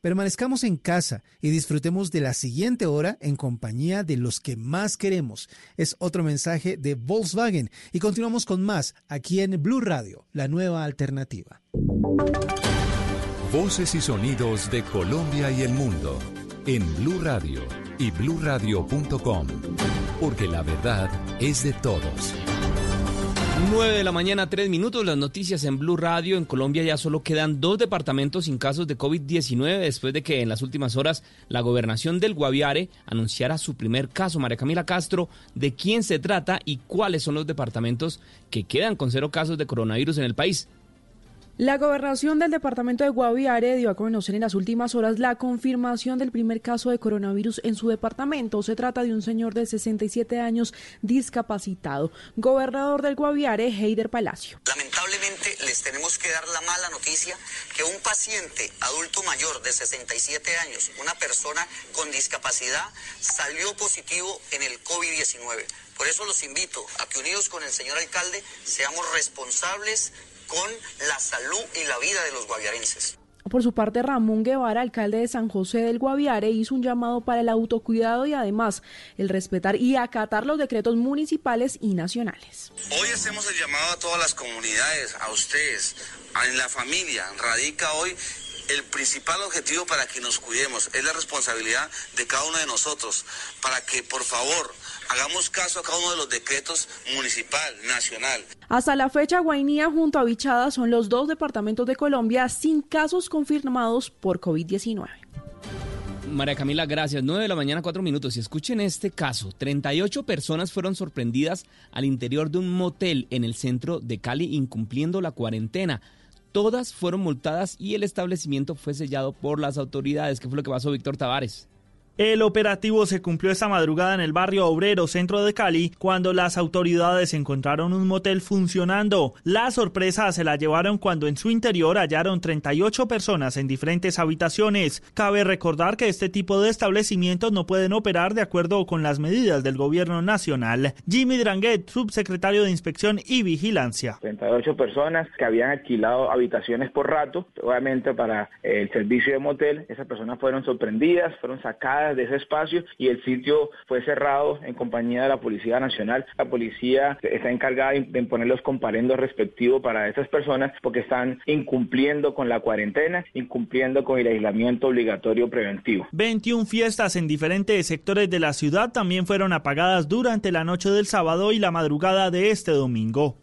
Permanezcamos en casa y disfrutemos de la siguiente hora en compañía de los que más queremos. Es otro mensaje de Volkswagen y continuamos con más aquí en Blue Radio, la nueva alternativa. Voces y sonidos de Colombia y el mundo en Blue Radio y bluradio.com, porque la verdad es de todos. 9 de la mañana, 3 minutos. Las noticias en Blue Radio. En Colombia ya solo quedan dos departamentos sin casos de COVID-19 después de que en las últimas horas la gobernación del Guaviare anunciara su primer caso. María Camila Castro, ¿de quién se trata y cuáles son los departamentos que quedan con cero casos de coronavirus en el país? La gobernación del departamento de Guaviare dio a conocer en las últimas horas la confirmación del primer caso de coronavirus en su departamento. Se trata de un señor de 67 años discapacitado. Gobernador del Guaviare, Heider Palacio. Lamentablemente les tenemos que dar la mala noticia que un paciente adulto mayor de 67 años, una persona con discapacidad, salió positivo en el COVID-19. Por eso los invito a que unidos con el señor alcalde seamos responsables con la salud y la vida de los guaviarenses. Por su parte, Ramón Guevara, alcalde de San José del Guaviare, hizo un llamado para el autocuidado y además el respetar y acatar los decretos municipales y nacionales. Hoy hacemos el llamado a todas las comunidades, a ustedes, en la familia. Radica hoy el principal objetivo para que nos cuidemos, es la responsabilidad de cada uno de nosotros, para que por favor Hagamos caso a cada uno de los decretos municipal, nacional. Hasta la fecha, Guainía junto a Bichada son los dos departamentos de Colombia sin casos confirmados por COVID-19. María Camila, gracias. 9 de la mañana, 4 minutos. Y escuchen este caso. 38 personas fueron sorprendidas al interior de un motel en el centro de Cali incumpliendo la cuarentena. Todas fueron multadas y el establecimiento fue sellado por las autoridades. ¿Qué fue lo que pasó, Víctor Tavares? El operativo se cumplió esta madrugada en el barrio obrero centro de Cali cuando las autoridades encontraron un motel funcionando. La sorpresa se la llevaron cuando en su interior hallaron 38 personas en diferentes habitaciones. Cabe recordar que este tipo de establecimientos no pueden operar de acuerdo con las medidas del gobierno nacional. Jimmy Dranguet, subsecretario de Inspección y Vigilancia. 38 personas que habían alquilado habitaciones por rato, obviamente para el servicio de motel. Esas personas fueron sorprendidas, fueron sacadas de ese espacio y el sitio fue cerrado en compañía de la Policía Nacional. La policía está encargada de imponer los comparendos respectivos para esas personas porque están incumpliendo con la cuarentena, incumpliendo con el aislamiento obligatorio preventivo. 21 fiestas en diferentes sectores de la ciudad también fueron apagadas durante la noche del sábado y la madrugada de este domingo.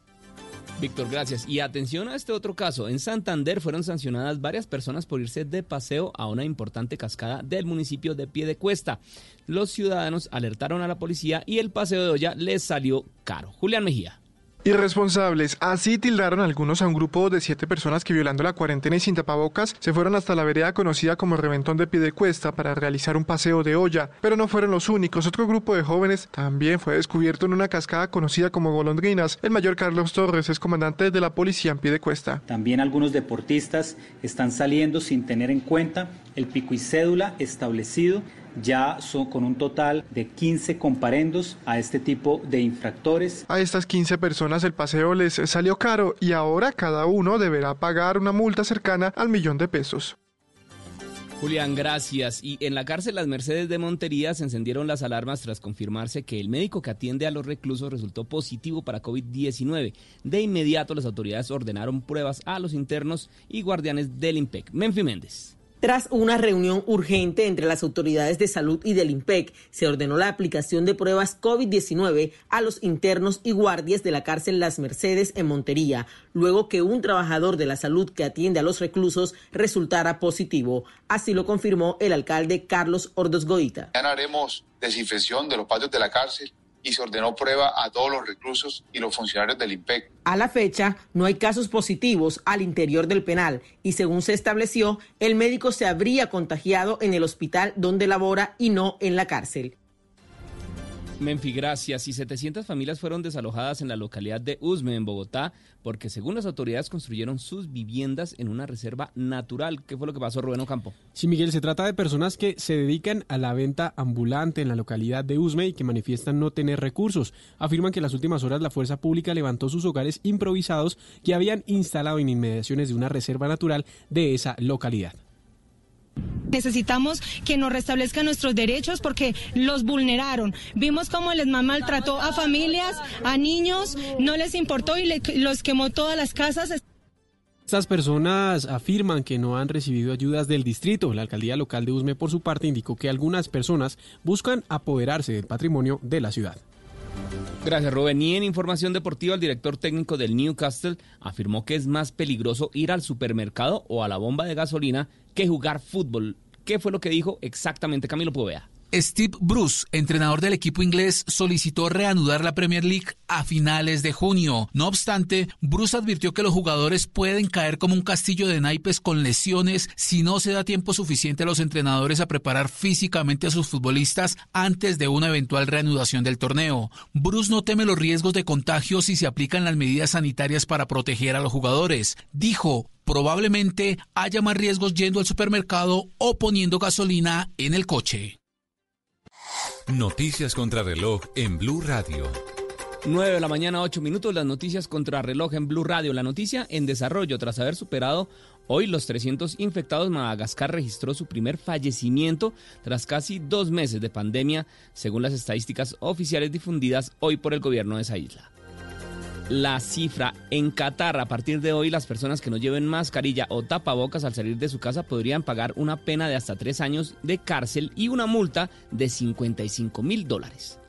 Víctor, gracias. Y atención a este otro caso. En Santander fueron sancionadas varias personas por irse de paseo a una importante cascada del municipio de Piedecuesta. Los ciudadanos alertaron a la policía y el paseo de olla les salió caro. Julián Mejía. Irresponsables, así tildaron algunos a un grupo de siete personas que violando la cuarentena y sin tapabocas se fueron hasta la vereda conocida como Reventón de Piedecuesta para realizar un paseo de olla. Pero no fueron los únicos, otro grupo de jóvenes también fue descubierto en una cascada conocida como Golondrinas. El mayor Carlos Torres es comandante de la policía en Piedecuesta. También algunos deportistas están saliendo sin tener en cuenta el pico y cédula establecido ya son con un total de 15 comparendos a este tipo de infractores. A estas 15 personas el paseo les salió caro y ahora cada uno deberá pagar una multa cercana al millón de pesos. Julián, gracias. Y en la cárcel Las Mercedes de Montería se encendieron las alarmas tras confirmarse que el médico que atiende a los reclusos resultó positivo para COVID-19. De inmediato las autoridades ordenaron pruebas a los internos y guardianes del IMPEC. Menfi Méndez. Tras una reunión urgente entre las autoridades de salud y del IMPEC, se ordenó la aplicación de pruebas COVID-19 a los internos y guardias de la cárcel Las Mercedes en Montería, luego que un trabajador de la salud que atiende a los reclusos resultara positivo. Así lo confirmó el alcalde Carlos Ordosgoita. haremos desinfección de los patios de la cárcel y se ordenó prueba a todos los reclusos y los funcionarios del IMPEC. A la fecha, no hay casos positivos al interior del penal y según se estableció, el médico se habría contagiado en el hospital donde labora y no en la cárcel. Menfi, gracias. Y 700 familias fueron desalojadas en la localidad de Usme, en Bogotá, porque según las autoridades construyeron sus viviendas en una reserva natural. ¿Qué fue lo que pasó, Rubén Ocampo? Sí, Miguel, se trata de personas que se dedican a la venta ambulante en la localidad de Usme y que manifiestan no tener recursos. Afirman que en las últimas horas la fuerza pública levantó sus hogares improvisados que habían instalado en inmediaciones de una reserva natural de esa localidad. Necesitamos que nos restablezcan nuestros derechos porque los vulneraron. Vimos cómo les maltrató a familias, a niños, no les importó y los quemó todas las casas. Estas personas afirman que no han recibido ayudas del distrito. La alcaldía local de Usme, por su parte, indicó que algunas personas buscan apoderarse del patrimonio de la ciudad. Gracias, Rubén. Y en información deportiva, el director técnico del Newcastle afirmó que es más peligroso ir al supermercado o a la bomba de gasolina que jugar fútbol. ¿Qué fue lo que dijo exactamente Camilo Povea? Steve Bruce, entrenador del equipo inglés, solicitó reanudar la Premier League a finales de junio. No obstante, Bruce advirtió que los jugadores pueden caer como un castillo de naipes con lesiones si no se da tiempo suficiente a los entrenadores a preparar físicamente a sus futbolistas antes de una eventual reanudación del torneo. Bruce no teme los riesgos de contagio si se aplican las medidas sanitarias para proteger a los jugadores. Dijo, probablemente haya más riesgos yendo al supermercado o poniendo gasolina en el coche. Noticias contra reloj en Blue Radio. 9 de la mañana, 8 minutos, las noticias contra reloj en Blue Radio. La noticia en desarrollo, tras haber superado hoy los 300 infectados, Madagascar registró su primer fallecimiento tras casi dos meses de pandemia, según las estadísticas oficiales difundidas hoy por el gobierno de esa isla la cifra. En Qatar, a partir de hoy, las personas que no lleven mascarilla o tapabocas al salir de su casa podrían pagar una pena de hasta tres años de cárcel y una multa de 55 mil dólares.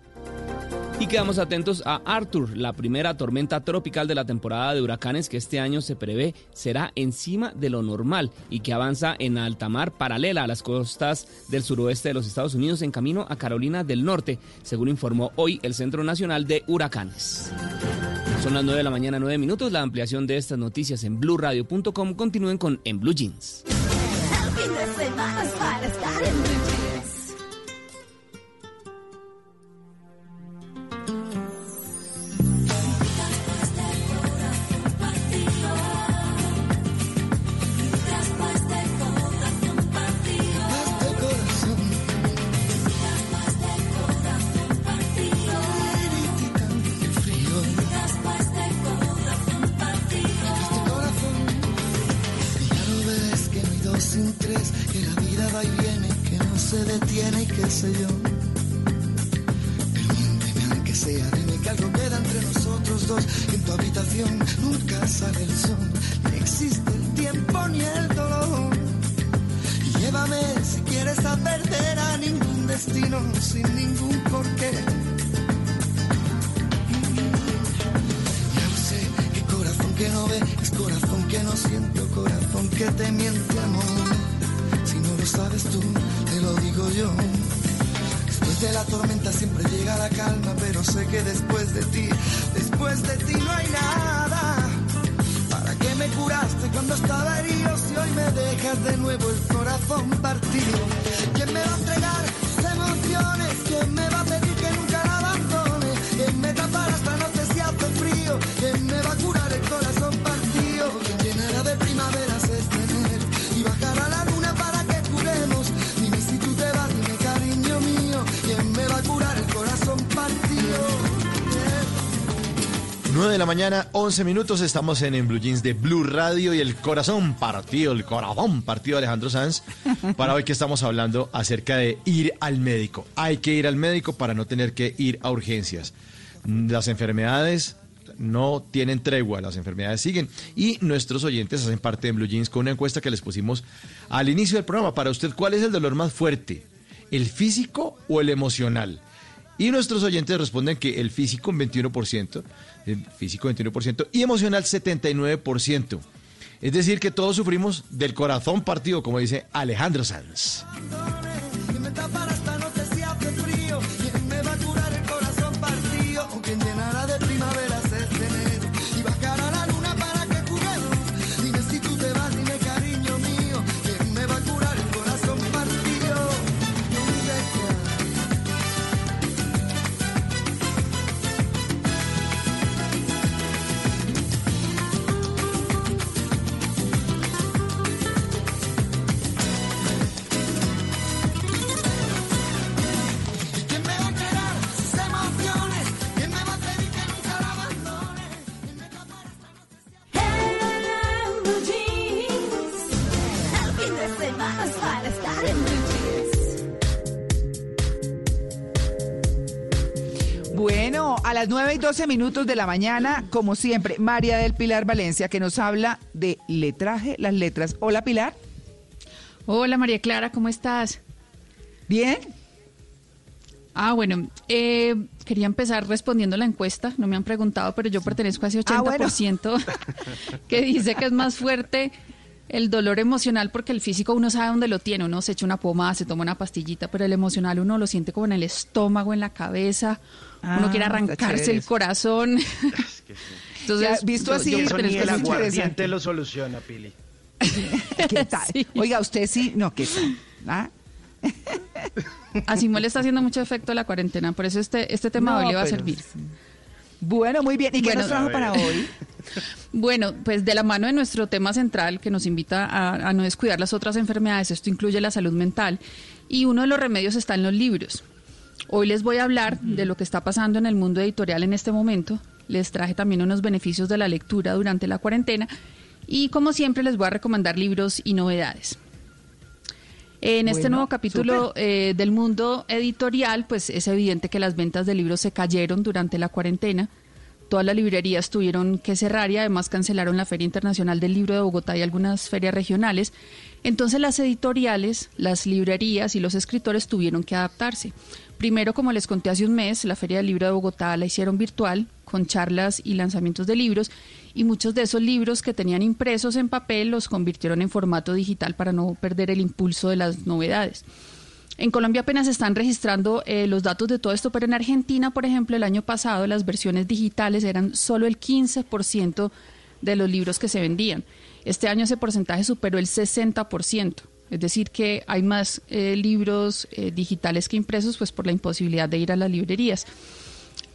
Y quedamos atentos a Arthur, la primera tormenta tropical de la temporada de huracanes que este año se prevé será encima de lo normal y que avanza en alta mar paralela a las costas del suroeste de los Estados Unidos en camino a Carolina del Norte, según informó hoy el Centro Nacional de Huracanes. Son las 9 de la mañana, 9 minutos. La ampliación de estas noticias en blueradio.com. Continúen con En Blue Jeans. detiene y qué sé yo. Permíteme aunque sea, dime que algo queda entre nosotros dos. En tu habitación nunca sale el sol, ni existe el tiempo ni el dolor. Llévame si quieres a perder a ningún destino sin ningún porqué. Ya lo sé, que corazón que no ve, es corazón que no siento, corazón que te miente amor. Si no lo sabes tú, te lo digo yo. Después de la tormenta siempre llega la calma, pero sé que después de ti, después de ti no hay nada. ¿Para qué me curaste cuando estaba herido si hoy me dejas de nuevo el corazón partido? ¿Quién me va a entregar sus emociones? ¿Quién me va a pedir que nunca la abandone? ¿Quién me tapará esta noche si hace frío? ¿Quién me va a curar el corazón partido? Mañana, 11 minutos. Estamos en, en Blue Jeans de Blue Radio y el corazón partido, el corazón partido Alejandro Sanz. Para hoy que estamos hablando acerca de ir al médico. Hay que ir al médico para no tener que ir a urgencias. Las enfermedades no tienen tregua, las enfermedades siguen. Y nuestros oyentes hacen parte de Blue Jeans con una encuesta que les pusimos al inicio del programa. Para usted, ¿cuál es el dolor más fuerte? ¿El físico o el emocional? Y nuestros oyentes responden que el físico un 21%, el físico 21% y emocional 79%. Es decir, que todos sufrimos del corazón partido, como dice Alejandro Sanz. Las 9 y 12 minutos de la mañana, como siempre, María del Pilar Valencia, que nos habla de letraje, las letras. Hola, Pilar. Hola, María Clara, ¿cómo estás? Bien. Ah, bueno, eh, quería empezar respondiendo la encuesta. No me han preguntado, pero yo pertenezco a ese 80% ah, que dice que es más fuerte el dolor emocional porque el físico uno sabe dónde lo tiene, uno se echa una pomada, se toma una pastillita, pero el emocional uno lo siente como en el estómago, en la cabeza uno quiere ah, arrancarse el corazón. Entonces, visto así, yo, yo el aguardiente lo soluciona, Pili. ¿Qué tal? Oiga, usted sí, no, ¿qué tal? ¿Ah? A Simón le está haciendo mucho efecto la cuarentena, por eso este, este tema hoy le va a servir. Bueno, muy bien. ¿Y qué nos trajo para hoy? Bueno, pues de la mano de nuestro tema central que nos invita a, a, no descuidar las otras enfermedades, esto incluye la salud mental, y uno de los remedios está en los libros. Hoy les voy a hablar de lo que está pasando en el mundo editorial en este momento. Les traje también unos beneficios de la lectura durante la cuarentena y como siempre les voy a recomendar libros y novedades. En este nuevo capítulo eh, del mundo editorial, pues es evidente que las ventas de libros se cayeron durante la cuarentena. Todas las librerías tuvieron que cerrar y además cancelaron la Feria Internacional del Libro de Bogotá y algunas ferias regionales. Entonces las editoriales, las librerías y los escritores tuvieron que adaptarse. Primero, como les conté hace un mes, la Feria del Libro de Bogotá la hicieron virtual, con charlas y lanzamientos de libros, y muchos de esos libros que tenían impresos en papel los convirtieron en formato digital para no perder el impulso de las novedades. En Colombia apenas están registrando eh, los datos de todo esto, pero en Argentina, por ejemplo, el año pasado las versiones digitales eran solo el 15% de los libros que se vendían. Este año ese porcentaje superó el 60%. Es decir, que hay más eh, libros eh, digitales que impresos, pues por la imposibilidad de ir a las librerías.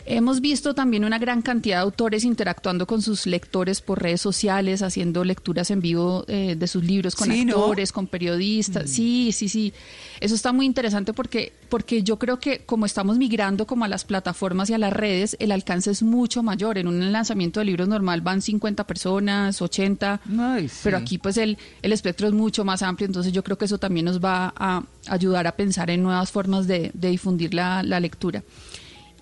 Hemos visto también una gran cantidad de autores interactuando con sus lectores por redes sociales, haciendo lecturas en vivo eh, de sus libros con actores, con periodistas. Mm. Sí, sí, sí. Eso está muy interesante porque, porque yo creo que como estamos migrando como a las plataformas y a las redes, el alcance es mucho mayor. En un lanzamiento de libros normal van 50 personas, 80, pero aquí pues el, el espectro es mucho más amplio, entonces yo creo que eso también nos va a ayudar a pensar en nuevas formas de, de difundir la, la lectura.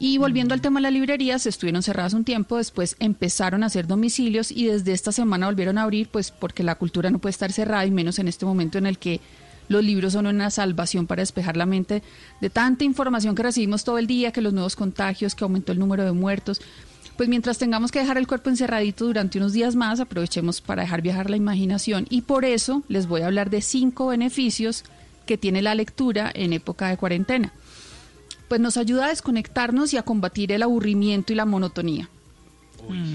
Y volviendo al tema de las librerías, estuvieron cerradas un tiempo, después empezaron a hacer domicilios y desde esta semana volvieron a abrir, pues porque la cultura no puede estar cerrada y menos en este momento en el que los libros son una salvación para despejar la mente de tanta información que recibimos todo el día, que los nuevos contagios, que aumentó el número de muertos. Pues mientras tengamos que dejar el cuerpo encerradito durante unos días más, aprovechemos para dejar viajar la imaginación. Y por eso les voy a hablar de cinco beneficios que tiene la lectura en época de cuarentena pues nos ayuda a desconectarnos y a combatir el aburrimiento y la monotonía.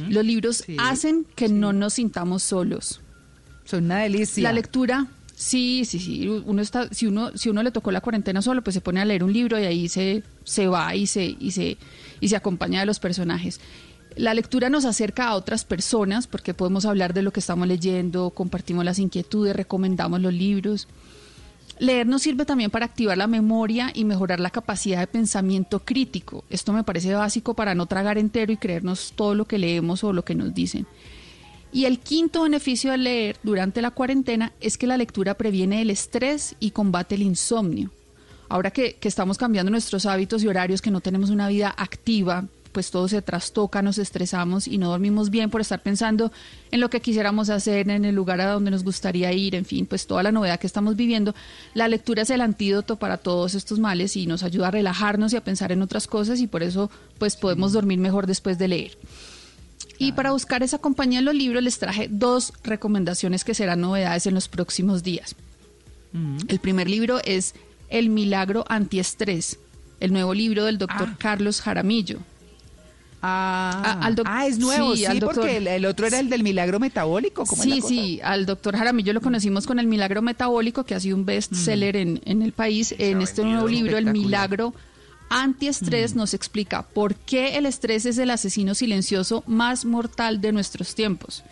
Los libros hacen que no nos sintamos solos. Son una delicia. La lectura, sí, sí, sí. Uno está, si uno, si uno le tocó la cuarentena solo, pues se pone a leer un libro y ahí se, se va y se, y se, y se acompaña de los personajes. La lectura nos acerca a otras personas porque podemos hablar de lo que estamos leyendo, compartimos las inquietudes, recomendamos los libros. Leer nos sirve también para activar la memoria y mejorar la capacidad de pensamiento crítico. Esto me parece básico para no tragar entero y creernos todo lo que leemos o lo que nos dicen. Y el quinto beneficio de leer durante la cuarentena es que la lectura previene el estrés y combate el insomnio. Ahora que, que estamos cambiando nuestros hábitos y horarios, que no tenemos una vida activa, pues todo se trastoca, nos estresamos y no dormimos bien por estar pensando en lo que quisiéramos hacer, en el lugar a donde nos gustaría ir, en fin, pues toda la novedad que estamos viviendo. La lectura es el antídoto para todos estos males y nos ayuda a relajarnos y a pensar en otras cosas y por eso pues podemos dormir mejor después de leer. Y para buscar esa compañía en los libros les traje dos recomendaciones que serán novedades en los próximos días. Mm. El primer libro es El milagro antiestrés, el nuevo libro del doctor ah. Carlos Jaramillo. Ah, ah, es nuevo, sí, porque el, otro era el del milagro metabólico. sí, sí, al doctor Jaramillo lo conocimos con el milagro metabólico, que ha sido un bestseller mm. en, el país. en este nuevo libro, El milagro antiestrés, mm. nos explica por qué el estrés es el asesino silencioso más mortal de nuestros tiempos.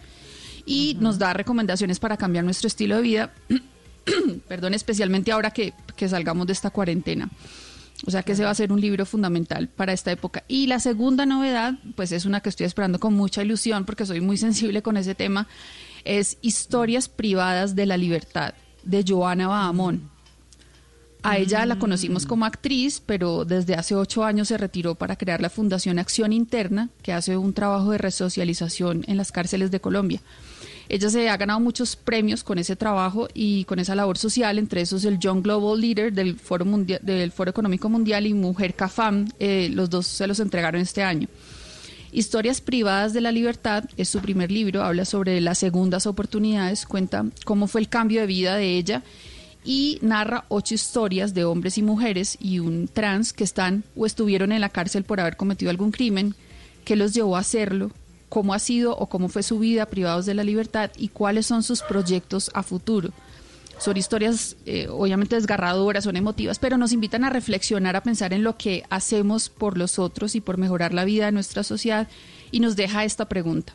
Y nos da recomendaciones para cambiar nuestro estilo de vida, perdón, especialmente ahora que, que salgamos de esta cuarentena. O sea que ese va a ser un libro fundamental para esta época. Y la segunda novedad, pues es una que estoy esperando con mucha ilusión porque soy muy sensible con ese tema, es Historias privadas de la libertad de Joana Bahamón. A ella la conocimos como actriz, pero desde hace ocho años se retiró para crear la Fundación Acción Interna, que hace un trabajo de resocialización en las cárceles de Colombia. Ella se ha ganado muchos premios con ese trabajo y con esa labor social, entre esos el Young Global Leader del Foro, Mundial, del Foro Económico Mundial y Mujer CAFAM, eh, los dos se los entregaron este año. Historias privadas de la libertad es su primer libro, habla sobre las segundas oportunidades, cuenta cómo fue el cambio de vida de ella y narra ocho historias de hombres y mujeres y un trans que están o estuvieron en la cárcel por haber cometido algún crimen, que los llevó a hacerlo, cómo ha sido o cómo fue su vida privados de la libertad y cuáles son sus proyectos a futuro. Son historias eh, obviamente desgarradoras, son emotivas, pero nos invitan a reflexionar, a pensar en lo que hacemos por los otros y por mejorar la vida de nuestra sociedad y nos deja esta pregunta.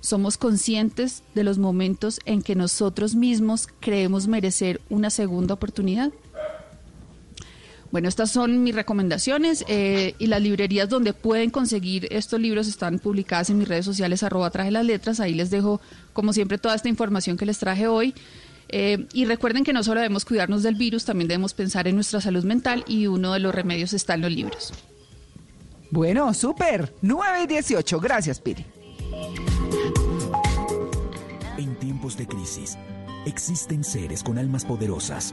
¿Somos conscientes de los momentos en que nosotros mismos creemos merecer una segunda oportunidad? Bueno, estas son mis recomendaciones eh, y las librerías donde pueden conseguir estos libros están publicadas en mis redes sociales arroba traje las letras. Ahí les dejo, como siempre, toda esta información que les traje hoy. Eh, y recuerden que no solo debemos cuidarnos del virus, también debemos pensar en nuestra salud mental y uno de los remedios está en los libros. Bueno, súper. 9 y 18. Gracias, Piri. En tiempos de crisis, existen seres con almas poderosas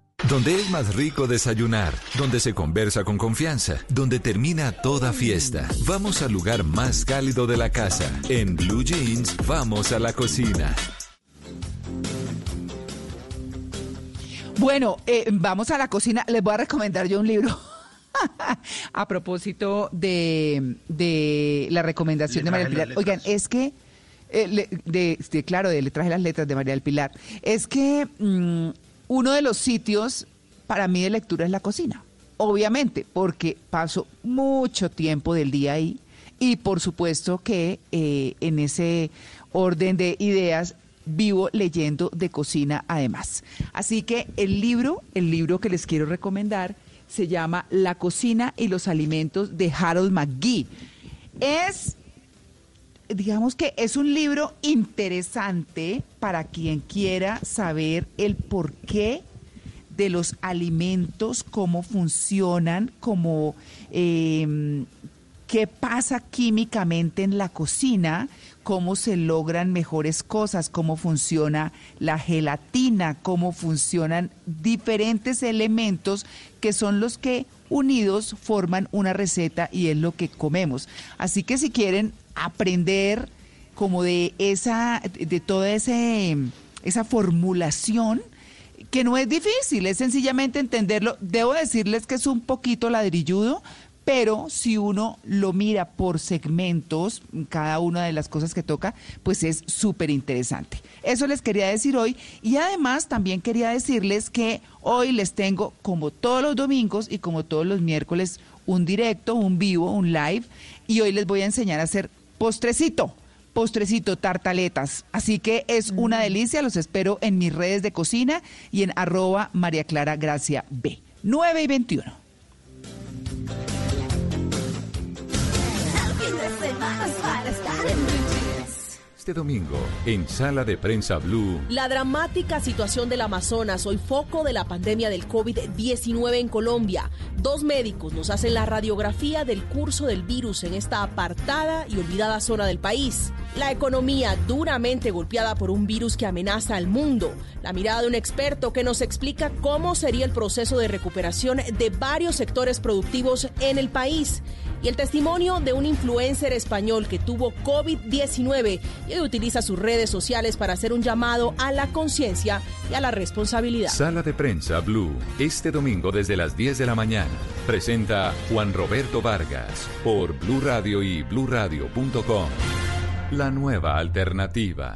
Donde es más rico desayunar, donde se conversa con confianza, donde termina toda fiesta. Vamos al lugar más cálido de la casa. En Blue Jeans, vamos a la cocina. Bueno, eh, vamos a la cocina. Les voy a recomendar yo un libro. a propósito de, de la recomendación de María del Pilar. Oigan, es que, eh, de, claro, de, le traje las letras de María del Pilar. Es que mm, uno de los sitios para mí de lectura es la cocina. Obviamente, porque paso mucho tiempo del día ahí y por supuesto que eh, en ese orden de ideas vivo leyendo de cocina además. Así que el libro, el libro que les quiero recomendar, se llama La cocina y los alimentos de Harold McGee. Es, digamos que es un libro interesante para quien quiera saber el porqué de los alimentos, cómo funcionan, cómo, eh, qué pasa químicamente en la cocina cómo se logran mejores cosas, cómo funciona la gelatina, cómo funcionan diferentes elementos que son los que unidos forman una receta y es lo que comemos. Así que si quieren aprender como de esa, de toda ese, esa formulación, que no es difícil, es sencillamente entenderlo. Debo decirles que es un poquito ladrilludo, pero si uno lo mira por segmentos, cada una de las cosas que toca, pues es súper interesante. Eso les quería decir hoy y además también quería decirles que hoy les tengo, como todos los domingos y como todos los miércoles, un directo, un vivo, un live y hoy les voy a enseñar a hacer postrecito postrecito, tartaletas. Así que es una mm. delicia. Los espero en mis redes de cocina y en arroba María Clara Gracia B. 9 y 21. Este domingo, en Sala de Prensa Blue. La dramática situación del Amazonas, hoy foco de la pandemia del COVID-19 en Colombia. Dos médicos nos hacen la radiografía del curso del virus en esta apartada y olvidada zona del país. La economía duramente golpeada por un virus que amenaza al mundo. La mirada de un experto que nos explica cómo sería el proceso de recuperación de varios sectores productivos en el país y el testimonio de un influencer español que tuvo COVID-19 y utiliza sus redes sociales para hacer un llamado a la conciencia y a la responsabilidad. Sala de prensa Blue, este domingo desde las 10 de la mañana. Presenta Juan Roberto Vargas por Blue Radio y bluradio.com. La nueva alternativa.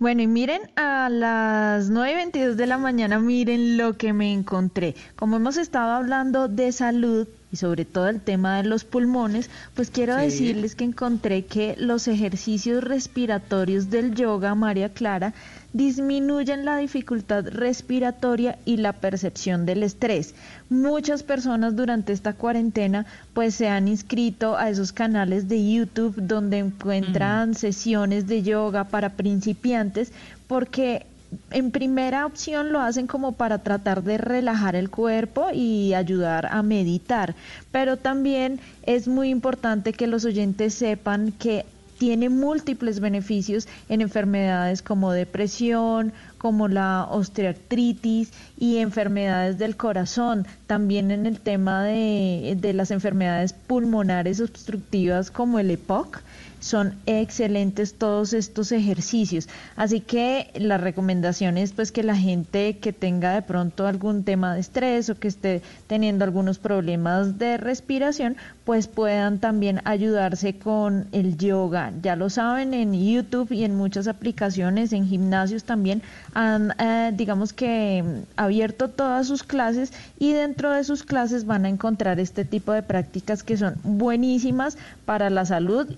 Bueno, y miren, a las 9.22 de la mañana, miren lo que me encontré. Como hemos estado hablando de salud y sobre todo el tema de los pulmones, pues quiero decirles que encontré que los ejercicios respiratorios del yoga, María Clara, disminuyen la dificultad respiratoria y la percepción del estrés. Muchas personas durante esta cuarentena pues se han inscrito a esos canales de YouTube donde encuentran sesiones de yoga para principiantes porque en primera opción lo hacen como para tratar de relajar el cuerpo y ayudar a meditar, pero también es muy importante que los oyentes sepan que tiene múltiples beneficios en enfermedades como depresión, como la osteoartritis y enfermedades del corazón, también en el tema de, de las enfermedades pulmonares obstructivas como el EPOC son excelentes todos estos ejercicios. Así que la recomendación es pues que la gente que tenga de pronto algún tema de estrés o que esté teniendo algunos problemas de respiración, pues puedan también ayudarse con el yoga. Ya lo saben en YouTube y en muchas aplicaciones, en gimnasios también han eh, digamos que abierto todas sus clases y dentro de sus clases van a encontrar este tipo de prácticas que son buenísimas para la salud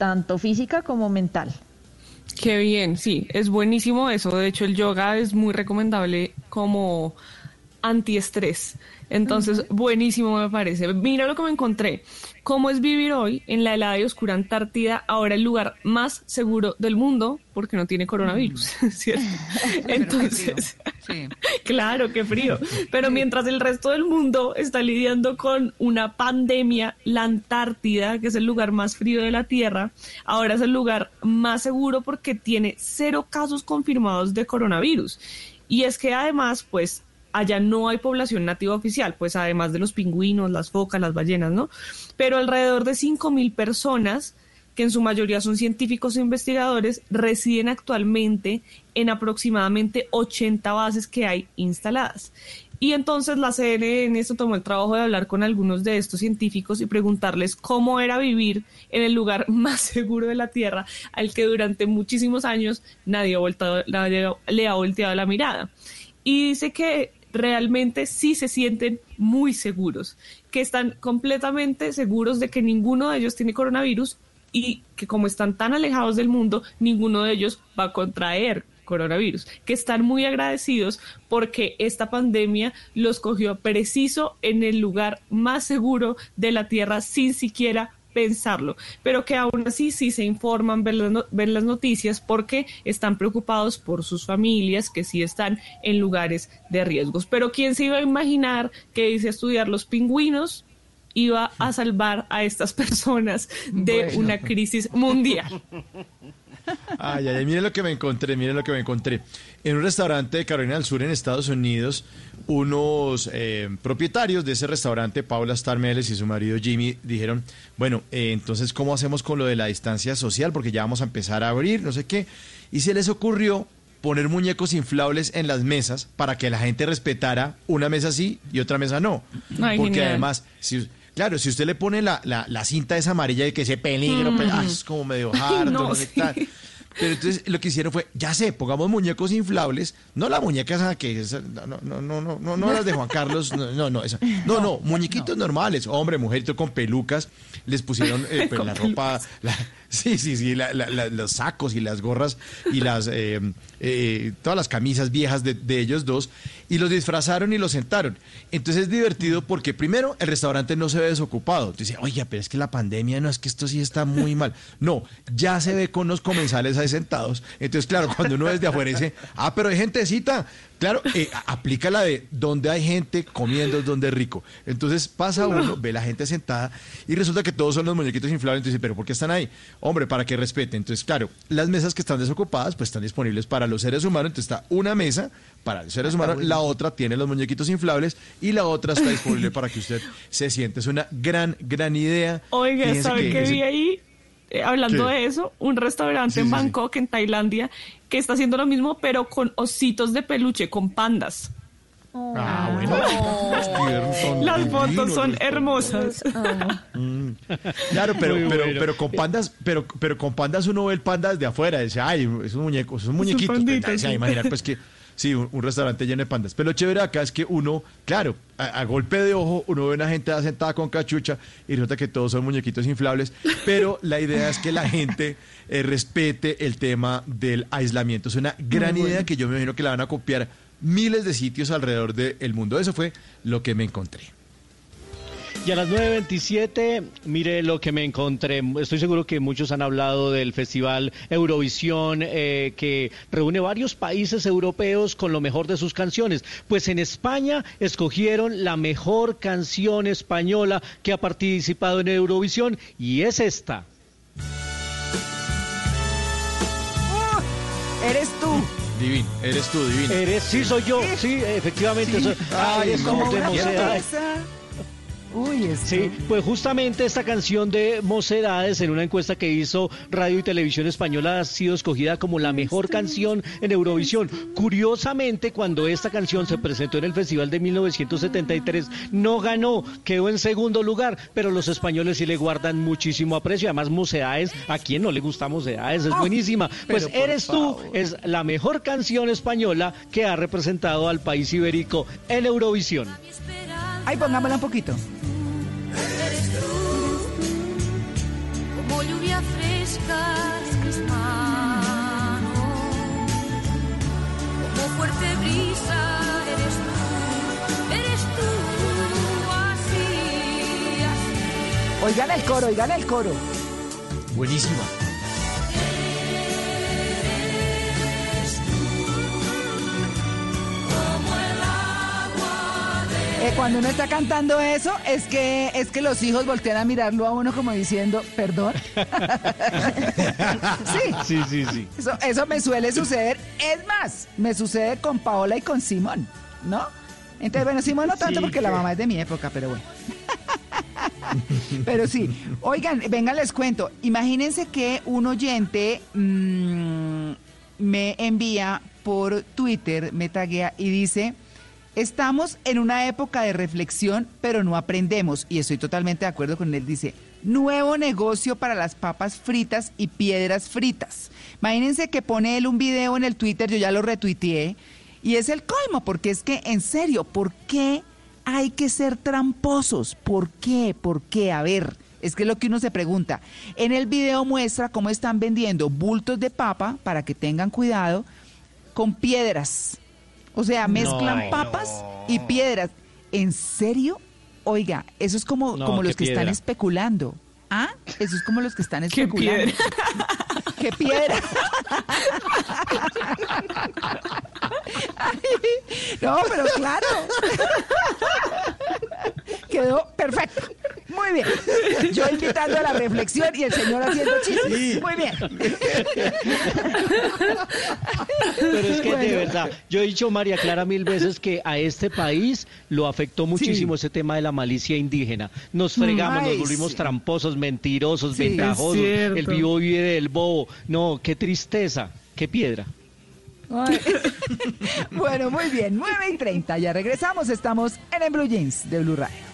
tanto física como mental. Qué bien, sí, es buenísimo eso. De hecho, el yoga es muy recomendable como antiestrés. Entonces, buenísimo me parece. Mira lo que me encontré. ¿Cómo es vivir hoy en la helada y oscura Antártida, ahora el lugar más seguro del mundo porque no tiene coronavirus? ¿cierto? Entonces, claro, qué frío. Pero mientras el resto del mundo está lidiando con una pandemia, la Antártida, que es el lugar más frío de la Tierra, ahora es el lugar más seguro porque tiene cero casos confirmados de coronavirus. Y es que además, pues allá no hay población nativa oficial, pues además de los pingüinos, las focas, las ballenas, ¿no? Pero alrededor de 5.000 personas, que en su mayoría son científicos e investigadores, residen actualmente en aproximadamente 80 bases que hay instaladas. Y entonces la CNN esto tomó el trabajo de hablar con algunos de estos científicos y preguntarles cómo era vivir en el lugar más seguro de la Tierra, al que durante muchísimos años nadie, ha nadie le ha volteado la mirada. Y dice que realmente sí se sienten muy seguros, que están completamente seguros de que ninguno de ellos tiene coronavirus y que como están tan alejados del mundo, ninguno de ellos va a contraer coronavirus, que están muy agradecidos porque esta pandemia los cogió preciso en el lugar más seguro de la Tierra sin siquiera pensarlo, pero que aún así sí se informan, ven las, las noticias porque están preocupados por sus familias que sí están en lugares de riesgos. Pero ¿quién se iba a imaginar que dice estudiar los pingüinos iba a salvar a estas personas de una crisis mundial? Ay, ay, miren lo que me encontré, miren lo que me encontré. En un restaurante de Carolina del Sur, en Estados Unidos, unos eh, propietarios de ese restaurante, Paula Starmeles y su marido Jimmy, dijeron, bueno, eh, entonces, ¿cómo hacemos con lo de la distancia social? Porque ya vamos a empezar a abrir, no sé qué. Y se les ocurrió poner muñecos inflables en las mesas para que la gente respetara una mesa sí y otra mesa no. Porque además, si Claro, si usted le pone la, la, cinta esa amarilla de que ese peligro, pues, ah, es como medio hard, no, sé Pero entonces lo que hicieron fue, ya sé, pongamos muñecos inflables, no la muñeca esa que no, no, no, no, no, no las de Juan Carlos, no, no, no, esa, no, no, muñequitos normales, hombre, mujerito con pelucas, les pusieron eh, pues, la ropa, la, sí, sí, sí, la, los sacos y las gorras y las eh, eh, todas las camisas viejas de, de, ellos dos y los disfrazaron y los sentaron. Entonces es divertido porque primero el restaurante no se ve desocupado. Dice, oye, pero es que la pandemia no es que esto sí está muy mal. No, ya se ve con los comensales ahí sentados. Entonces, claro, cuando uno desde afuera dice, ah, pero hay gentecita, Claro, eh, aplica la de donde hay gente comiendo es donde es rico. Entonces pasa uno, ve la gente sentada y resulta que todos son los muñequitos inflables. Entonces, ¿pero por qué están ahí? Hombre, para que respeten. Entonces, claro, las mesas que están desocupadas pues están disponibles para los seres humanos. Entonces está una mesa para los seres humanos, la otra tiene los muñequitos inflables y la otra está disponible para que usted se siente. Es una gran, gran idea. Oiga, ¿sabe qué vi ahí? Eh, hablando de eso, un restaurante en Bangkok, en Tailandia, que está haciendo lo mismo, pero con ositos de peluche, con pandas. Ah, bueno. Las fotos son hermosas. Mm. Claro, pero, pero, pero con pandas, pero, pero con pandas uno ve el panda desde afuera, dice, ay, es un muñeco, es un muñequito. Pues, imaginar pues que Sí, un, restaurante lleno de pandas. Pero lo chévere acá es que uno, claro, a, golpe de ojo, uno ve una gente sentada con cachucha y resulta que todos son muñequitos inflables. Pero la idea es que la gente eh, respete el tema del aislamiento. Es una gran idea que yo me imagino que la van a copiar miles de sitios alrededor del mundo. Eso fue lo que me encontré. Y a las 9.27, mire lo que me encontré. Estoy seguro que muchos han hablado del Festival Eurovisión, eh, que reúne varios países europeos con lo mejor de sus canciones. Pues en España escogieron la mejor canción española que ha participado en Eurovisión y es esta. eres tú. Divino, eres tú, divino. Eres, sí, soy yo, sí, efectivamente. Ay, es como de Uy, Sí, pues justamente esta canción de Mocedades en una encuesta que hizo Radio y Televisión Española ha sido escogida como la mejor canción en Eurovisión. Curiosamente, cuando esta canción se presentó en el Festival de 1973, no ganó, quedó en segundo lugar, pero los españoles sí le guardan muchísimo aprecio. Además, Mocedades, ¿a quién no le gusta Mocedades? Es ah, buenísima. Pues Eres tú es la mejor canción española que ha representado al país ibérico en Eurovisión. Ay, pongámosla un poquito. pellizcas mis manos. Como fuerte brisa eres tú, eres tú, así, así. Oigan el coro, oigan el coro. Buenísima. Eh, cuando uno está cantando eso, es que es que los hijos voltean a mirarlo a uno como diciendo, perdón. sí. Sí, sí, sí. Eso, eso me suele suceder. Es más, me sucede con Paola y con Simón, ¿no? Entonces, bueno, Simón no tanto Sí, porque la mamá es de mi época, pero bueno. Pero sí, oigan, vengan, les cuento. Imagínense que un oyente mm, me envía por Twitter, me taguea y dice, estamos en una época de reflexión, pero no aprendemos. Y estoy totalmente de acuerdo con él. Dice, nuevo negocio para las papas fritas y piedras fritas. Imagínense que pone él un video en el Twitter, yo ya lo retuiteé, y es el colmo, porque es que, en serio, ¿por qué hay que ser tramposos? ¿Por qué? ¿Por qué? A ver, es que es lo que uno se pregunta. En el video muestra cómo están vendiendo bultos de papa, para que tengan cuidado, con piedras. O sea, mezclan No. papas y piedras. ¿En serio? Oiga, eso es como, No, como los qué que están especulando. ¿Ah? Eso es como los que están ¿Qué especulando. piedra? ¡Qué piedra! Ay, no, pero claro. Quedó perfecto. Muy bien. Yo invitando a la reflexión y el señor haciendo chistes. Muy bien. Pero es que de verdad, yo he dicho, María Clara, mil veces que a este país lo afectó muchísimo ese tema de la malicia indígena. Nos fregamos, Ay, nos volvimos sí. tramposos, mentirosos, ventajosos, el vivo vive del bobo. No, qué tristeza, qué piedra. Bueno, muy bien. 9 y 30. Ya regresamos. Estamos en el Blue Jeans de Blue Radio.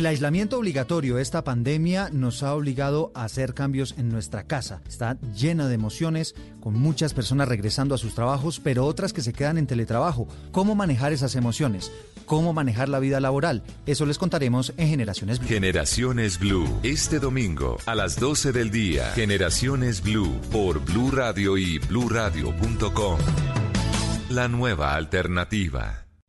El aislamiento obligatorio, esta pandemia nos ha obligado a hacer cambios en nuestra casa. Está llena de emociones, con muchas personas regresando a sus trabajos, pero otras que se quedan en teletrabajo. ¿Cómo manejar esas emociones? ¿Cómo manejar la vida laboral? Eso les contaremos en Generaciones Blue. Generaciones Blue, este domingo a las 12 del día. Generaciones Blue por Blue Radio y bluradio.com. La nueva alternativa.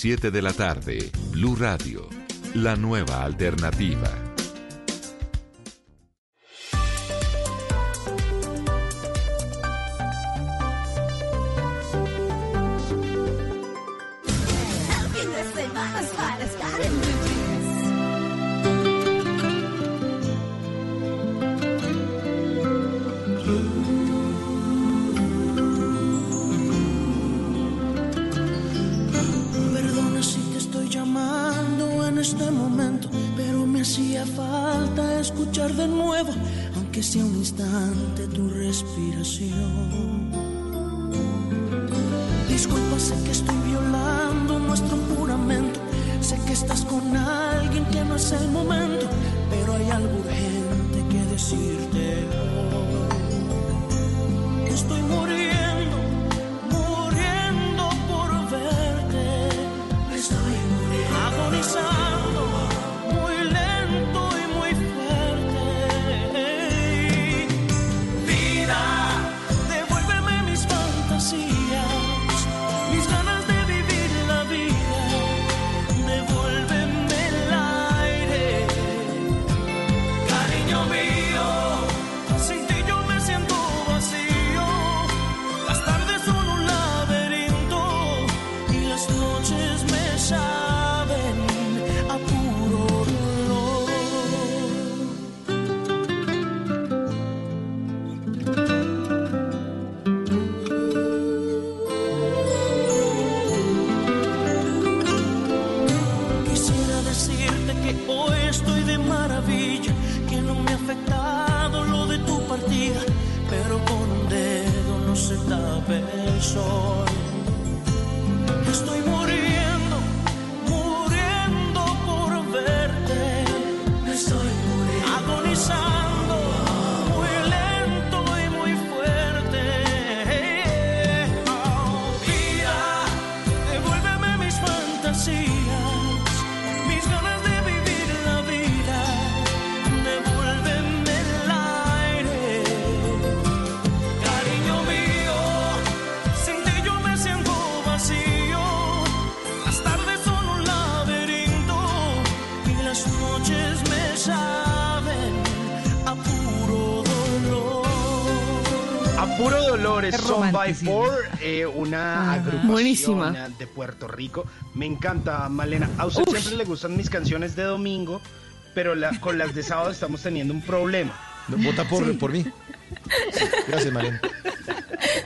7 de la tarde, Blue Radio, la nueva alternativa. Una agrupación Buenísima. de Puerto Rico. Me encanta, Malena. A usted siempre le gustan mis canciones de domingo, pero la- con las de sábado estamos teniendo un problema. Vota por, por mí. Gracias, Malena.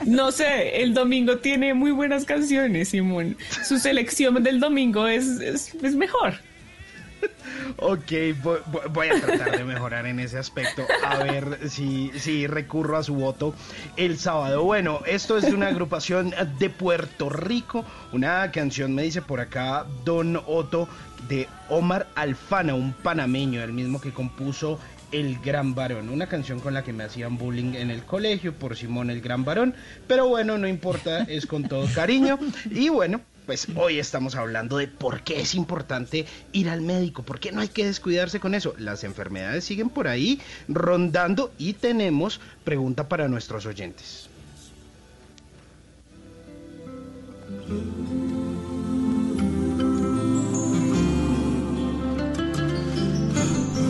No sé, el domingo tiene muy buenas canciones, Simón. Su selección del domingo es, es, es mejor. Ok, voy, a tratar de mejorar en ese aspecto. A ver si, si recurro a su voto el sábado. Bueno, esto es de una agrupación de Puerto Rico. Una canción, me dice por acá Don Otto, de Omar Alfana, un panameño, el mismo que compuso El Gran Varón. Una canción con la que me hacían bullying en el colegio por Simón el Gran Varón. Pero bueno, no importa, es con todo cariño. Y bueno, pues hoy estamos hablando de por qué es importante ir al médico, por qué no hay que descuidarse con eso. Las enfermedades siguen por ahí rondando y tenemos pregunta para nuestros oyentes.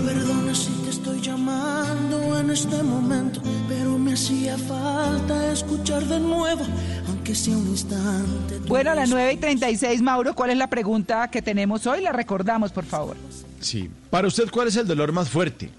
Perdona si te estoy llamando en este momento, pero me hacía falta escuchar de nuevo, aunque sea un instante. tu Bueno, a las 9 y 36, Mauro, ¿cuál es la pregunta que tenemos hoy? La recordamos, por favor. Sí. Para usted, ¿cuál es el dolor más fuerte?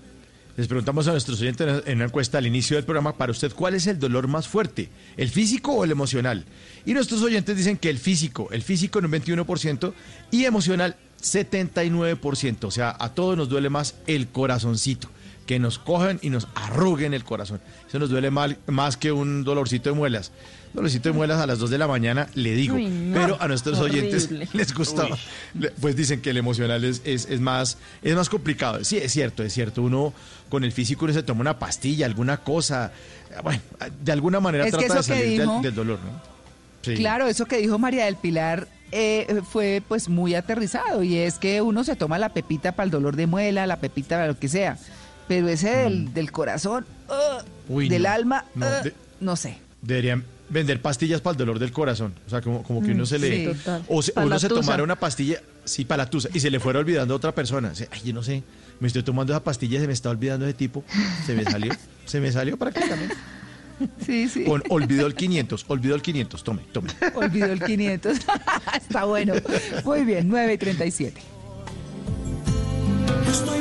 Les preguntamos a nuestros oyentes en una encuesta al inicio del programa, para usted, ¿cuál es el dolor más fuerte? ¿El físico o el emocional? Y nuestros oyentes dicen que el físico, el físico en un 21% y emocional 79%. O sea, a todos nos duele más el corazoncito, que nos cojan y nos arruguen el corazón. Eso nos duele mal, más que un dolorcito de muelas. Dolorcito de muelas a las 2 de la mañana, le digo. Uy, no. Pero a nuestros oyentes les gusta. Uy. Le- Pues dicen que el emocional es, es, es más, es más complicado. Sí, es cierto, es cierto. Uno con el físico uno se toma una pastilla, alguna cosa. Bueno, de alguna manera Es trata de salir del, dolor, ¿no? Sí. Claro, eso que dijo María del Pilar eh, fue pues muy aterrizado y es que uno se toma la pepita para el dolor de muela, la pepita para lo que sea, pero ese del, del corazón, Uy, del no. alma, No, de- no sé. Deberían vender pastillas para el dolor del corazón. O sea, como, como que uno Mm, se le. sí. Total. O, se- uno se tomara una pastilla, sí, para la tusa, y se le fuera olvidando a otra persona. Se- Ay, yo no sé, me estoy tomando esa pastilla y se me está olvidando ese tipo. Se me salió, se me salió prácticamente. Sí, sí. Con olvidó el 500, olvidó el 500. Tome, tome. Olvidó el 500. Está bueno. Muy bien, 9 y 37. Estoy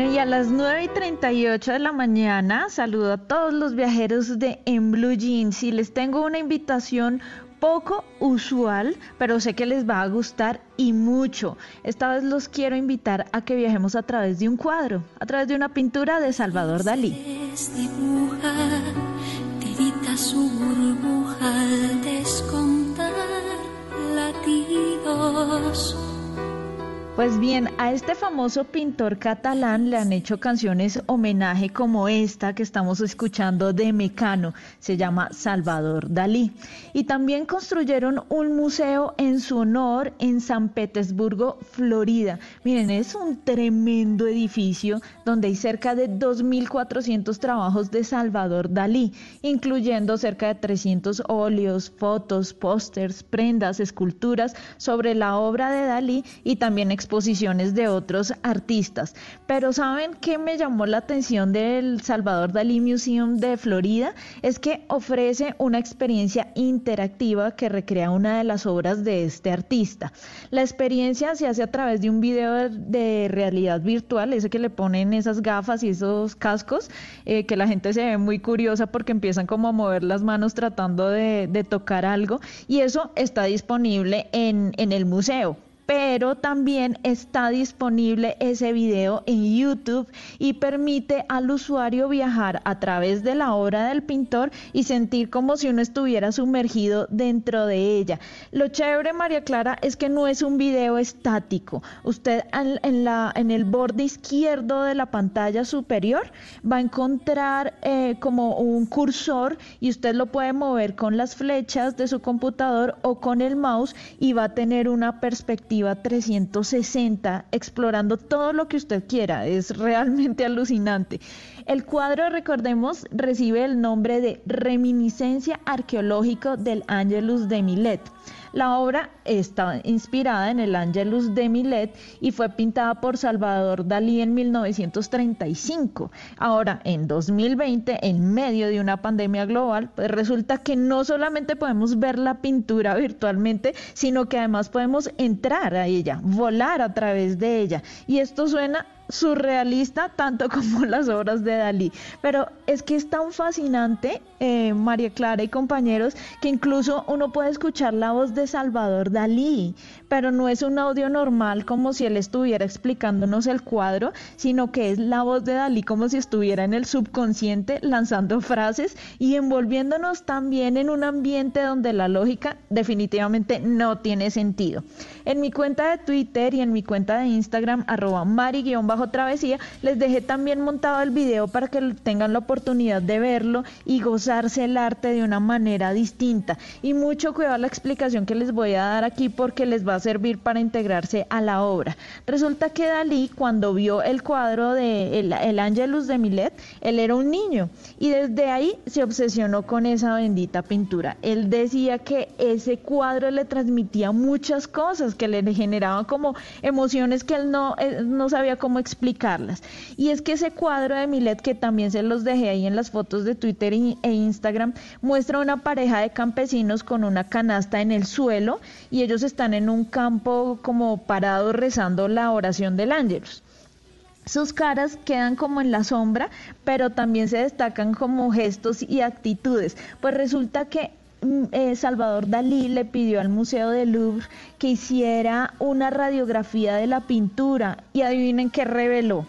Bueno, y a las 9 y 38 de la mañana saludo a todos los viajeros de En Blue Jeans y les tengo una invitación poco usual, pero sé que les va a gustar y mucho. Esta vez los quiero invitar a que viajemos a través de un cuadro, a través de una pintura de Salvador Dalí. Latidos. Pues bien, a este famoso pintor catalán le han hecho canciones homenaje como esta que estamos escuchando de Mecano, se llama Salvador Dalí. Y también construyeron un museo en su honor en San Petersburgo, Florida. Miren, es un tremendo edificio donde hay cerca de 2.400 trabajos de Salvador Dalí, incluyendo cerca de 300 óleos, fotos, pósters, prendas, esculturas sobre la obra de Dalí y también exposiciones exposiciones de otros artistas. Pero ¿saben qué me llamó la atención del Salvador Dalí Museum de Florida? Es que ofrece una experiencia interactiva que recrea una de las obras de este artista. La experiencia se hace a través de un video de, realidad virtual, ese que le ponen esas gafas y esos cascos, eh, que la gente se ve muy curiosa porque empiezan como a mover las manos tratando de, de tocar algo y eso está disponible en, en el museo pero también está disponible ese video en YouTube y permite al usuario viajar a través de la obra del pintor y sentir como si uno estuviera sumergido dentro de ella. Lo chévere, María Clara, es que no es un video estático. Usted en, el borde izquierdo de la pantalla superior va a encontrar eh, como un cursor y usted lo puede mover con las flechas de su computador o con el mouse y va a tener una perspectiva 360 explorando todo lo que usted quiera. Es realmente alucinante. El cuadro, recordemos, recibe el nombre de Reminiscencia Arqueológico del Angelus de Milet. La obra está inspirada en el Angelus de Milet y fue pintada por Salvador Dalí en 1935. Ahora, en 2020, en medio de una pandemia global, pues resulta que no solamente podemos ver la pintura virtualmente, sino que además podemos entrar a ella, volar a través de ella. Y esto suena surrealista tanto como las obras de Dalí. Pero es que es tan fascinante, eh, María Clara y compañeros, que incluso uno puede escuchar la voz de Salvador Dalí, pero no es un audio normal como si él estuviera explicándonos el cuadro, sino que es la voz de Dalí como si estuviera en el subconsciente lanzando frases y envolviéndonos también en un ambiente donde la lógica definitivamente no tiene sentido. En mi cuenta de Twitter y en mi cuenta de Instagram, arroba mari-travesía, les dejé también montado el video para que tengan la oportunidad de verlo y gozarse el arte de una manera distinta. Y mucho cuidado la explicación que les voy a dar aquí porque les va a servir para integrarse a la obra. Resulta que Dalí, cuando vio el cuadro de El, el Angelus de Milet, él era un niño y desde ahí se obsesionó con esa bendita pintura. Él decía que ese cuadro le transmitía muchas cosas, que le generaban como emociones que él no, eh, no sabía cómo explicarlas. Y es que ese cuadro de Milet, que también se los dejé ahí en las fotos de Twitter e Instagram, muestra una pareja de campesinos con una canasta en el suelo y ellos están en un campo como parados rezando la oración del ángelus. Sus caras quedan como en la sombra, pero también se destacan como gestos y actitudes. Pues resulta que eh, Salvador Dalí le pidió al Museo del Louvre que hiciera una radiografía de la pintura y adivinen qué reveló,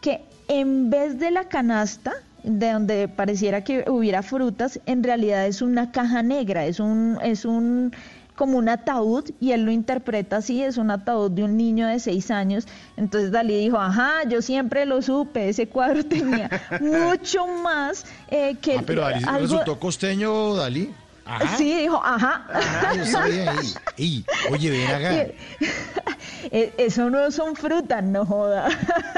que en vez de la canasta, de donde pareciera que hubiera frutas, en realidad es una caja negra, es un, es un como un ataúd y él lo interpreta así, es un ataúd de un niño de seis años. Entonces Dalí dijo, ajá, yo siempre lo supe, ese cuadro tenía mucho más eh, que Ah, pero Dalí algo- resultó costeño, Dalí. Ajá. Sí, dijo, ajá. Ajá, yo sabía ahí. Ey, oye, ven acá. Eh, Eso no son frutas, no joda.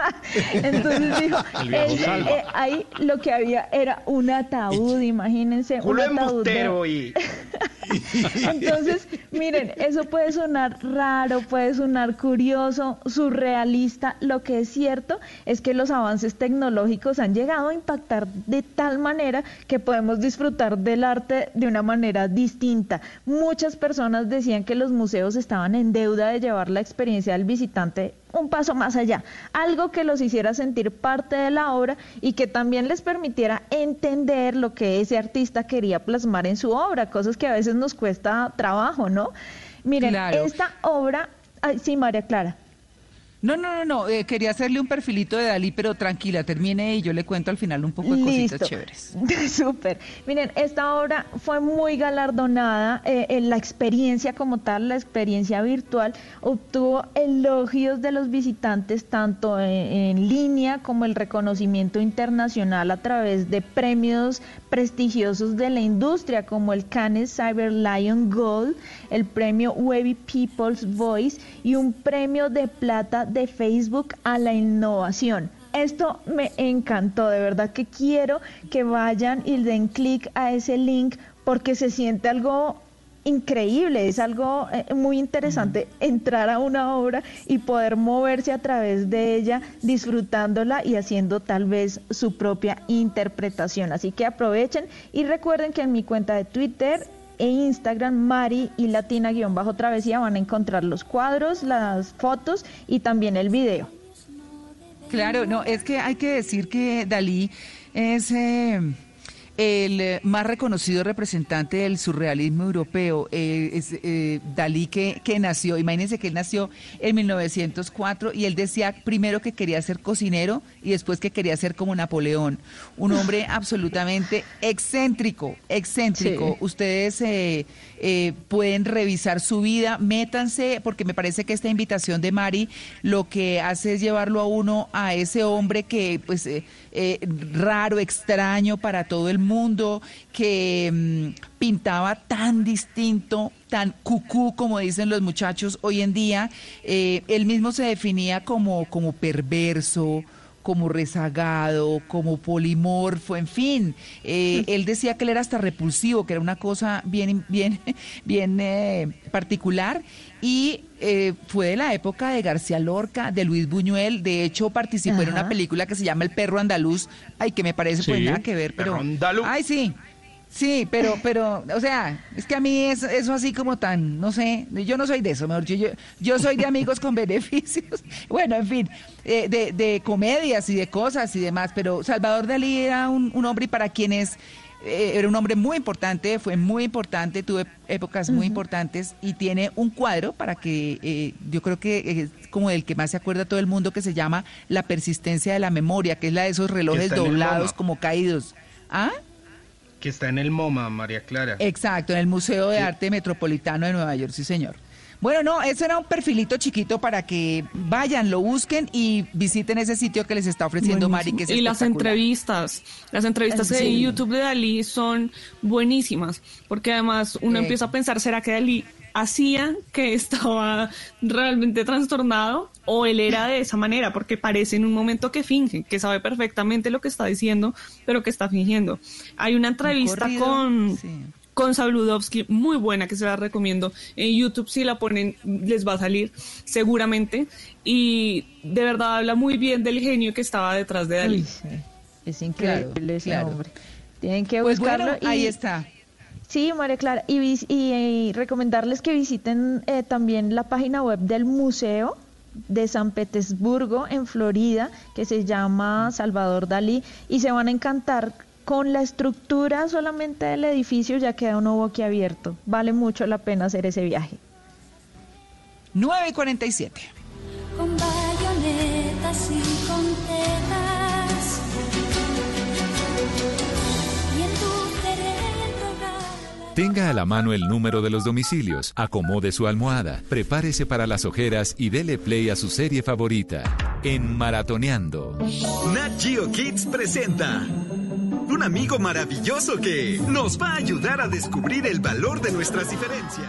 Entonces dijo, El viejo él, salva. eh, ahí lo que había era un ataúd, imagínense. Culo un ataúd de- y... Entonces, miren, eso puede sonar raro, puede sonar curioso, surrealista. Lo que es cierto es que los avances tecnológicos han llegado a impactar de tal manera que podemos disfrutar del arte de una manera distinta. Muchas personas decían que los museos estaban en deuda de llevar la experiencia del visitante un paso más allá, algo que los hiciera sentir parte de la obra y que también les permitiera entender lo que ese artista quería plasmar en su obra, cosas que a veces nos cuesta trabajo, ¿no? Miren, Claro. esta obra, ay, sí, María Clara. No, no, no, no. eh, quería hacerle un perfilito de Dalí, pero tranquila, termine y yo le cuento al final un poco de cositas chéveres. Súper. Miren, esta obra fue muy galardonada. eh, en la experiencia como tal, la experiencia virtual, obtuvo elogios de los visitantes tanto en, en línea como el reconocimiento internacional a través de premios prestigiosos de la industria como el Cannes Cyber Lion Gold, el premio Webby People's Voice y un premio de plata de Facebook a la innovación. Esto me encantó, de verdad que quiero que vayan y den clic a ese link porque se siente algo increíble, es algo eh, muy interesante entrar a una obra y poder moverse a través de ella, disfrutándola y haciendo tal vez su propia interpretación. Así que aprovechen y recuerden que en mi cuenta de Twitter e Instagram, Mari y Latina-Travesía van a encontrar los cuadros, las fotos y también el video. Claro, no, es que hay que decir que Dalí es... eh, el eh, más reconocido representante del surrealismo europeo eh, es eh, Dalí que, que nació, imagínense que él nació en 1904 y él decía primero que quería ser cocinero y después que quería ser como Napoleón, un hombre absolutamente excéntrico, excéntrico. Sí. Ustedes eh, pueden revisar su vida, métanse, porque me parece que esta invitación de Mari lo que hace es llevarlo a uno a ese hombre que, pues, raro, extraño para todo el mundo, que mm, pintaba tan distinto, tan cucú, como dicen los muchachos hoy en día. Eh, él mismo se definía como, como perverso, como rezagado, como polimorfo, en fin. Eh, él decía que él era hasta repulsivo, que era una cosa bien, bien, bien eh, particular. Y eh, fue de la época de García Lorca, de Luis Buñuel. De hecho, participó en una película que se llama El perro andaluz. Ay, que me parece pues nada que ver, pero. Perro andaluz. Ay, sí. Sí, pero, pero, o sea, es que a mí es, eso así como tan, no sé, yo no soy de eso, mejor yo, yo, yo soy de amigos con beneficios, bueno, en fin, eh, de, de comedias y de cosas y demás, pero Salvador Dalí era un, un hombre y para quienes eh, era un hombre muy importante, fue muy importante, tuve épocas muy importantes y tiene un cuadro para que eh, yo creo que es como el que más se acuerda todo el mundo que se llama La persistencia de la memoria, que es la de esos relojes doblados como caídos. ¿Ah? Que está en el MoMA, María Clara. Exacto, en el Museo de Arte Metropolitano de Nueva York, sí señor. Bueno, no, eso era un perfilito chiquito para que vayan, lo busquen y visiten ese sitio que les está ofreciendo Mari, que es y las entrevistas, las entrevistas Sí. de YouTube de Dalí son buenísimas, porque además uno Eh. empieza a pensar, ¿será que Dalí hacía que estaba realmente trastornado o él era de esa manera? Porque parece en un momento que finge, que sabe perfectamente lo que está diciendo, pero que está fingiendo. Hay una entrevista corrido, con... sí. Con Sabludovsky, muy buena, que se la recomiendo. En YouTube, si la ponen, les va a salir seguramente. Y de verdad habla muy bien del genio que estaba detrás de Dalí. Uy, sí, Es increíble ese claro. hombre. Tienen que Pues buscarlo. bueno, y- ahí está. Sí, María Clara. Y, recomendarles que visiten eh, también la página web del museo de San Petersburgo, en Florida, que se llama Salvador Dalí, y se van a encantar con la estructura solamente del edificio, ya queda uno boquiabierto. Vale mucho la pena hacer ese viaje. 9 y 47. con bayonetas y con Tenga a la mano el número de los domicilios, acomode su almohada, prepárese para las ojeras y dele play a su serie favorita. En Maratoneando. Nat Geo Kids presenta un amigo maravilloso que nos va a ayudar a descubrir el valor de nuestras diferencias.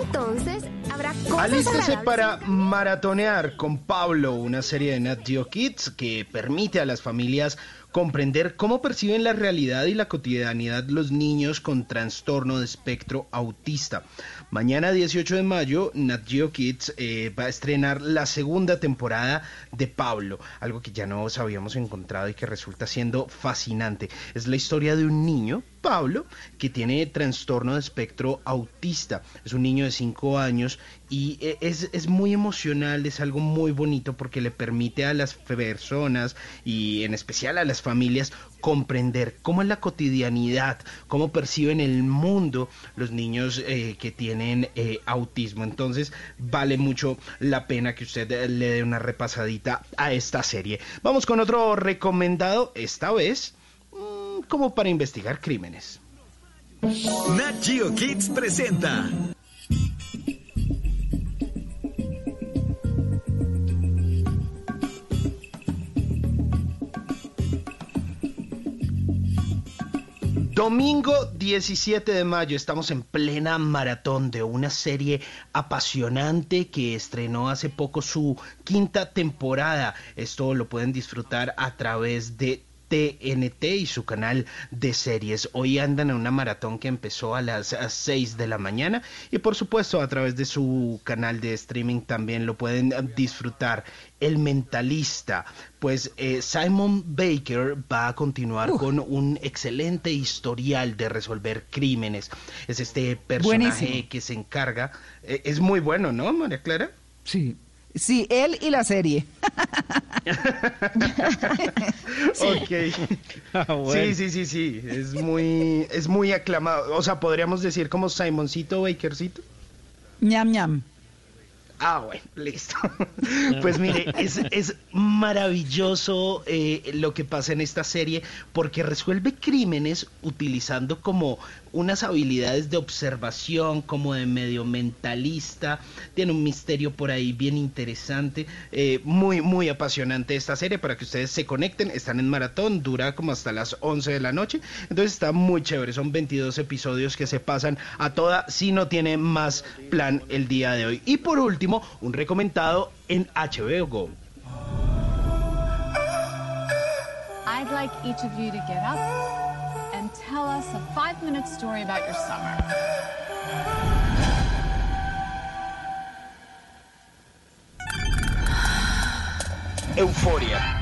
Entonces, habrá cosas Alístese para maratonear con Pablo, una serie de Nat Geo Kids que permite a las familias comprender cómo perciben la realidad y la cotidianidad los niños con trastorno de espectro autista. Mañana 18 de mayo, Nat Geo Kids eh, va a estrenar la segunda temporada de Pablo, algo que ya nos habíamos encontrado y que resulta siendo fascinante. Es la historia de un niño, Pablo, que tiene trastorno de espectro autista. Es un niño de 5 años y eh, es, es muy emocional, es algo muy bonito porque le permite a las personas y en especial a las familias comprender cómo es la cotidianidad, cómo perciben el mundo los niños eh, que tienen eh, autismo. Entonces vale mucho la pena que usted eh, le dé una repasadita a esta serie. Vamos con otro recomendado, esta vez mm, como para investigar crímenes. Nat Geo Kids presenta Domingo 17 de mayo estamos en plena maratón de una serie apasionante que estrenó hace poco su quinta temporada. Esto lo pueden disfrutar a través de TNT y su canal de series. Hoy andan en una maratón que empezó a las 6 de la mañana y por supuesto a través de su canal de streaming también lo pueden disfrutar. El Mentalista, pues eh, Simon Baker va a continuar con un excelente historial de resolver crímenes. Es este personaje Buenísimo. que se encarga. eh, es muy bueno, ¿no, María Clara? Sí. Sí, él y la serie. Ok. Ah, bueno. Sí, sí, sí, sí. Es muy, es muy aclamado. O sea, podríamos decir como Simoncito Bakercito. ñam, ñam. Ah, bueno, listo. Pues mire, es, es maravilloso eh, lo que pasa en esta serie porque resuelve crímenes utilizando como unas habilidades de observación, como de medio mentalista. Tiene un misterio por ahí bien interesante. eh, muy, muy apasionante esta serie para que ustedes se conecten. Están en maratón, dura como hasta las 11 de la noche. Entonces está muy chévere. Son 22 episodios que se pasan a toda si no tiene más plan el día de hoy. Y por último, un recomendado en HBO Go. I'd like each of you to get up tell us a five minute story about your summer. Euforia.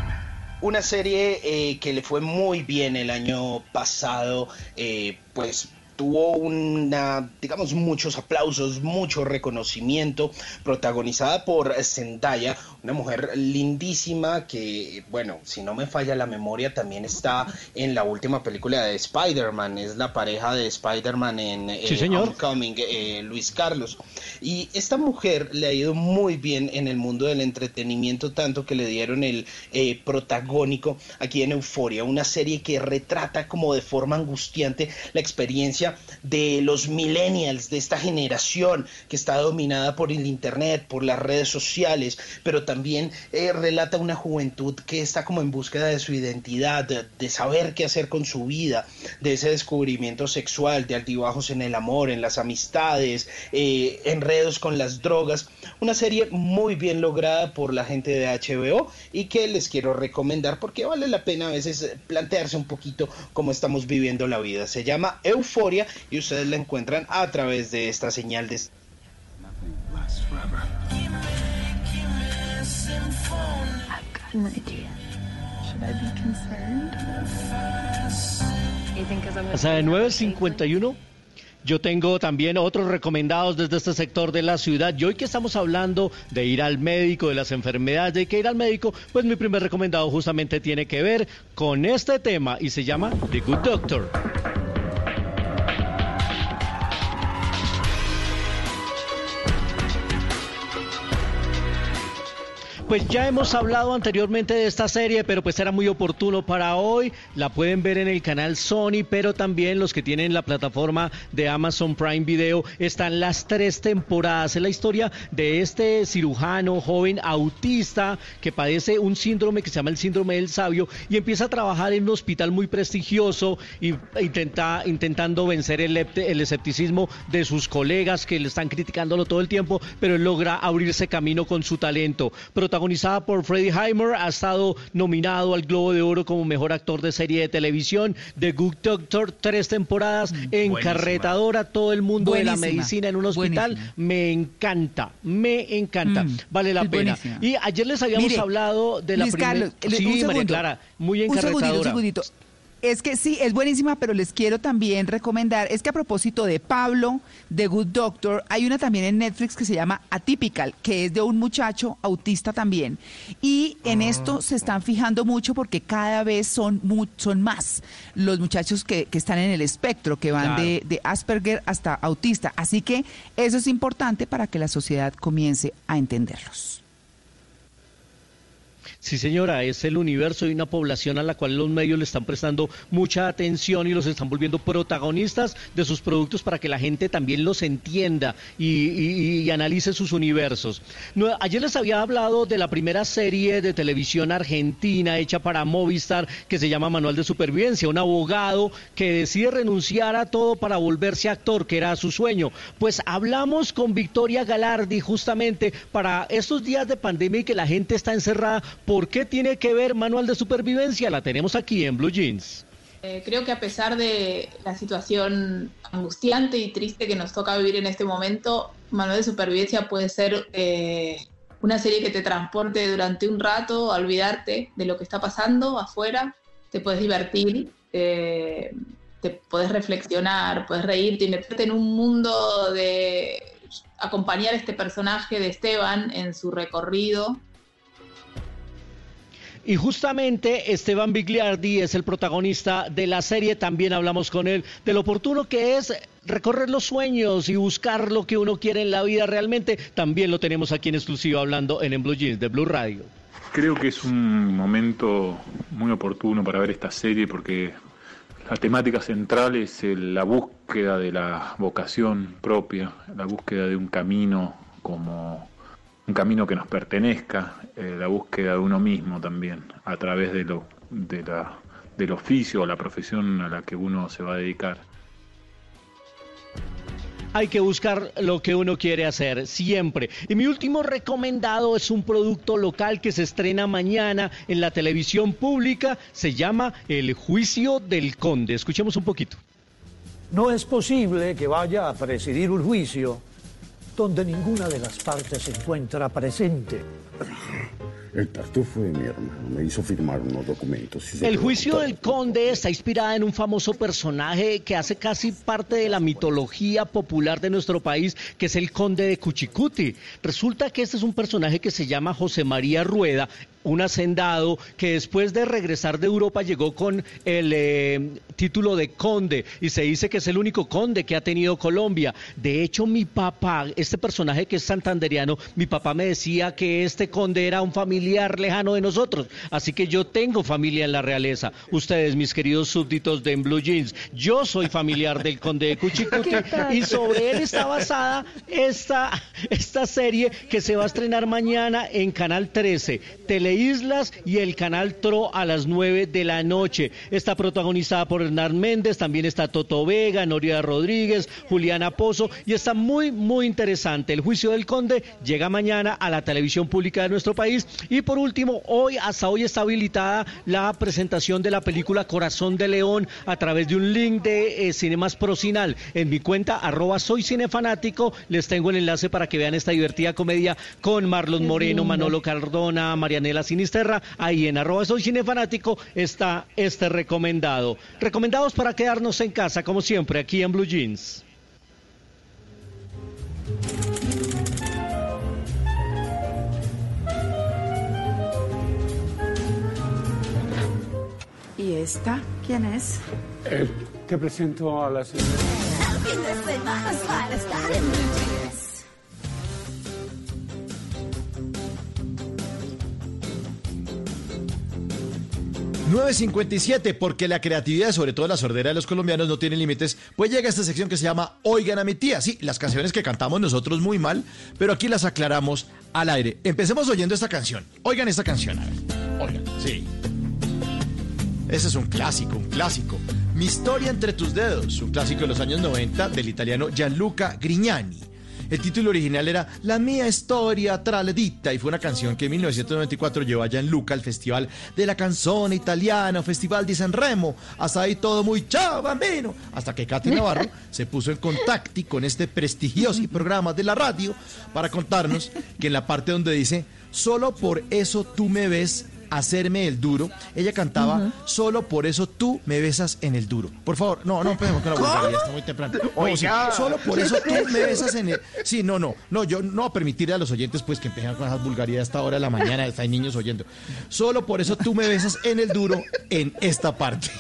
Una serie eh, que le fue muy bien el año pasado, eh, pues tuvo una, digamos, muchos aplausos, mucho reconocimiento, protagonizada por Zendaya, una mujer lindísima que, bueno, si no me falla la memoria, también está en la última película de Spider-Man, es la pareja de Spider-Man en eh, Sí, señor. Homecoming, eh, Luis Carlos. Y esta mujer le ha ido muy bien en el mundo del entretenimiento, tanto que le dieron el eh, protagónico aquí en Euforia, una serie que retrata como de forma angustiante la experiencia de los millennials, de esta generación que está dominada por el Internet, por las redes sociales, pero también eh, relata una juventud que está como en búsqueda de su identidad, de, saber qué hacer con su vida, de ese descubrimiento sexual, de altibajos en el amor, en las amistades, eh, enredos con las drogas. Una serie muy bien lograda por la gente de HBO y que les quiero recomendar porque vale la pena a veces plantearse un poquito cómo estamos viviendo la vida. Se llama Euforia y ustedes la encuentran a través de esta señal de... Gonna Hasta de 9.51. Yo tengo también otros recomendados desde este sector de la ciudad. Y hoy que estamos hablando de ir al médico, de las enfermedades, de que ir al médico, pues mi primer recomendado justamente tiene que ver con este tema y se llama The Good Doctor. Pues ya hemos hablado anteriormente de esta serie, pero pues era muy oportuno para hoy. La pueden ver en el canal Sony, pero también los que tienen la plataforma de Amazon Prime Video están las tres temporadas. Es la historia de este cirujano joven autista que padece un síndrome que se llama el síndrome del sabio y empieza a trabajar en un hospital muy prestigioso y intenta, intentando vencer el, el escepticismo de sus colegas que le están criticándolo todo el tiempo, pero él logra abrirse camino con su talento. Protagonizada por Freddie Heimer, ha estado nominado al Globo de Oro como mejor actor de serie de televisión. The Good Doctor, tres temporadas, encarretadora, todo el mundo de la medicina en un hospital. Buenísima. Me encanta, me encanta, Mm, vale la pena. buenísima. Y ayer les habíamos Mire, hablado de la primera. Sí, María. Clara, muy Un segundito, un encarretadora. segundito. Es que sí, es buenísima, pero les quiero también recomendar, es que a propósito de Pablo, de Good Doctor, hay una también en Netflix que se llama Atypical, que es de un muchacho autista también. Y en esto se están fijando mucho porque cada vez son, más los muchachos que, que están en el espectro, que van Claro. de, de Asperger hasta autista. Así que eso es importante para que la sociedad comience a entenderlos. Sí, señora, es el universo de una población a la cual los medios le están prestando mucha atención y los están volviendo protagonistas de sus productos para que la gente también los entienda y, analice sus universos. Ayer les había hablado de la primera serie de televisión argentina hecha para Movistar que se llama Manual de Supervivencia, un abogado que decide renunciar a todo para volverse actor, que era su sueño. Pues hablamos con Victoria Galardi justamente para estos días de pandemia y que la gente está encerrada, ¿Por qué tiene que ver Manual de Supervivencia? La tenemos aquí en Blue Jeans. Eh, creo que a pesar de la situación angustiante y triste que nos toca vivir en este momento, Manual de Supervivencia puede ser eh, una serie que te transporte durante un rato a olvidarte de lo que está pasando afuera, te puedes divertir, eh, te puedes reflexionar, puedes reírte y meterte en un mundo de acompañar a este personaje de Esteban en su recorrido y justamente Esteban Bigliardi es el protagonista de la serie. También hablamos con él de lo oportuno que es recorrer los sueños y buscar lo que uno quiere en la vida realmente. También lo tenemos aquí en exclusiva hablando en, en Blue Jeans de Blue Radio. Creo que es un momento muy oportuno para ver esta serie porque la temática central es la búsqueda de la vocación propia, la búsqueda de un camino como un camino que nos pertenezca, eh, la búsqueda de uno mismo también, a través de lo, de la, del oficio o la profesión a la que uno se va a dedicar. Hay que buscar lo que uno quiere hacer siempre. Y mi último recomendado es un producto local que se estrena mañana en la televisión pública. Se llama El Juicio del Conde. Escuchemos un poquito. No es posible que vaya a presidir un juicio donde ninguna de las partes se encuentra presente. El tartufo de mi hermano me hizo firmar unos documentos. el juicio del conde está inspirada en un famoso personaje que hace casi parte de la mitología popular de nuestro país, que es el conde de Cuchicuti. Resulta que este es un personaje que se llama José María Rueda, un hacendado que después de regresar de Europa llegó con el eh, título de conde y se dice que es el único conde que ha tenido Colombia. De hecho, mi papá, este personaje que es santanderiano, mi papá me decía que este conde era un familiar lejano de nosotros. Así que yo tengo familia en la realeza. Ustedes, mis queridos súbditos de Blue Jeans, yo soy familiar del conde de Cuchicuti y sobre él está basada esta, esta serie que se va a estrenar mañana en Canal 13. Tele Islas y el canal TRO a las 9 de la noche. Está protagonizada por Hernán Méndez, también está Toto Vega, Noria Rodríguez, Juliana Pozo y está muy, muy interesante. El juicio del conde llega mañana a la televisión pública de nuestro país y por último, hoy, hasta hoy está habilitada la presentación de la película Corazón de León a través de un link de eh, Cinemas Procinal. En mi cuenta, arroba soy cinefanático, les tengo el enlace para que vean esta divertida comedia con Marlon Moreno, Manolo Cardona, Marianela Sinisterra, ahí en arroba soy cinefanático está este recomendado. Recomendados para quedarnos en casa, como siempre, aquí en Blue Jeans. ¿Y esta quién es? Eh, te presento a la señora. 9.57, porque la creatividad, sobre todo la sordera de los colombianos, no tiene límites, pues llega esta sección que se llama Oigan a mi tía. Sí, las canciones que cantamos nosotros muy mal, pero aquí las aclaramos al aire. Empecemos oyendo esta canción. Oigan esta canción, a ver. Oigan, sí. Ese es un clásico, un clásico. Mi historia entre tus dedos, un clásico de los años 90 del italiano Gianluca Grignani. El título original era La mía historia traledita y fue una canción que en 1994 llevó a Gianluca al Festival de la Canzone Italiana, Festival de Sanremo. Hasta ahí todo muy chao, bambino. Hasta que Katy Navarro se puso en contacto con este prestigioso programa de la radio para contarnos que en la parte donde dice, solo por eso tú me ves hacerme el duro. Ella cantaba, solo por eso tú me besas en el duro. Por favor, no, no empecemos con la vulgaridad, está muy temprano. No, solo por eso tú me besas en el... Sí, no, no, no, yo no permitirle a los oyentes pues que empiecen con esas vulgaridades a esta hora de la mañana, hay niños oyendo. Solo por eso tú me besas en el duro en esta parte.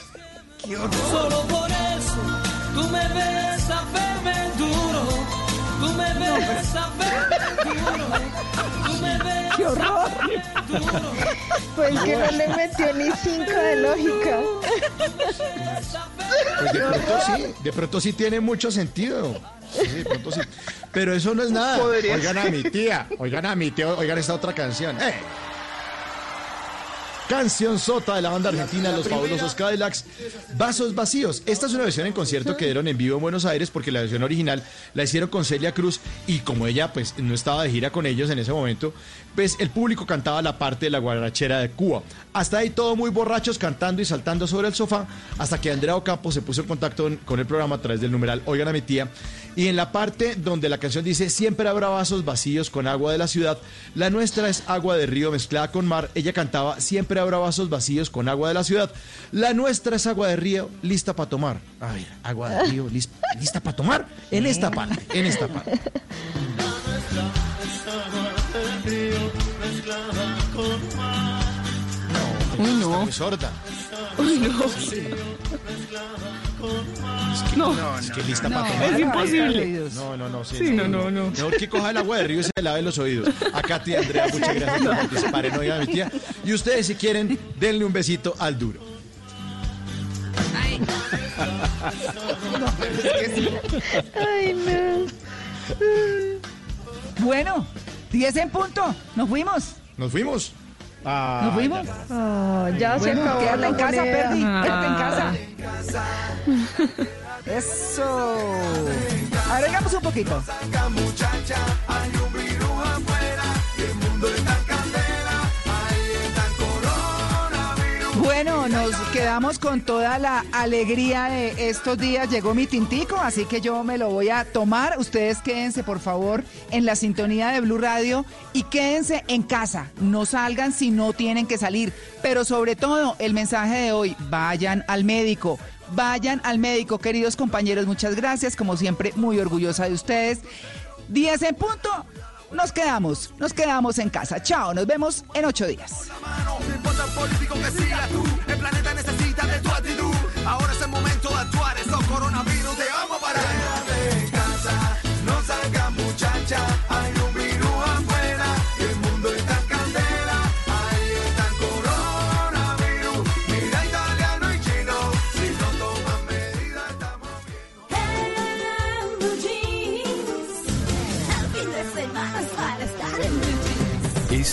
Solo por eso tú me besas, verme duro. Tú me besas, verme duro. ¡Qué horror! Pues que no le metió ni cinco de lógica. Pues de pronto sí, de pronto sí tiene mucho sentido. Sí, de pronto sí. Pero eso no es nada. Oigan a mi tía, oigan a mi tía, oigan esta otra canción. ¡Eh! Canción sota de la banda argentina Los Fabulosos Cadillacs, Vasos Vacíos. Esta es una versión en concierto que dieron en vivo en Buenos Aires porque la versión original la hicieron con Celia Cruz y como ella pues no estaba de gira con ellos en ese momento, pues el público cantaba la parte de la guarachera de Cuba. Hasta ahí todo muy borrachos cantando y saltando sobre el sofá hasta que Andrea Ocampo se puso en contacto con el programa a través del numeral Oigan a mi tía y en la parte donde la canción dice siempre habrá vasos vacíos con agua de la ciudad, la nuestra es agua de río mezclada con mar, ella cantaba siempre habrá vasos vacíos con agua de la ciudad, la nuestra es agua de río lista para tomar. A ver, agua de río lis- lista para tomar en esta parte, en esta parte. Uy, no. Uy, no. No. Es que lista No, para tomar. es imposible. No, no, no. Sí, no, no, no. Mejor que coja el agua de río y se lave los oídos. Acá, tía Andrea, muchas gracias por participar en Oiga mi tía. Y ustedes, si quieren, denle un besito al duro. Ay, no. Bueno, 10 en punto. Nos fuimos. ¿Nos fuimos? Ah, ¿Nos fuimos? Oh, ya se Bueno, acabó quédate en casa. Perdi. Quédate en Ah. casa. Eso. Agregamos un poquito. Bueno, nos quedamos con toda la alegría de estos días. Llegó mi tintico, así que yo me lo voy a tomar. Ustedes quédense, por favor, en la sintonía de Blue Radio y quédense en casa. No salgan si no tienen que salir. Pero sobre todo, el mensaje de hoy, vayan al médico. Vayan al médico, queridos compañeros. Muchas gracias. Como siempre, muy orgullosa de ustedes. 10 en punto. Nos quedamos, nos quedamos en casa. Chao, nos vemos en ocho días.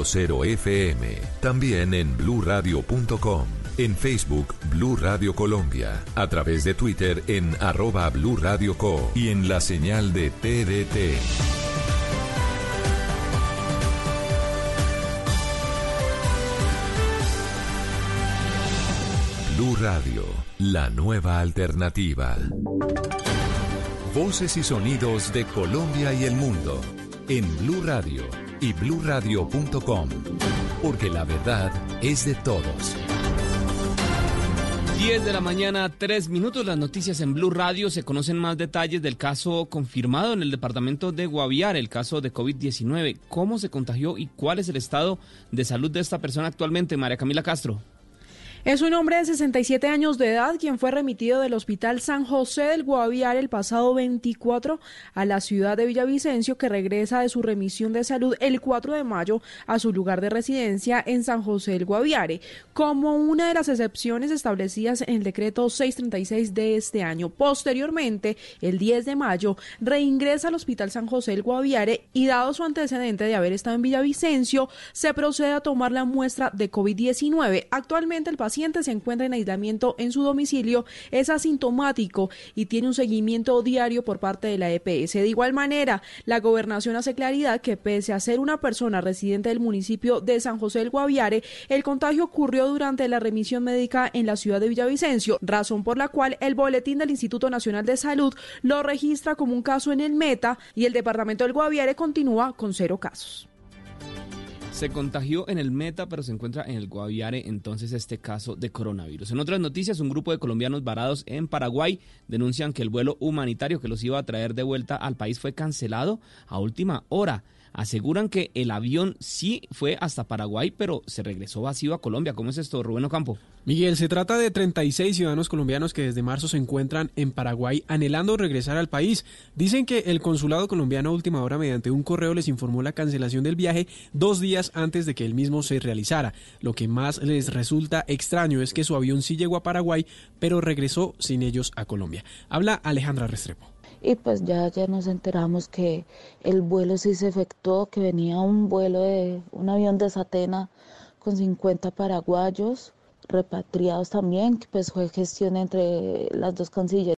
96.0 FM. También en bluradio.com. En Facebook, Blue Radio Colombia. A través de Twitter en arroba Blue Radio Co. Y en la señal de TDT. Blue Radio, la nueva alternativa. Voces y sonidos de Colombia y el mundo en Blue Radio y bluradio.com, porque la verdad es de todos. 10 de la mañana, 3 minutos. Las noticias en Blue Radio. Se conocen más detalles del caso confirmado en el departamento de Guaviare, el caso de COVID-19. ¿Cómo se contagió y cuál es el estado de salud de esta persona actualmente? María Camila Castro. Es un hombre de 67 años de edad quien fue remitido del Hospital San José del Guaviare el pasado 24 a la ciudad de Villavicencio que regresa de su remisión de salud el 4 de mayo a su lugar de residencia en San José del Guaviare, como una de las excepciones establecidas en el decreto 636 de este año. Posteriormente, el 10 de mayo, reingresa al Hospital San José del Guaviare y dado su antecedente de haber estado en Villavicencio, se procede a tomar la muestra de COVID-19. Actualmente el paciente paciente se encuentra en aislamiento en su domicilio es asintomático y tiene un seguimiento diario por parte de la EPS. De igual manera, la gobernación hace claridad que pese a ser una persona residente del municipio de San José del Guaviare, el contagio ocurrió durante la remisión médica en la ciudad de Villavicencio, razón por la cual el boletín del Instituto Nacional de Salud lo registra como un caso en el Meta y el departamento del Guaviare continúa con cero casos. Se contagió en el Meta, pero se encuentra en el Guaviare entonces este caso de coronavirus. En otras noticias, un grupo de colombianos varados en Paraguay denuncian que el vuelo humanitario que los iba a traer de vuelta al país fue cancelado a última hora aseguran que el avión sí fue hasta Paraguay, pero se regresó vacío a Colombia. ¿Cómo es esto, Rubén Ocampo? Miguel, se trata de 36 ciudadanos colombianos que desde marzo se encuentran en Paraguay anhelando regresar al país. Dicen que el consulado colombiano a última hora mediante un correo les informó la cancelación del viaje dos días antes de que el mismo se realizara. Lo que más les resulta extraño es que su avión sí llegó a Paraguay, pero regresó sin ellos a Colombia. Habla Alejandra Restrepo y pues ya, ya nos enteramos que el vuelo sí se efectuó, que venía un vuelo de un avión de Satena con 50 paraguayos repatriados también, que pues fue gestión entre las dos cancillerías